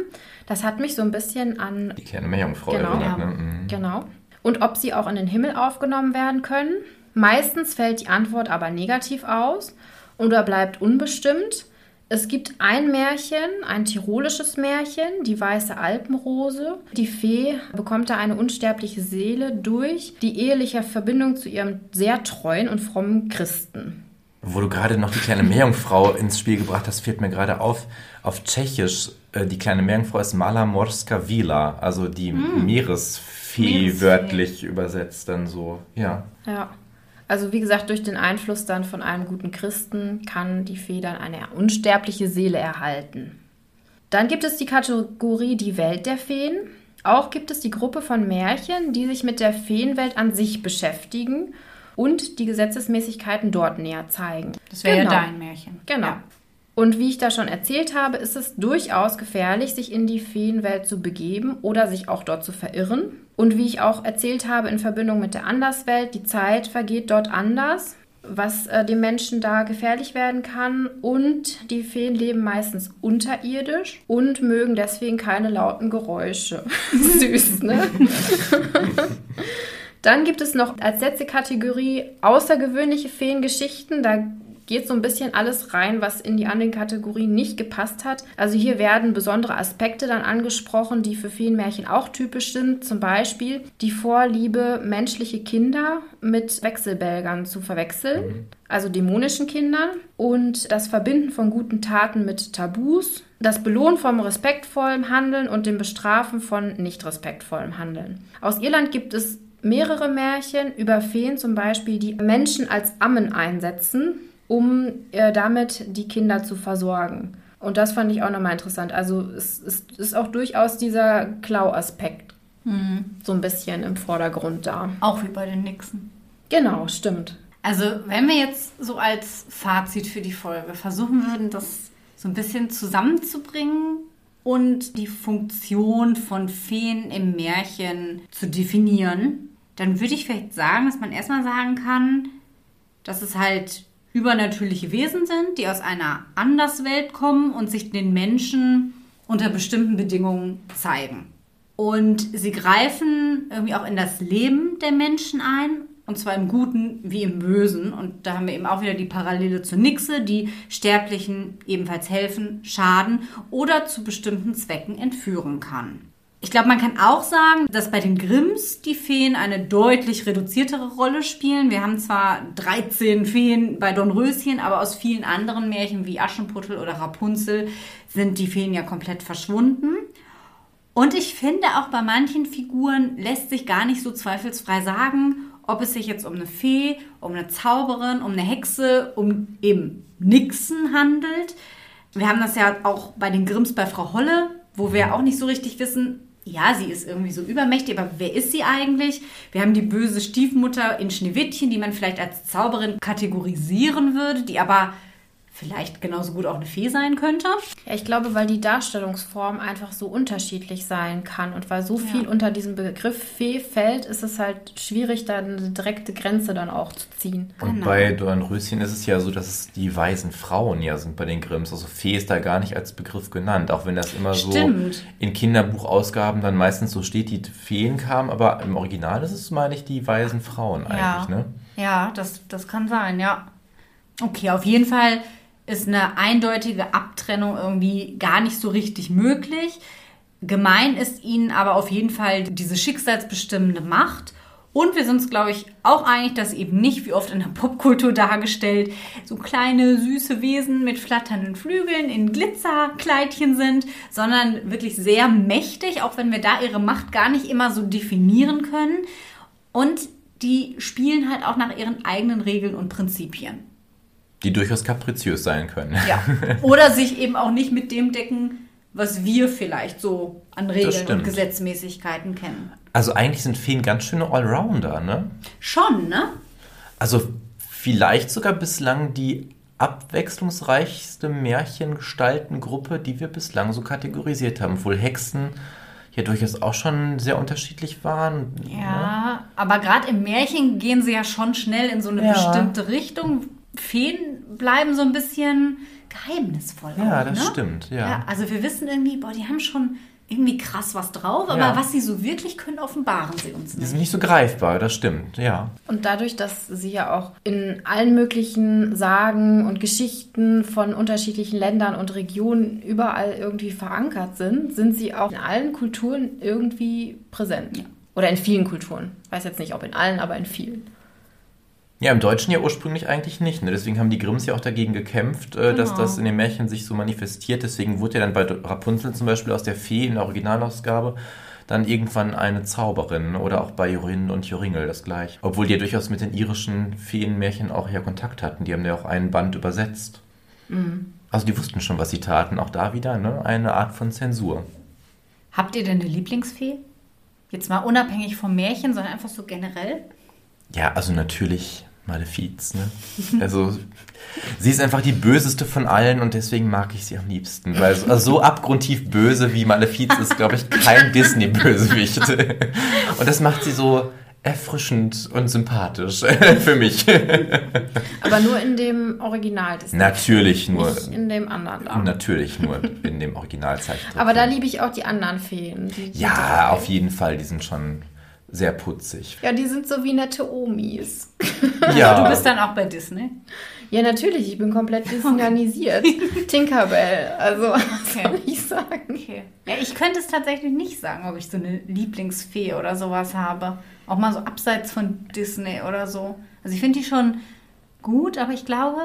Das hat mich so ein bisschen an Die kleine Meerjungfrau Genau, erinnert, ja. ne? Mhm. Genau. Und ob sie auch in den Himmel aufgenommen werden können. Meistens fällt die Antwort aber negativ aus oder bleibt unbestimmt. Es gibt ein Märchen, ein tirolisches Märchen, die weiße Alpenrose. Die Fee bekommt da eine unsterbliche Seele durch die eheliche Verbindung zu ihrem sehr treuen und frommen Christen. Wo du gerade noch die kleine Meerjungfrau ins Spiel gebracht hast, fällt mir gerade auf, auf Tschechisch, äh, die kleine Meerjungfrau ist Mala Morska Vila, also die Meeresfee, Meeresfee. wörtlich übersetzt dann so, ja. Ja. Also wie gesagt, durch den Einfluss dann von einem guten Christen kann die Fee dann eine unsterbliche Seele erhalten. Dann gibt es die Kategorie die Welt der Feen. Auch gibt es die Gruppe von Märchen, die sich mit der Feenwelt an sich beschäftigen und die Gesetzesmäßigkeiten dort näher zeigen. Das wäre Genau. ja dein Märchen. Genau. Ja. Und wie ich da schon erzählt habe, ist es durchaus gefährlich, sich in die Feenwelt zu begeben oder sich auch dort zu verirren. Und wie ich auch erzählt habe in Verbindung mit der Anderswelt, die Zeit vergeht dort anders, was äh, dem Menschen da gefährlich werden kann. Und die Feen leben meistens unterirdisch und mögen deswegen keine lauten Geräusche. Süß, ne? Dann gibt es noch als letzte Kategorie außergewöhnliche Feengeschichten. Da geht so ein bisschen alles rein, was in die anderen Kategorien nicht gepasst hat. Also hier werden besondere Aspekte dann angesprochen, die für Feenmärchen auch typisch sind. Zum Beispiel die Vorliebe, menschliche Kinder mit Wechselbälgern zu verwechseln, also dämonischen Kindern. Und das Verbinden von guten Taten mit Tabus. Das Belohnen von respektvollem Handeln und dem Bestrafen von nicht respektvollem Handeln. Aus Irland gibt es mehrere Märchen über Feen, zum Beispiel, die Menschen als Ammen einsetzen, um äh, damit die Kinder zu versorgen. Und das fand ich auch nochmal interessant. Also es, es ist auch durchaus dieser Klau-Aspekt so ein bisschen im Vordergrund da. Auch wie bei den Nixen. Genau, stimmt. Also, wenn wir jetzt so als Fazit für die Folge versuchen würden, das so ein bisschen zusammenzubringen und die Funktion von Feen im Märchen zu definieren, dann würde ich vielleicht sagen, dass man erstmal sagen kann, dass es halt übernatürliche Wesen sind, die aus einer Anderswelt kommen und sich den Menschen unter bestimmten Bedingungen zeigen. Und sie greifen irgendwie auch in das Leben der Menschen ein, und zwar im Guten wie im Bösen. Und da haben wir eben auch wieder die Parallele zur Nixe, die Sterblichen ebenfalls helfen, schaden oder zu bestimmten Zwecken entführen kann. Ich glaube, man kann auch sagen, dass bei den Grimms die Feen eine deutlich reduziertere Rolle spielen. Wir haben zwar 13 Feen bei Dornröschen, aber aus vielen anderen Märchen wie Aschenputtel oder Rapunzel sind die Feen ja komplett verschwunden. Und ich finde, auch bei manchen Figuren lässt sich gar nicht so zweifelsfrei sagen, ob es sich jetzt um eine Fee, um eine Zauberin, um eine Hexe, um eben Nixen handelt. Wir haben das ja auch bei den Grimms bei Frau Holle, wo wir auch nicht so richtig wissen, ja, sie ist irgendwie so übermächtig, aber wer ist sie eigentlich? Wir haben die böse Stiefmutter in Schneewittchen, die man vielleicht als Zauberin kategorisieren würde, die aber vielleicht genauso gut auch eine Fee sein könnte. Ja, ich glaube, weil die Darstellungsform einfach so unterschiedlich sein kann und weil so viel unter diesem Begriff Fee fällt, ist es halt schwierig, da eine direkte Grenze dann auch zu ziehen. Und Genau. bei Dornröschen ist es ja so, dass es die weisen Frauen ja sind bei den Grimms. Also Fee ist da gar nicht als Begriff genannt, auch wenn das immer Stimmt. so in Kinderbuchausgaben dann meistens so steht, die Feen kamen, aber im Original ist es, meine ich, die weisen Frauen eigentlich, ne? Ja, das, das kann sein, ja. Okay, auf jeden Fall ist eine eindeutige Abtrennung irgendwie gar nicht so richtig möglich. Gemein ist ihnen aber auf jeden Fall diese schicksalsbestimmende Macht. Und wir sind uns, glaube ich, auch einig, dass eben nicht, wie oft in der Popkultur dargestellt, so kleine, süße Wesen mit flatternden Flügeln in Glitzerkleidchen sind, sondern wirklich sehr mächtig, auch wenn wir da ihre Macht gar nicht immer so definieren können. Und die spielen halt auch nach ihren eigenen Regeln und Prinzipien. Die durchaus kapriziös sein können. Ja. Oder sich eben auch nicht mit dem decken, was wir vielleicht so an Regeln und. Gesetzmäßigkeiten kennen. Also eigentlich sind Feen ganz schöne Allrounder, ne? Schon, ne? Also vielleicht sogar bislang die abwechslungsreichste Märchengestaltengruppe, die wir bislang so kategorisiert haben. Obwohl Hexen ja durchaus auch schon sehr unterschiedlich waren. ne? Ja, aber gerade im Märchen gehen sie ja schon schnell in so eine Ja. bestimmte Richtung. Feen bleiben so ein bisschen geheimnisvoll. Ja, auch, das ne? stimmt, ja. ja. Also wir wissen irgendwie, boah, die haben schon irgendwie krass was drauf, aber Ja. was sie so wirklich können, offenbaren sie uns Die nicht. sind nicht so greifbar, das stimmt, ja. Und dadurch, dass sie ja auch in allen möglichen Sagen und Geschichten von unterschiedlichen Ländern und Regionen überall irgendwie verankert sind, sind sie auch in allen Kulturen irgendwie präsent. Oder in vielen Kulturen. Ich weiß jetzt nicht, ob in allen, aber in vielen. Ja, im Deutschen ja ursprünglich eigentlich nicht. Ne? Deswegen haben die Grimms ja auch dagegen gekämpft, äh, dass Genau. das in den Märchen sich so manifestiert. Deswegen wurde ja dann bei Rapunzel zum Beispiel aus der Fee in der Originalausgabe dann irgendwann eine Zauberin oder auch bei Jorin und Joringel das gleiche. Obwohl die ja durchaus mit den irischen Feenmärchen auch ja Kontakt hatten. Die haben ja auch einen Band übersetzt. Also die wussten schon, was sie taten. Auch da wieder ne? eine Art von Zensur. Habt ihr denn eine Lieblingsfee? Jetzt mal unabhängig vom Märchen, sondern einfach so generell. Ja, also natürlich Malefiz, ne? Also sie ist einfach die böseste von allen und deswegen mag ich sie am liebsten. Weil so, also so abgrundtief böse wie Malefiz ist, glaube ich, kein Disney-Bösewicht. Und das macht sie so erfrischend und sympathisch für mich. Aber nur in dem Original Disney. Natürlich nur. Nicht in dem anderen da. Natürlich nur in dem Originalzeichentrick. Aber da liebe ich auch die anderen Feen. Die, die Ja, auf jeden Fall, die sind schon sehr putzig. Ja, die sind so wie nette Omis. Ja, Du bist dann auch bei Disney. Ja, natürlich, ich bin komplett disneyisiert. Tinkerbell, also was Okay. soll ich sagen? Okay. Ja, ich könnte es tatsächlich nicht sagen, ob ich so eine Lieblingsfee oder sowas habe. Auch mal so abseits von Disney oder so. Also ich finde die schon gut, aber ich glaube,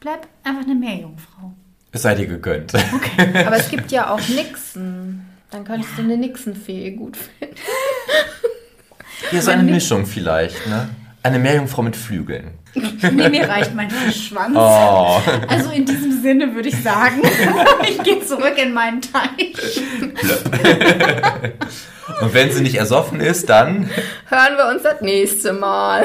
bleib einfach eine Meerjungfrau. es sei dir gegönnt. Aber es gibt ja auch Nixon. Dann könntest du eine Nixon-Fee gut finden. Hier so eine Mischung vielleicht, ne? Eine Meerjungfrau mit Flügeln. Nee, mir reicht mein Fischschwanz. Oh, Also in diesem Sinne würde ich sagen, ich gehe zurück in meinen Teich. und wenn sie nicht ersoffen ist, dann Hören wir uns das nächste Mal.